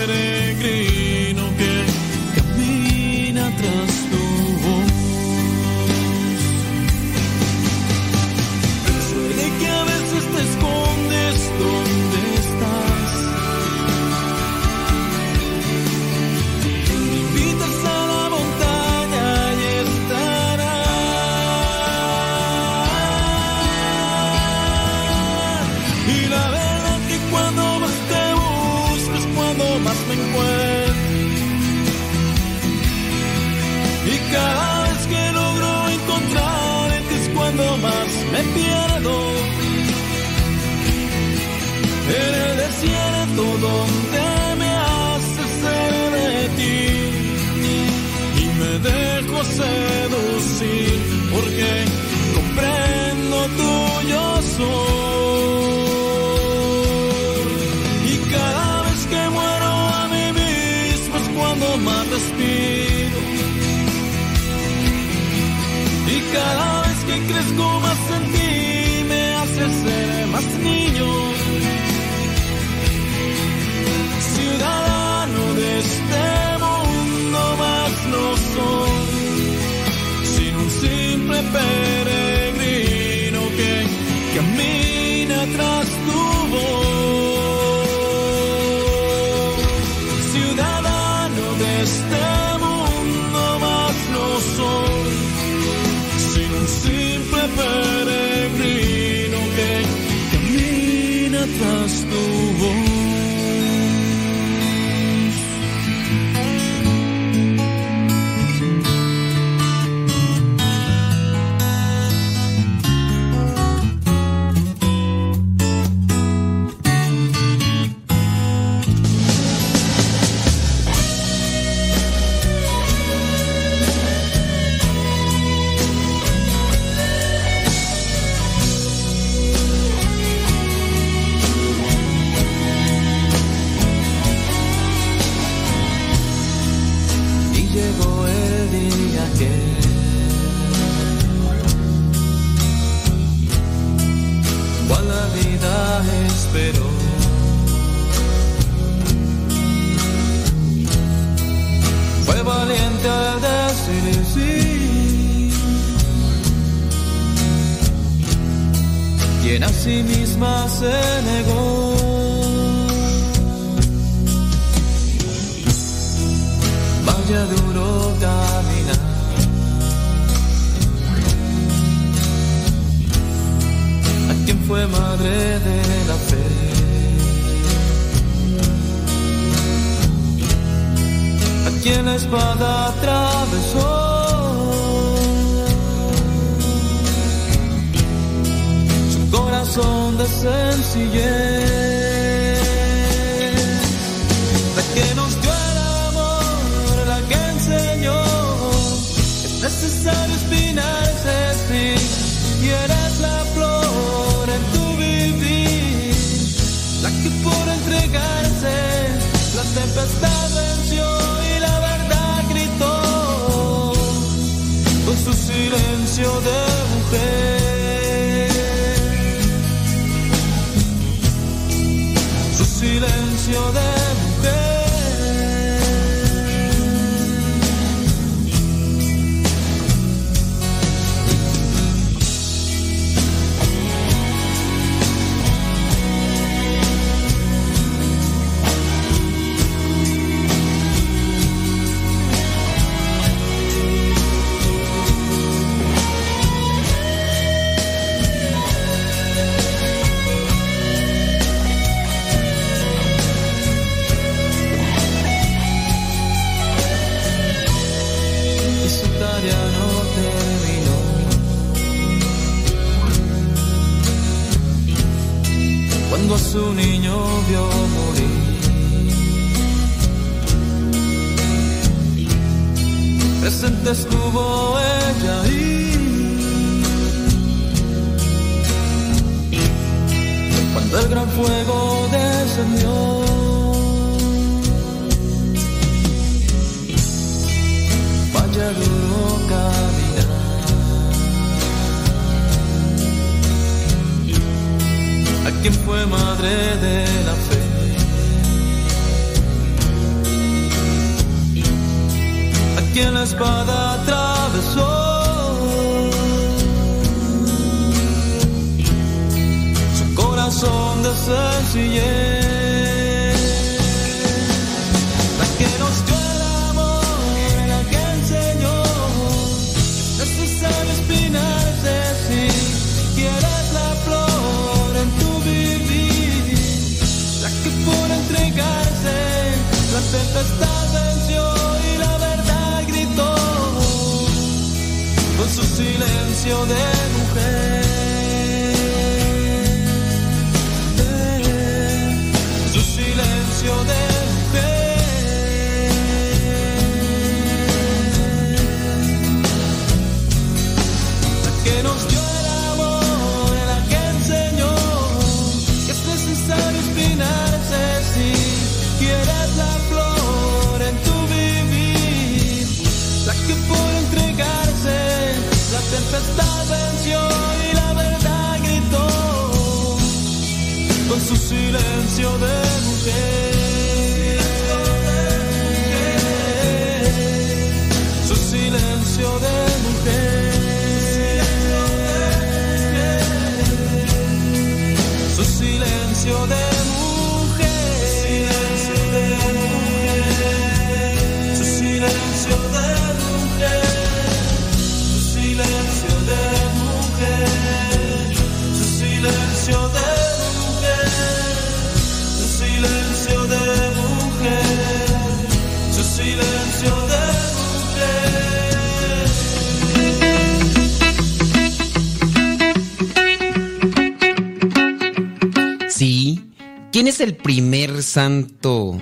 es el primer santo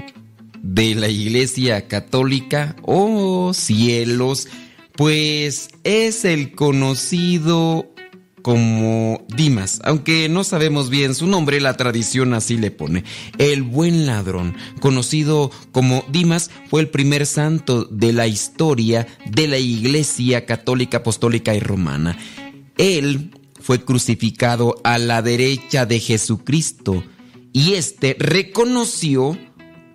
de la Iglesia Católica? Oh, cielos. Pues es el conocido como Dimas, aunque no sabemos bien su nombre, la tradición así le pone. El buen ladrón, conocido como Dimas, fue el primer santo de la historia de la Iglesia Católica Apostólica y Romana. Él fue crucificado a la derecha de Jesucristo y éste reconoció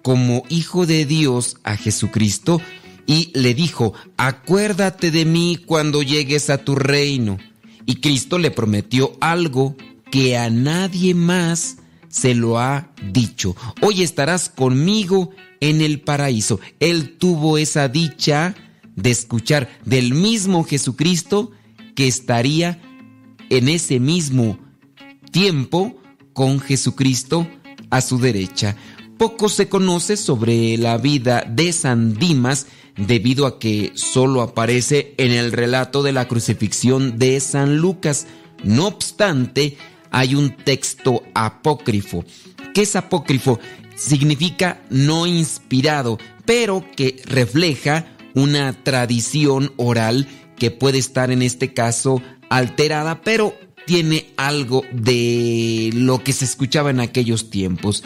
como hijo de Dios a Jesucristo y le dijo, acuérdate de mí cuando llegues a tu reino. Y Cristo le prometió algo que a nadie más se lo ha dicho. Hoy estarás conmigo en el paraíso. Él tuvo esa dicha de escuchar del mismo Jesucristo que estaría en ese mismo tiempo con Jesucristo a su derecha. Poco se conoce sobre la vida de San Dimas debido a que solo aparece en el relato de la crucifixión de San Lucas. No obstante, hay un texto apócrifo. ¿Qué es apócrifo? Significa no inspirado, pero que refleja una tradición oral que puede estar en este caso alterada, pero tiene algo de lo que se escuchaba en aquellos tiempos.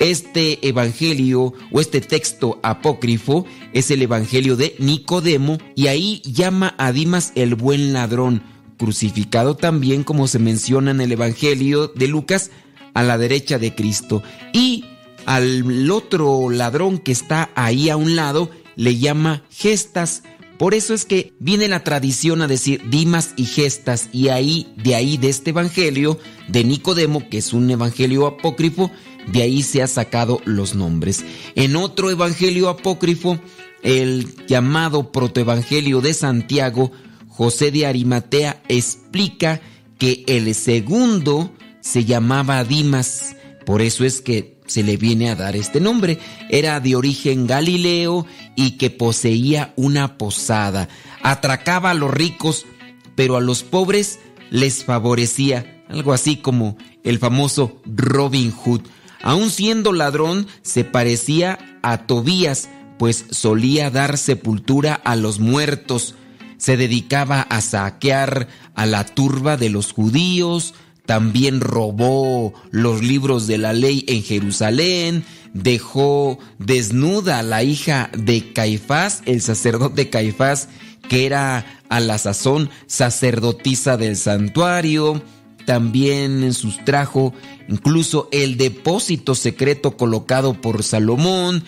Este evangelio o este texto apócrifo es el evangelio de Nicodemo y ahí llama a Dimas el buen ladrón, crucificado también como se menciona en el evangelio de Lucas a la derecha de Cristo. Y al otro ladrón que está ahí a un lado le llama gestas. Por eso es que viene la tradición a decir Dimas y gestas y ahí, de ahí, de este evangelio de Nicodemo, que es un evangelio apócrifo, de ahí se ha sacado los nombres. En otro evangelio apócrifo, el llamado protoevangelio de Santiago, José de Arimatea explica que el segundo se llamaba Dimas. Por eso es que se le viene a dar este nombre. Era de origen galileo y que poseía una posada. Atracaba a los ricos, pero a los pobres les favorecía. Algo así como el famoso Robin Hood. Aun siendo ladrón, se parecía a Tobías, pues solía dar sepultura a los muertos. Se dedicaba a saquear a la turba de los judíos, también robó los libros de la ley en Jerusalén, dejó desnuda a la hija de Caifás, el sacerdote Caifás, que era a la sazón sacerdotisa del santuario, también sustrajo incluso el depósito secreto colocado por Salomón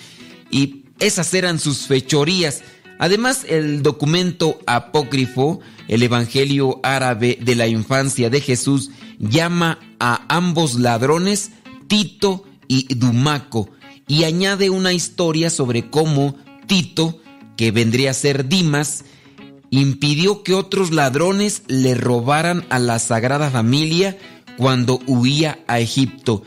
y esas eran sus fechorías. Además, el documento apócrifo, el Evangelio árabe de la infancia de Jesús, llama a ambos ladrones Tito y Dumaco y añade una historia sobre cómo Tito, que vendría a ser Dimas, impidió que otros ladrones le robaran a la Sagrada Familia cuando huía a Egipto.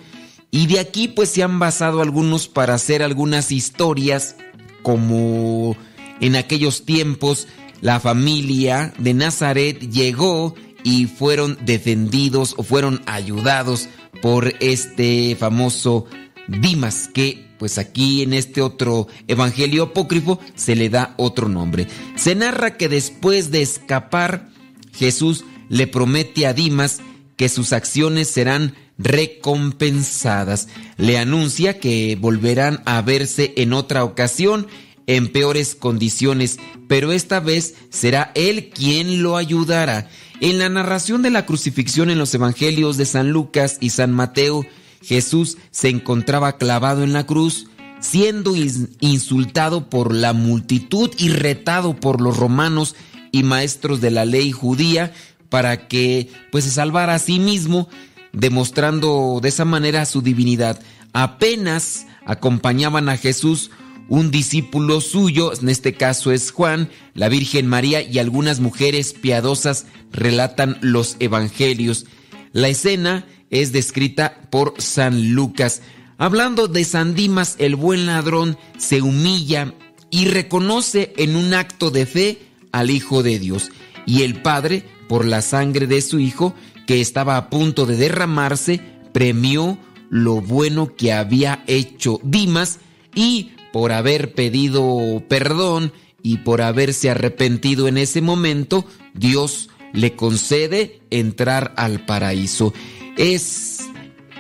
Y de aquí pues se han basado algunos para hacer algunas historias como en aquellos tiempos la familia de Nazaret llegó y fueron defendidos o fueron ayudados por este famoso Dimas que pues aquí en este otro evangelio apócrifo se le da otro nombre. Se narra que después de escapar Jesús le promete a Dimas que sus acciones serán recompensadas. Le anuncia que volverán a verse en otra ocasión en peores condiciones, pero esta vez será Él quien lo ayudará. En la narración de la crucifixión en los Evangelios de San Lucas y San Mateo, Jesús se encontraba clavado en la cruz, siendo insultado por la multitud y retado por los romanos y maestros de la ley judía para que pues se salvara a sí mismo, demostrando de esa manera su divinidad. Apenas acompañaban a Jesús un discípulo suyo, en este caso es Juan, la Virgen María y algunas mujeres piadosas relatan los evangelios. La escena es descrita por San Lucas. Hablando de San Dimas, el buen ladrón se humilla y reconoce en un acto de fe al Hijo de Dios. Y el Padre, por la sangre de su Hijo, que estaba a punto de derramarse, premió lo bueno que había hecho Dimas y por haber pedido perdón y por haberse arrepentido en ese momento, Dios le concede entrar al paraíso. Es,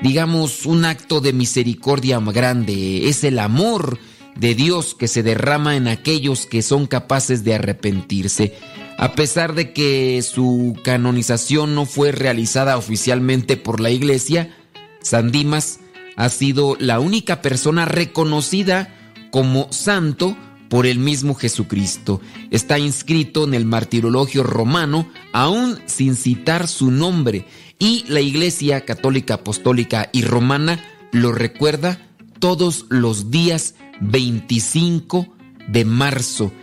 digamos, un acto de misericordia grande, es el amor de Dios que se derrama en aquellos que son capaces de arrepentirse. A pesar de que su canonización no fue realizada oficialmente por la Iglesia, San Dimas ha sido la única persona reconocida como santo por el mismo Jesucristo. Está inscrito en el martirologio romano aún sin citar su nombre y la Iglesia Católica Apostólica y Romana lo recuerda todos los días 25 de marzo.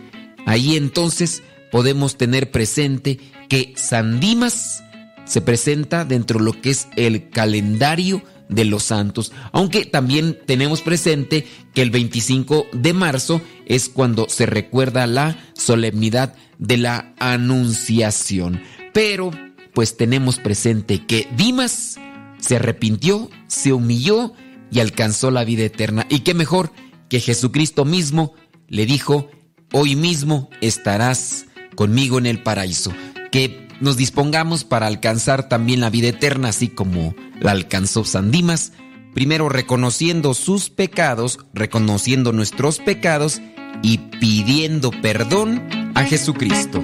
Ahí entonces podemos tener presente que San Dimas se presenta dentro de lo que es el calendario de los santos. Aunque también tenemos presente que el 25 de marzo es cuando se recuerda la solemnidad de la Anunciación. Pero pues tenemos presente que Dimas se arrepintió, se humilló y alcanzó la vida eterna. Y qué mejor que Jesucristo mismo le dijo, hoy mismo estarás conmigo en el paraíso. Que nos dispongamos para alcanzar también la vida eterna, así como la alcanzó San Dimas, primero reconociendo sus pecados, reconociendo nuestros pecados y pidiendo perdón a Jesucristo.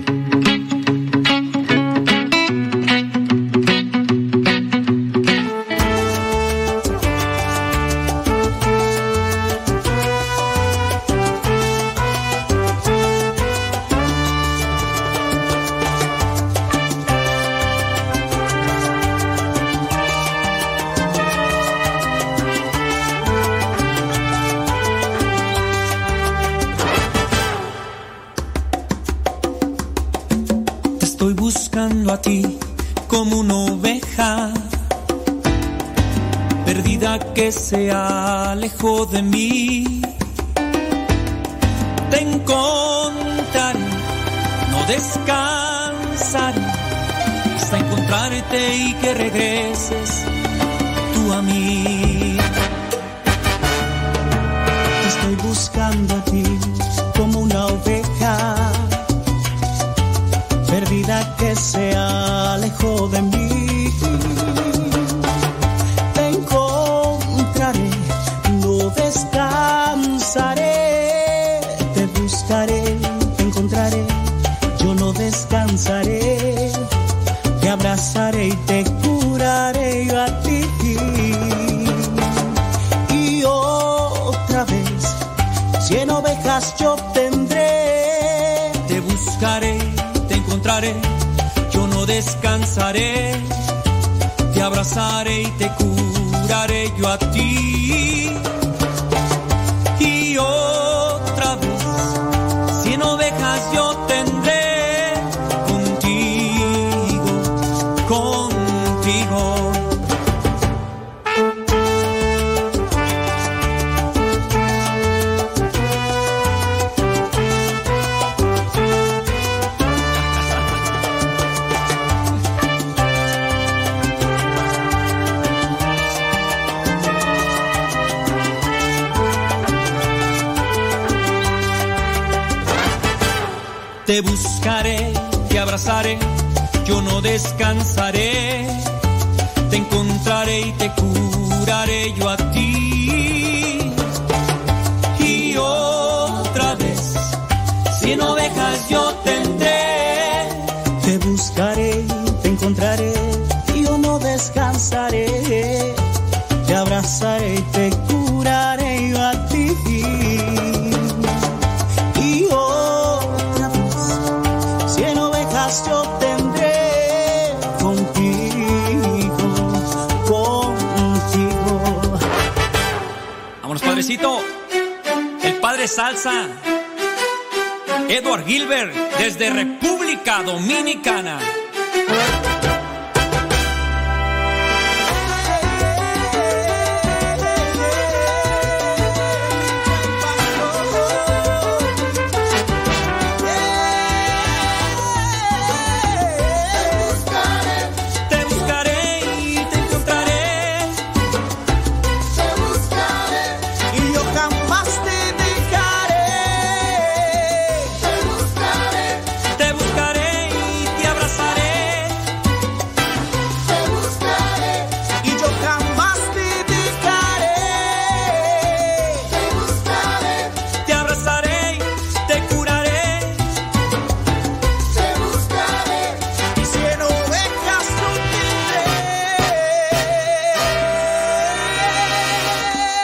regreso.